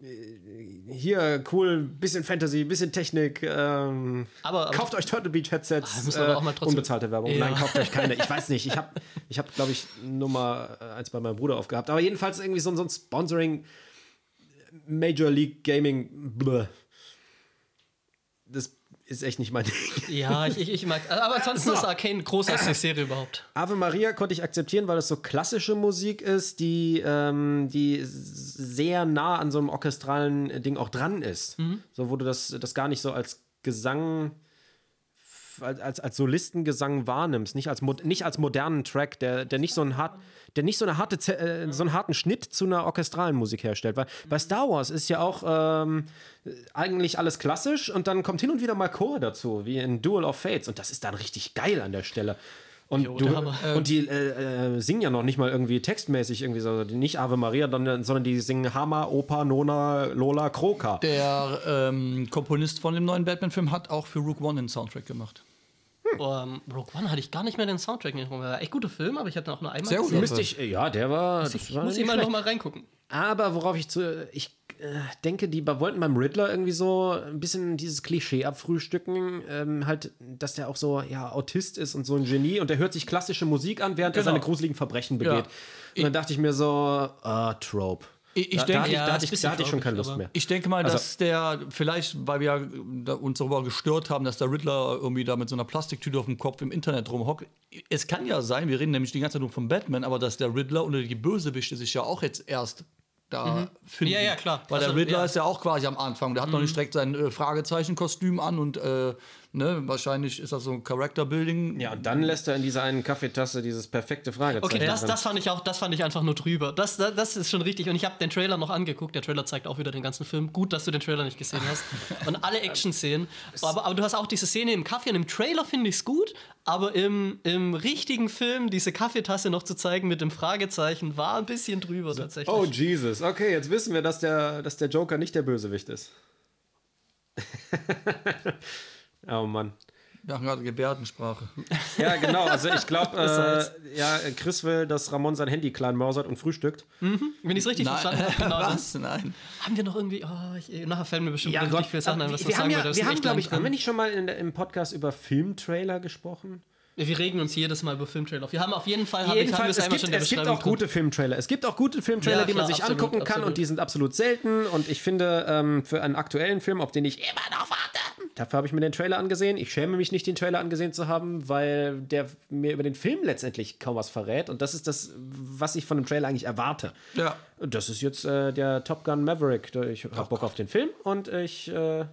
hier cool, bisschen Fantasy, bisschen Technik. Ähm, Aber- aber- kauft euch Turtle Beach Headsets. müssen wir aber auch mal trotzdem- unbezahlte Werbung. Ja. Nein, kauft euch keine. Ich weiß nicht. Ich habe, ich hab, glaube ich, Nummer eins bei meinem Bruder aufgehabt. Aber jedenfalls irgendwie so, so ein Sponsoring Major League Gaming. Bläh. Das ist echt nicht mein Ding. Ja, ich, ich, mag. Aber ansonsten ist Arcane großartigste Serie überhaupt. Ave Maria konnte ich akzeptieren, weil es so klassische Musik ist, die, ähm, die sehr nah an so einem orchestralen Ding auch dran ist. So, wo du das, das gar nicht so als Gesang als, als, als Solistengesang wahrnimmst, nicht als, nicht als modernen Track, der, der nicht so einen hart, der nicht so eine harte, äh, so einen harten Schnitt zu einer orchestralen Musik herstellt. Weil bei Star Wars ist ja auch ähm, eigentlich alles klassisch und dann kommt hin und wieder mal Chor dazu, wie in Duel of Fates. Und das ist dann richtig geil an der Stelle. Und, Jo, du, und die äh, äh, singen ja noch nicht mal irgendwie textmäßig irgendwie so, nicht Ave Maria, sondern, sondern die singen Hammer, Opa, Nona, Lola, Kroka. Der ähm, Komponist von dem neuen Batman-Film hat auch für Rook One den Soundtrack gemacht. Um, Rogue One hatte ich gar nicht mehr den Soundtrack in. War echt guter Film, aber ich hatte auch nur einmal Sehr gesehen. Müsste ich, ja, der war. Das Ich war muss noch mal reingucken. Aber worauf ich zu. Ich äh, denke, die wollten beim Riddler irgendwie so ein bisschen dieses Klischee abfrühstücken. Ähm, halt, dass der auch so, ja, Autist ist und so ein Genie und der hört sich klassische Musik an, während er Genau. seine gruseligen Verbrechen begeht. Und dann dachte ich mir so, ah, Trope. Ich, ich da, denke, da, hatte ich, da hatte ich schon keine Lust mehr. Ich denke mal, Also- dass der vielleicht, weil wir uns darüber gestört haben, dass der Riddler irgendwie da mit so einer Plastiktüte auf dem Kopf im Internet rumhockt. Es kann ja sein, wir reden nämlich die ganze Zeit nur von Batman, aber dass der Riddler oder die Bösewichte sich ja auch jetzt erst da finden. Ja, ja, klar. Weil Also, der Riddler ja. ist ja auch quasi am Anfang. Der hat noch nicht direkt sein äh, Fragezeichenkostüm an und äh, ne, wahrscheinlich ist das so ein Character-Building. Ja, und dann lässt er in dieser einen Kaffeetasse dieses perfekte Fragezeichen. Okay, das, das fand ich auch, das fand ich einfach nur drüber. Das, das, das ist schon richtig. Und ich habe den Trailer noch angeguckt. Der Trailer zeigt auch wieder den ganzen Film. Gut, dass du den Trailer nicht gesehen hast. Und alle Action-Szenen. Aber, aber du hast auch diese Szene im Kaffee. Und im Trailer finde ich es gut. Aber im, im richtigen Film diese Kaffeetasse noch zu zeigen mit dem Fragezeichen war ein bisschen drüber tatsächlich. Oh, Jesus. Okay, jetzt wissen wir, dass der, dass der Joker nicht der Bösewicht ist. oh Mann. Wir haben gerade Gebärdensprache. Ja, genau. Also ich glaube, äh, ja, Chris will, dass Ramon sein Handy klein mausert und frühstückt. Wenn ich es richtig verstanden habe, genau das. Was? Nein. Haben wir noch irgendwie. Oh, ich, nachher fällen mir bestimmt richtig Gott, viele Sachen ein, aber was wir, wir wir haben, sagen ja, wir haben, glaube ich, haben wir nicht schon mal in, im Podcast über Filmtrailer gesprochen? Wir regen uns jedes Mal über Filmtrailer auf. Wir haben auf jeden Fall, hab ich, haben wir Jedenfalls, es gibt, es gibt auch gute Filmtrailer. Es gibt auch gute Filmtrailer, Ja, die man klar, sich absolut, angucken kann absolut. und die sind absolut selten. Und ich finde, ähm, für einen aktuellen Film, auf den ich immer noch dafür habe ich mir den Trailer angesehen. Ich schäme mich nicht, den Trailer angesehen zu haben, weil der mir über den Film letztendlich kaum was verrät. Und das ist das, was ich von dem Trailer eigentlich erwarte. Ja. Das ist jetzt äh, der Top Gun Maverick. Ich habe Bock auf den Film und ich äh,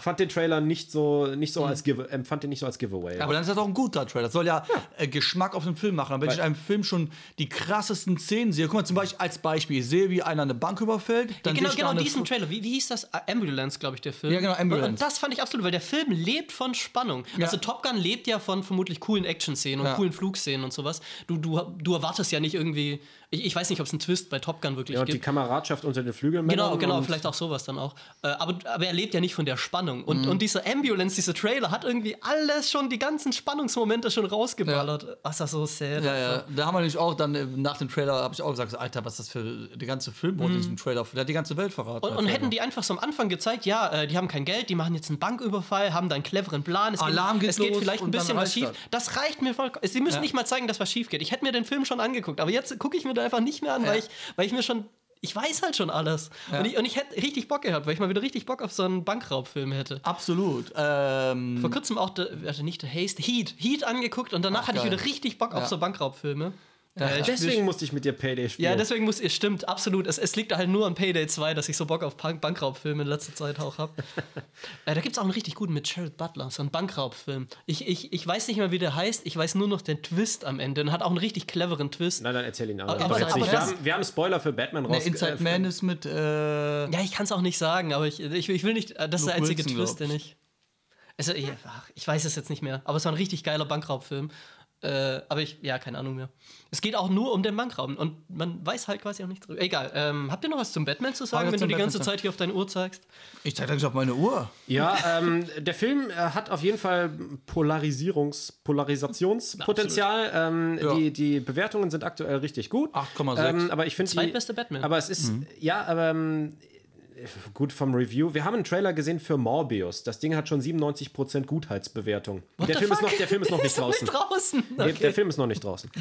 fand den Trailer nicht so, nicht so als Give empfand den nicht so als Giveaway. Aber dann ist das auch ein guter Trailer. Das soll ja, Äh, Geschmack auf den Film machen. Aber wenn ich in einem Film schon die krassesten Szenen sehe, guck mal zum Beispiel als Beispiel, ich sehe, wie einer eine Bank überfällt, dann genau, sehe ich da genau eine diesen Trailer. Wie, wie hieß das? Ah, Ambulance, glaube ich, der Film. Ja, genau, Ambulance. Und, das fand ich absolut, weil der Film lebt von Spannung. Also Top Gun lebt ja von vermutlich coolen Action-Szenen und Ja. coolen Flugszenen und sowas. Du, du, du erwartest ja nicht irgendwie. Ich, ich weiß nicht, ob es einen Twist bei Top Gun wirklich ja, und die gibt. Kameradschaft unter den Flügelmännern. Genau, genau, vielleicht auch sowas dann auch. Äh, aber, aber er lebt ja nicht von der Spannung. Und, Mhm. und dieser Ambulance, dieser Trailer hat irgendwie alles schon, die ganzen Spannungsmomente schon rausgeballert. Ach, ist das so sad. Ja, ja, da haben wir nämlich auch dann äh, nach dem Trailer, habe ich auch gesagt, Alter, was ist das für der ganze Film wurde diesen Trailer, der hat die ganze Welt verraten. Mhm. Und, und hätten die einfach so am Anfang gezeigt, ja, äh, die haben kein Geld, die machen jetzt einen Banküberfall, haben da einen cleveren Plan, es Alarm geht, geht es geht los vielleicht ein bisschen was schief. das. Reicht mir voll. Sie müssen Ja. nicht mal zeigen, dass was schief geht. Ich hätte mir den Film schon angeguckt, aber jetzt gucke ich mir da einfach nicht mehr an, weil, Ja. ich, weil ich mir schon. Ich weiß halt schon alles. Und, ich, und ich hätte richtig Bock gehabt, weil ich mal wieder richtig Bock auf so einen Bankraubfilm hätte. Absolut. Ähm, Vor kurzem auch, de, also nicht The Haste, Heat. Heat angeguckt und danach Ach, hatte ich wieder richtig Bock auf Ja. so Bankraubfilme. Ich- Deswegen musste ich mit dir Payday spielen. ja, deswegen muss es stimmt, absolut. Es, es liegt halt nur an Payday 2, dass ich so Bock auf Bank Bankraubfilme in letzter Zeit auch habe. äh, da gibt es auch einen richtig guten mit Jared Butler, so einen Bankraubfilm. Ich, ich, ich weiß nicht mehr, wie der heißt, ich weiß nur noch den Twist am Ende und hat auch einen richtig cleveren Twist. Nein, dann erzähl ihn aber. Aber- aber nicht. Wir, haben, wir haben Spoiler für Batman raus. ne, Inside äh, Man ist mit. Äh, Ja, ich kann es auch nicht sagen, aber ich, ich, ich will nicht, äh, das ist der einzige Wilson, Twist, den ich. Also, ich, ach, ich weiß es jetzt nicht mehr, aber es war ein richtig geiler Bankraubfilm. Äh, aber ich, ja, keine Ahnung mehr. Es geht auch nur um den Bankrauben und man weiß halt quasi auch nichts drüber. Egal, ähm, habt ihr noch was zum Batman zu sagen, wenn du die ganze Batman Zeit hier auf deine Uhr zeigst? ich zeige eigentlich auf meine Uhr. Ja, ähm, der Film äh, hat auf jeden Fall Polarisierungs Polarisationspotenzial. Ähm, Ja. die, die Bewertungen sind aktuell richtig gut. 8,6. Ähm, aber ich finde. Zweitbeste Batman. Aber es ist, ja, aber ähm, gut vom Review. Wir haben einen Trailer gesehen für Morbius. Das Ding hat schon 97% Gutheitsbewertung. Der Film, noch, der Film ist noch nicht Ist draußen. nicht draußen. Der, Okay. der Film ist noch nicht draußen.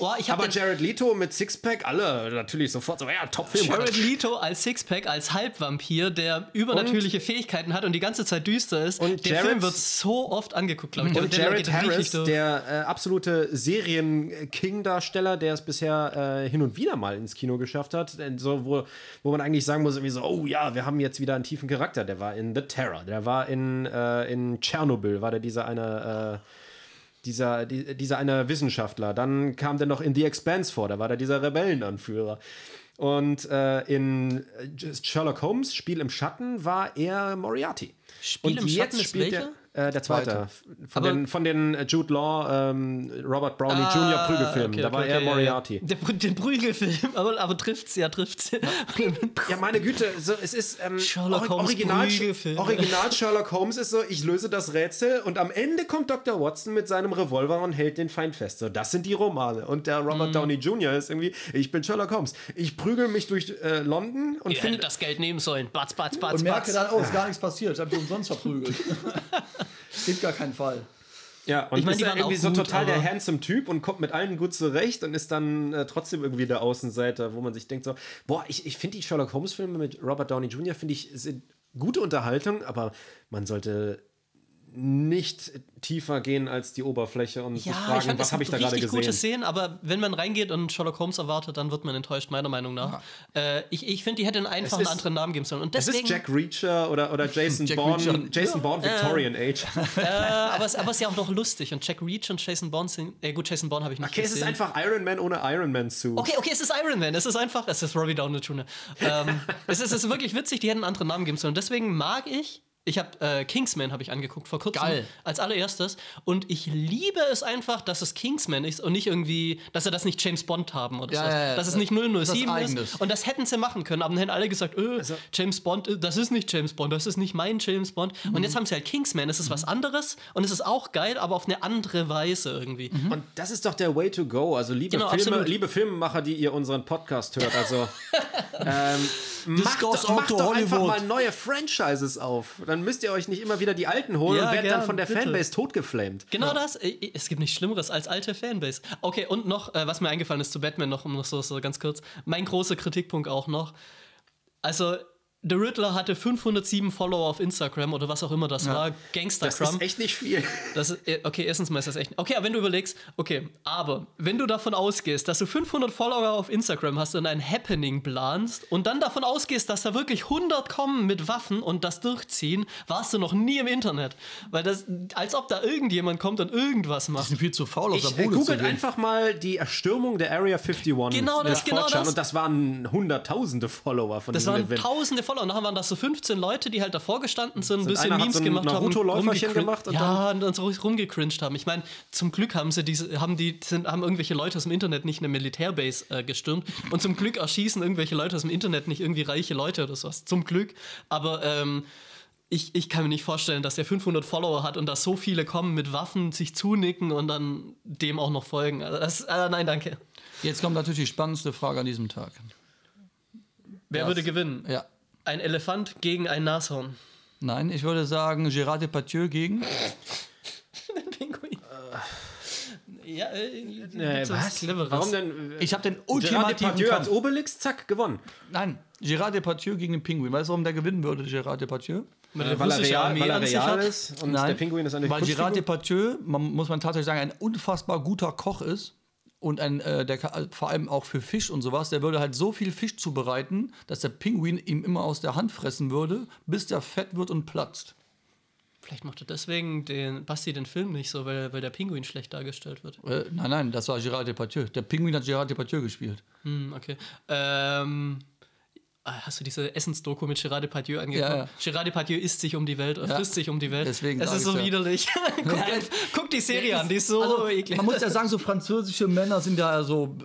Oh, Aber Jared Leto mit Sixpack, alle natürlich sofort so, ja, Top-Film. Jared Leto als Sixpack, als Halbvampir, der übernatürliche Fähigkeiten hat und die ganze Zeit düster ist. Und der Jared- Film wird so oft angeguckt, glaube ich. Und der Jared Harris, der äh, absolute Serien-King-Darsteller, der es bisher äh, hin und wieder mal ins Kino geschafft hat, so, wo, wo man eigentlich sagen muss, irgendwie so, oh ja, ja, wir haben jetzt wieder einen tiefen Charakter. Der war in The Terror, der war in, äh, in Tschernobyl, war der dieser eine, äh, dieser, die, dieser eine Wissenschaftler. Dann kam der noch in The Expanse vor, da war der dieser Rebellenanführer. Und äh, in äh, Sherlock Holmes, Spiel im Schatten, war er Moriarty. Spiel Und im Schatten ist spielt welcher? Der, äh, der zweite. Von Aber- den, von den Jude Law, ähm, Robert Downey Jr. Prügelfilmen. okay, da war okay, er. Moriarty. Der, den Prügelfilm, aber, aber trifft's, ja, trifft's. Ja, meine Güte, so, es ist ähm, Sherlock Holmes Original, Prügelfilm. Original Sherlock Holmes ist so, ich löse das Rätsel und am Ende kommt Dr. Watson mit seinem Revolver und hält den Feind fest. So, das sind die Romane. Und der. Robert Downey Jr. ist irgendwie, ich bin Sherlock Holmes. Ich prügel mich durch äh, London und Ihr hättet finde das Geld nehmen sollen. Batz, batz, batz, Und merke dann, oh, ist gar nichts passiert. Ich habe die umsonst verprügelt. Gibt gar keinen Fall. Ja, und Ich meine, ist die dann waren irgendwie so gut, total der handsome Typ und kommt mit allen gut zurecht und ist dann äh, trotzdem irgendwie der Außenseiter, wo man sich denkt so, boah, ich, ich finde die Sherlock Holmes Filme mit Robert Downey Jr. finde ich sind gute Unterhaltung, aber man sollte nicht tiefer gehen als die Oberfläche und sich Ja, ich fragen, fand was habe ich da gerade richtig gute gesehen. Szenen, aber wenn man reingeht und Sherlock Holmes erwartet, dann wird man enttäuscht, meiner Meinung nach. Äh, ich ich finde, die hätten einfach einen anderen Namen geben sollen. Und Es deswegen, ist Jack Reacher oder, oder Jason Jack Bourne, Reacher. Jason Bourne Victorian Age. äh, aber, es, aber es ist ja auch noch lustig. Und Jack Reach und Jason Bourne sind. Äh, gut, Jason Bourne habe ich nicht Okay, es ist gesehen. einfach Iron Man ohne Iron Man Suit. Okay, okay, es ist Iron Man. Es ist einfach, es ist Robbie Downey Jr. ähm, es, ist, es ist wirklich witzig, die hätten einen anderen Namen geben sollen. Deswegen mag ich. Ich habe äh, Kingsman habe ich angeguckt vor kurzem Geil. als allererstes und ich liebe es einfach, dass es Kingsman ist und nicht irgendwie, dass sie das nicht James Bond haben oder Ja, so. ja, ja. dass es nicht 007 Das ist Eigenes. und das hätten sie machen können, aber dann hätten alle gesagt, äh, Also James Bond, äh, das ist nicht James Bond, das ist nicht mein James Bond und Mhm. jetzt haben sie halt Kingsman, es ist was anderes und es ist auch geil, aber auf eine andere Weise irgendwie. Und das ist doch der Way to go. Also liebe, Genau, Filme, absolut. liebe Filmemacher, die ihr unseren Podcast hört, also ähm, macht, macht doch einfach mal neue Franchises auf. Dann müsst ihr euch nicht immer wieder die alten holen Ja, und werdet dann gern, von der bitte. Fanbase totgeflamed. Genau das. Äh, Es gibt nichts Schlimmeres als alte Fanbase. Okay, und noch, äh, was mir eingefallen ist zu Batman noch, um noch so, so ganz kurz. Mein großer Kritikpunkt auch noch. Also, The Riddler hatte 507 Follower auf Instagram oder was auch immer das war. Gangster Das ist echt nicht viel. Das ist, äh, okay, erstens mal ist das echt. Okay, aber wenn du überlegst, okay, aber wenn du davon ausgehst, dass du 500 Follower auf Instagram hast und ein Happening planst und dann davon ausgehst, dass da wirklich 100 kommen mit Waffen und das durchziehen, warst du noch nie im Internet. Weil das, als ob da irgendjemand kommt und irgendwas Die macht. sind viel zu faul, aus Ich der äh, Bude googelt einfach mal die Erstürmung der Area 51 Genau das, genau 4chan das. und das waren hunderttausende Follower von Das diesem waren Event. tausende Follower. Und nachher waren das so 15 Leute, die halt davor gestanden sind, ein bisschen Memes so ein gemacht haben. Rumgecrin- gemacht und ja, und dann so rumgecringed haben. Ich meine, zum Glück haben sie diese, haben die, sind, haben irgendwelche Leute aus dem Internet nicht eine Militärbase äh, gestürmt. Und zum Glück erschießen irgendwelche Leute aus dem Internet nicht irgendwie reiche Leute oder sowas. Zum Glück. Aber ähm, ich, ich kann mir nicht vorstellen, dass der 500 Follower hat und dass so viele kommen mit Waffen, sich zunicken und dann dem auch noch folgen. Also das, äh, nein, danke. Jetzt kommt natürlich die spannendste Frage an diesem Tag. Wer Das- würde gewinnen? Ja. Ein Elefant gegen ein Nashorn. Nein, ich würde sagen Gérard Depardieu gegen. Pinguin. ja, äh, Äh, gibt's was? Cleveres? Warum denn? äh, Ich habe den Gerard ultimativen Depardieu als. Obelix, zack, gewonnen. Nein, Gérard Depardieu gegen den Pinguin. Weißt du, warum der gewinnen würde, Gérard Depardieu? Mit Äh, der weil er real, weil er ist und der Pinguin ist eine Weil Gérard. Depardieu, man, muss man tatsächlich sagen, ein unfassbar guter Koch ist. Und ein, äh, der kann, vor allem auch für Fisch und sowas, der würde halt so viel Fisch zubereiten, dass der Pinguin ihm immer aus der Hand fressen würde, bis der fett wird und platzt. Vielleicht mochte deswegen den Basti den Film nicht so, weil, weil der Pinguin schlecht dargestellt wird. Äh, nein, nein, das war Gérard Depardieu. Der Pinguin hat Gérard Depardieu gespielt. Hm, okay. Ähm, ah, hast du diese Essensdoku mit Gerard Depardieu angeguckt? Ja, ja. Gerard Depardieu isst sich um die Welt, Ja. frisst sich um die Welt. Deswegen es sag ist so widerlich. guck, guck die Serie an, die ist so Also, eklig. man muss ja sagen, so französische Männer sind ja so äh,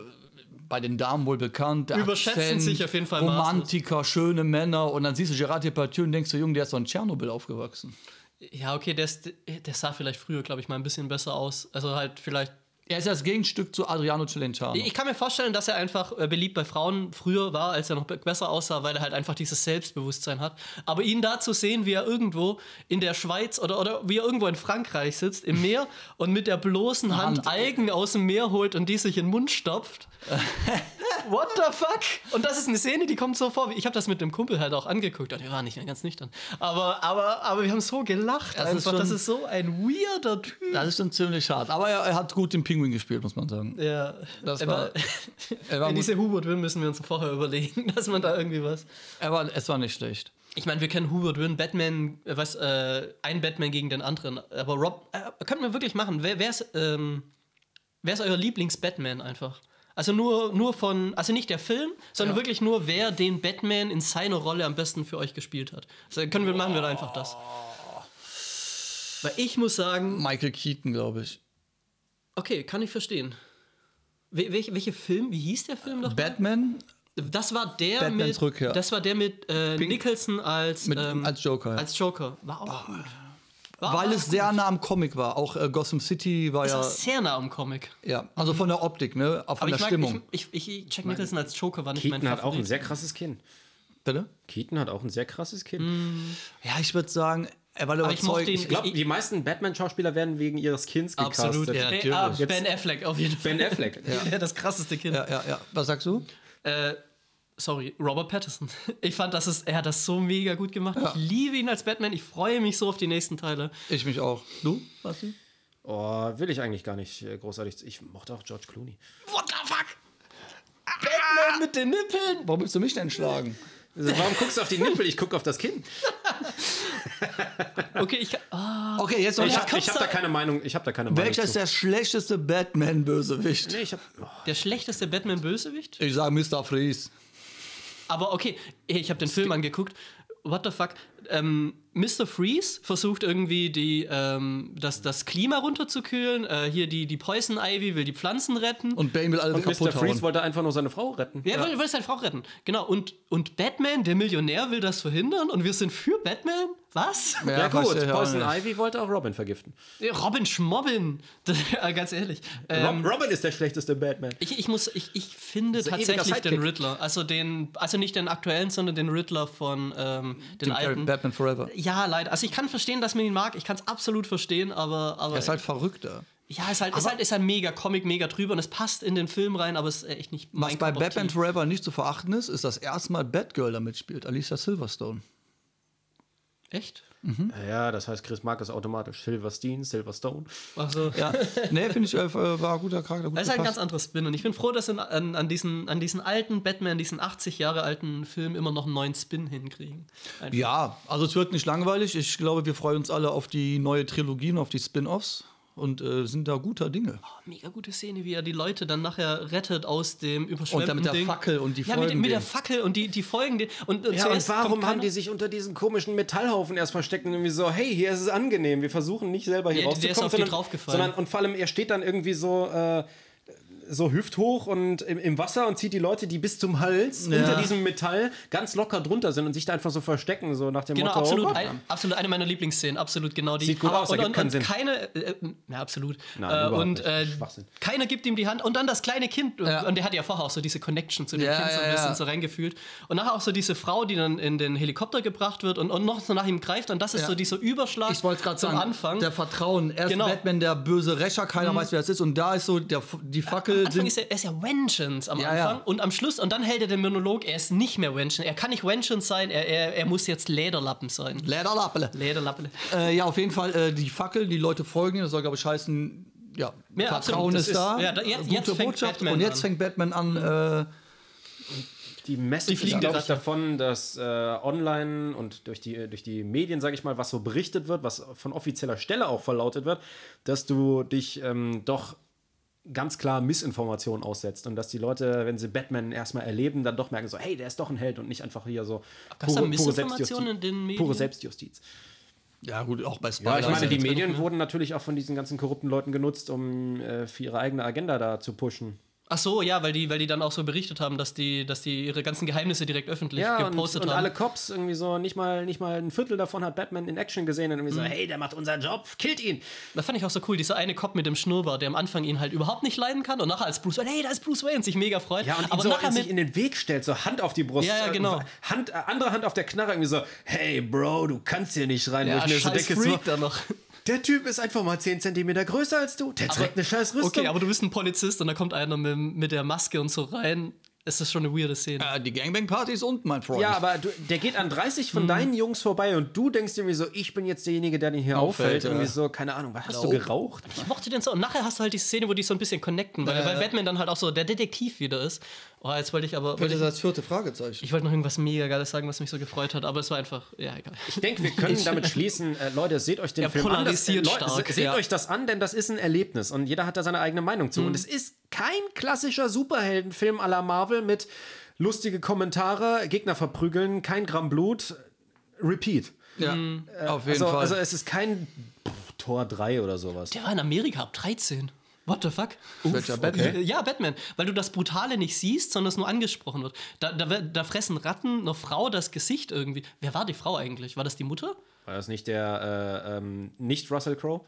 bei den Damen wohl bekannt. Überschätzen sich auf jeden Fall Romantiker, schöne Männer. Und dann siehst du Gerard Depardieu und denkst du, Junge, der ist doch in Tschernobyl aufgewachsen. Ja, okay, der, ist, der sah vielleicht früher, glaube ich, mal ein bisschen besser aus. Also halt vielleicht Er ist das Gegenstück zu Adriano Celentano. Ich kann mir vorstellen, dass er einfach äh, beliebt bei Frauen früher war, als er noch be- besser aussah, weil er halt einfach dieses Selbstbewusstsein hat. Aber ihn da zu sehen, wie er irgendwo in der Schweiz oder, oder wie er irgendwo in Frankreich sitzt, im Meer und mit der bloßen Hand, Hand. Algen aus dem Meer holt und die sich in den Mund stopft. what the fuck? Und das ist eine Szene, die kommt so vor. Ich habe das mit einem Kumpel halt auch angeguckt und wir waren nicht ganz nüchtern. Aber, aber, aber wir haben so gelacht. Das Das, ist einfach. das schon- ist so ein weirder Typ. Das ist schon ziemlich hart. Aber er, er hat gut den Pinguin gespielt, muss man sagen. Ja, Das er war- er war gut. diese Hubert Wynn müssen wir uns vorher überlegen, dass man da irgendwie was. Er war, es war nicht schlecht. Ich meine, wir kennen Hubert Wynn, Batman, äh, was, äh, ein Batman gegen den anderen. Aber Rob, äh, könnten wir wirklich machen. Wer, wer, ist, ähm, wer ist euer Lieblings-Batman einfach? Also nur, nur von, also nicht der Film, sondern wirklich nur, wer den Batman in seiner Rolle am besten für euch gespielt hat. Also können wir, machen wir da einfach das. Weil ich muss sagen, Michael Keaton, glaube ich. Okay, kann ich verstehen. Wel welche, welche Film, wie hieß der Film noch? Batman Das war der Batmans mit, Rückkehr. das war der mit äh, Nicholson als, mit, ähm, als Joker. als Joker. War auch gut. War, weil es sehr nah am Comic war. Auch äh, Gotham City war ist ja. sehr nah am Comic. Ja, also von der Optik, ne? Auch von Aber der ich mag, Stimmung. ich, ich, ich, Jack Nicholson als Joker war nicht mein Keaton hat auch ein Favorit. sehr krasses Kinn. Bitte? Keaton hat auch ein sehr krasses Kinn. Mm. Ja, ich würde sagen, er war Aber ich mochte ihn- Ich glaube, die meisten Batman-Schauspieler werden wegen ihres Kinns gecastet. Absolut. Ja, natürlich. ah, Jetzt- ben Affleck auf jeden Fall. Ben Affleck. ja. das krasseste Kind. ja, ja, ja. Was sagst du? Äh, sorry, Robert Pattinson. Ich fand, das ist, er hat das so mega gut gemacht. Ich liebe ihn als Batman. Ich freue mich so auf die nächsten Teile. Ich mich auch. Du, Basti? Oh, will ich eigentlich gar nicht äh, großartig. Ich mochte auch George Clooney. What the fuck? Batman mit den Nippeln. Warum willst du mich denn schlagen? Also, warum guckst du auf die Nippel? Ich gucke auf das Kinn. Okay, ich. Ah, Okay, jetzt noch Ich habe hab da keine Meinung. Ich habe da keine Welcher Meinung. ist der schlechteste Batman-Bösewicht? Nee, ich hab, oh, der schlechteste Batman-Bösewicht? Ich sage Mr. Freeze. Aber okay, ich habe den Film angeguckt. What the fuck? Ähm, Mr. Freeze versucht irgendwie die, ähm, das, das Klima runterzukühlen. Äh, hier die, die Poison Ivy will die Pflanzen retten. Und Bane will alles und Mr. kaputt Freeze hauen. wollte einfach nur seine Frau retten. Ja, er will, will seine Frau retten. Genau. Und, und Batman, der Millionär, will das verhindern. Und wir sind für Batman? Was? Ja, gut, ich auch Poison. Ivy wollte auch Robin vergiften. Robin Schmobbin. Ja, ganz ehrlich. Ähm, Rob, Robin ist der schlechteste Batman. ich, ich, muss, ich, ich finde tatsächlich den. Riddler. Also, den, also nicht den aktuellen, sondern den Riddler von ähm, den Carrey, alten. Batman Forever. Ja, leider. Also ich kann verstehen, dass man ihn mag. Ich kann es absolut verstehen, aber, aber Er ist halt verrückter. ja, ist halt, ist halt, ist halt mega Comic, mega drüber und es passt in den Film rein, aber es ist echt nicht Was mein bei Cup of Batman. Forever nicht zu verachten ist, ist das erste Mal Batgirl da mitspielt, Alicia Silverstone. Echt? Ja, das heißt, Chris Mark ist automatisch Silverstein, Silverstone. Also, Ja, nee, finde ich, äh, war ein guter Charakter. Gut Das ist halt ein ganz anderes Spin und ich bin froh, dass sie an, an, diesen, an diesen alten Batman, diesen 80 Jahre alten Film immer noch einen neuen Spin hinkriegen. Einfach. ja, also es wird nicht langweilig. Ich glaube, wir freuen uns alle auf die neue Trilogie und auf die Spin-Offs und äh, sind da guter Dinge. Oh, mega gute Szene, wie er die Leute dann nachher rettet aus dem überschwemmten Und dann mit der Ding. Fackel und die ja, mit, folgen mit der dem. Fackel und die, die folgen den. Und, und Ja, und warum haben die sich unter diesen komischen Metallhaufen erst versteckt und irgendwie so, hey, hier ist es angenehm, wir versuchen nicht selber hier Ja, der ist rauszukommen, auf die sondern, draufgefallen. sondern und vor allem, er steht dann irgendwie so, äh, so hüfthoch und im, im Wasser und zieht die Leute, die bis zum Hals unter diesem Metall ganz locker drunter sind und sich da einfach so verstecken, so nach dem Genau, Motto, absolut, oh ein, absolut eine meiner Lieblingsszenen, absolut genau die. Sieht gut aus, und, ergibt und, keinen Sinn. keine, äh, ja absolut. Nein, äh, und äh, Schwachsinn. keiner gibt ihm die Hand und dann das kleine Kind und, Ja. und der hat ja vorher auch so diese Connection zu dem Ja, Kind so ein ja, bisschen ja. so reingefühlt und nachher auch so diese Frau, die dann in den Helikopter gebracht wird und, und noch so nach ihm greift und das ist Ja. so dieser Überschlag Ich wollte es gerade zum sagen, Anfang. der Vertrauen. Erst Genau. Mhm. Batman, der böse Rächer, keiner weiß, wer es ist. Und da ist so der, die Fackel. Am Anfang sind- ist er, er ist ja Vengeance am Ja, Anfang ja. und am Schluss und dann hält er den Monolog, er ist nicht mehr Vengeance, er kann nicht Vengeance sein, er, er, er muss jetzt Lederlappen sein. Lederlappele. Lederlappen. Äh, ja, auf jeden Fall äh, die Fackel, die Leute folgen, das soll, glaube ich, heißen, ja, Ja, Vertrauen ist, ist- da. ja, da- jetzt- gute jetzt fängt Botschaft. Batman und jetzt an. fängt Batman an, äh, Die Message Die ist, glaube ich, davon, dass äh, online und durch die, durch die Medien, sage ich mal, was so berichtet wird, was von offizieller Stelle auch verlautet wird, dass du dich ähm, doch ganz klar Missinformationen aussetzt und dass die Leute, wenn sie Batman erstmal erleben, dann doch merken so, hey, der ist doch ein Held und nicht einfach hier so da Missinformationen Selbstjustiz. in den Medien? Pure Selbstjustiz. ja gut, auch bei Ja, Spider. ich meine, die Medien wurden natürlich auch von diesen ganzen korrupten Leuten genutzt, um äh, für ihre eigene Agenda da zu pushen. Ach so, ja, weil die, weil die dann auch so berichtet haben, dass die, dass die ihre ganzen Geheimnisse direkt öffentlich Ja, und, gepostet und haben. alle Cops irgendwie so, nicht mal, nicht mal ein Viertel davon hat Batman in Action gesehen und irgendwie Mhm. so, hey, der macht unseren Job, killt ihn. Das fand ich auch so cool, dieser eine Cop mit dem Schnurrbart, der am Anfang ihn halt überhaupt nicht leiden kann und nachher als Bruce Wayne, hey, da ist Bruce Wayne, sich mega freut. Ja, und aber so nachher sich in den Weg stellt, so Hand auf die Brust. Ja, ja, genau. äh, Hand, äh, andere Hand auf der Knarre, irgendwie so, hey, Bro, du kannst hier nicht rein. ja, ich mir so denke, Freak so, da noch. Der Typ ist einfach mal 10 Zentimeter größer als du, der trägt eine scheiß Rüstung. Okay, aber du bist ein Polizist und da kommt einer mit, mit der Maske und so rein. ist das schon eine weirde Szene. Äh, die Gangbang-Partys und mein Freund. Ja, aber du, der geht an 30 von deinen Jungs vorbei und du denkst irgendwie so, ich bin jetzt derjenige, der den hier auffällt. Auffällt, ja. Irgendwie so, keine Ahnung, was hast du geraucht? Ich mochte den so. Und nachher hast du halt die Szene, wo die so ein bisschen connecten, weil, weil Batman dann halt auch so der Detektiv wieder ist. Oh, jetzt wollte ich aber. Wollte ich, als vierte Fragezeichen. ich wollte noch irgendwas mega Geiles sagen, was mich so gefreut hat, aber es war einfach. Ja, egal. Ich denke, wir können damit schließen, äh, Leute, seht euch den Er Film an. Das, äh, Leute, stark, seht ja. euch das an, denn das ist ein Erlebnis und jeder hat da seine eigene Meinung zu. Und es ist kein klassischer Superheldenfilm à la Marvel mit lustige Kommentare, Gegner verprügeln, kein Gramm Blut, Repeat. Ja, auf jeden Also, Fall. also es ist kein pff, Tor 3 oder sowas. Der war in Amerika ab 13. What the fuck? Welcher Batman? okay. Ja, Batman. Weil du das Brutale nicht siehst, sondern es nur angesprochen wird. Da, da, da fressen Ratten einer Frau das Gesicht irgendwie. Wer war die Frau eigentlich? War das die Mutter? War das nicht der, äh, ähm, nicht Russell Crowe?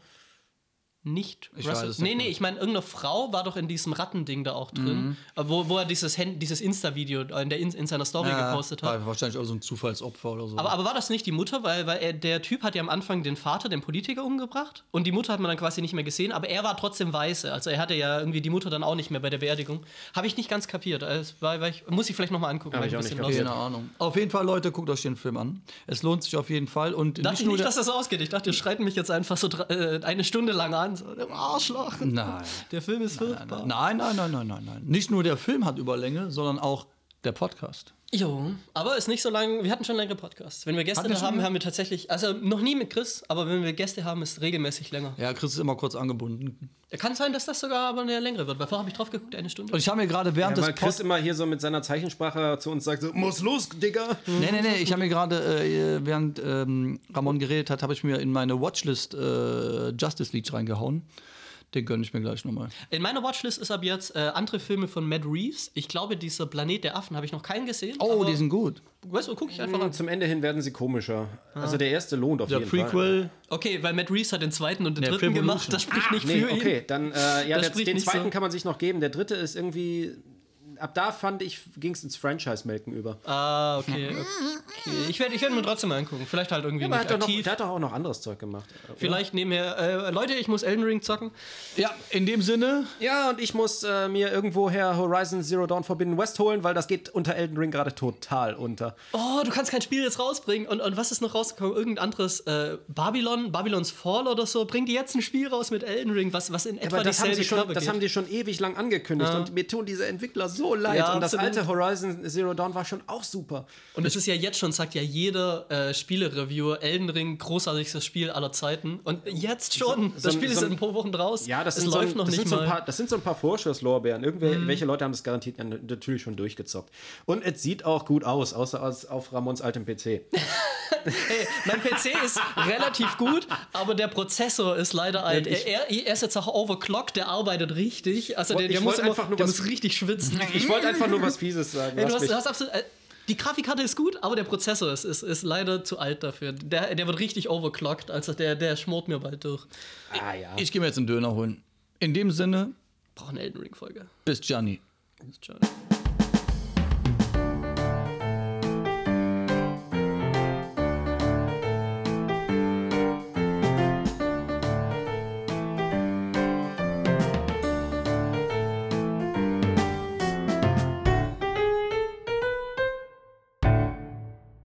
Nicht. Ich Russell- weiß es nee, nicht nee, ich meine, irgendeine Frau war doch in diesem Rattending da auch drin, äh, wo, wo er dieses, Hand- dieses Insta-Video in, der in, in seiner Story ja, gepostet hat. war wahrscheinlich auch so ein Zufallsopfer oder so. Aber, aber war das nicht die Mutter? Weil, weil er, der Typ hat ja am Anfang den Vater, den Politiker, umgebracht. Und die Mutter hat man dann quasi nicht mehr gesehen. Aber er war trotzdem weiße. Also er hatte ja irgendwie die Mutter dann auch nicht mehr bei der Beerdigung. Habe ich nicht ganz kapiert. Also, war, war ich, muss ich vielleicht nochmal angucken. Weil ich auch ein nicht Keine Ahnung. Auf jeden Fall, Leute, guckt euch den Film an. Es lohnt sich auf jeden Fall. Und Dachte nicht ich nur nicht, dass das ausgeht. Ich dachte, ihr schreit mich jetzt einfach so äh, eine Stunde lang an. So, der Arschloch. Nein. Der Film ist furchtbar. Nein, nein, nein, nein, nein, nein. Nicht nur der Film hat Überlänge, sondern auch der Podcast. Jo, aber ist nicht so lang. Wir hatten schon längere Podcasts. Wenn wir Gäste wir haben, haben wir tatsächlich, also noch nie mit Chris, aber wenn wir Gäste haben, ist es regelmäßig länger. Ja, Chris ist immer kurz angebunden. Kann sein, dass das sogar aber eine längere wird, weil vorher habe ich drauf geguckt, eine Stunde. Und ich habe mir gerade während Ja, weil des Chris Pod immer hier so mit seiner Zeichensprache zu uns sagt, so, muss los, Digga. Nee, nee, nee, ich habe mir gerade, äh, während ähm, Ramon geredet hat, habe ich mir in meine Watchlist äh, Justice League reingehauen. Den gönne ich mir gleich nochmal. In meiner Watchlist ist ab jetzt äh, andere Filme von Matt Reeves. Ich glaube, dieser Planet der Affen habe ich noch keinen gesehen. Oh, aber, die sind gut. Weißt du, gucke ich einfach Und an. zum Ende hin werden sie komischer. Also der erste lohnt auf Der jeden Fall. Prequel. Okay, weil Matt Reeves hat den zweiten und den Der dritten Revolution. gemacht. Das spricht nicht Nee, für ihn. okay, dann äh, ja, Das der, den zweiten so. kann man sich noch geben. Der dritte ist irgendwie. Ab da fand ich, ging es ins Franchise-Melken über. Ah, okay. okay. Ich werde ich werd mir trotzdem mal angucken. Vielleicht halt irgendwie Aber nicht hat doch noch, aktiv. der hat doch auch noch anderes Zeug gemacht. oder? Vielleicht nebenher. Äh, Leute, ich muss Elden Ring zocken. Ja, in dem Sinne, Ja, und ich muss äh, mir irgendwoher Horizon Zero Dawn Forbidden West holen, weil das geht unter Elden Ring gerade total unter. Oh, du kannst kein Spiel jetzt rausbringen. Und, und was ist noch rausgekommen? Irgendein anderes äh, Babylon, Babylons Fall oder so. Bringt die jetzt ein Spiel raus mit Elden Ring, was, was in etwa Aber das, haben sie, schon, das haben die schon ewig lang angekündigt und mir tun diese Entwickler so leid. Ja, und das absolut. alte Horizon Zero Dawn war schon auch super. Und es ist ja jetzt schon, sagt ja jeder äh, Spiele-Reviewer, Elden Ring, großartigstes Spiel aller Zeiten. Und jetzt schon. so das Spiel so ist ein- in ein paar Wochen raus. Ja, das es sind, so, läuft ein, noch das, nicht sind so ein mal. Mhm. paar, das sind so ein paar Vorschusslorbeeren. Irgendwelche welche Leute haben das garantiert natürlich schon durchgezockt. Und es sieht auch gut aus, außer als auf Ramons altem PC. Hey, mein PC ist relativ gut, aber der Prozessor ist leider alt. ich- er, er, er ist jetzt auch overclocked, der arbeitet richtig. Also der, der, muss, immer, einfach nur der was- muss richtig schwitzen. Ich wollte einfach nur was Fieses sagen. Hey, du hast, du hast absolut, äh, die Grafikkarte ist gut, aber der Prozessor ist, ist, ist leider zu alt dafür. Der, der wird richtig overclocked, also der, der schmort mir bald durch. ah, ja. ich gehe mir jetzt einen Döner holen. In dem Sinne, Brauche eine Elden Ring-Folge. bis Gianni. Ciao.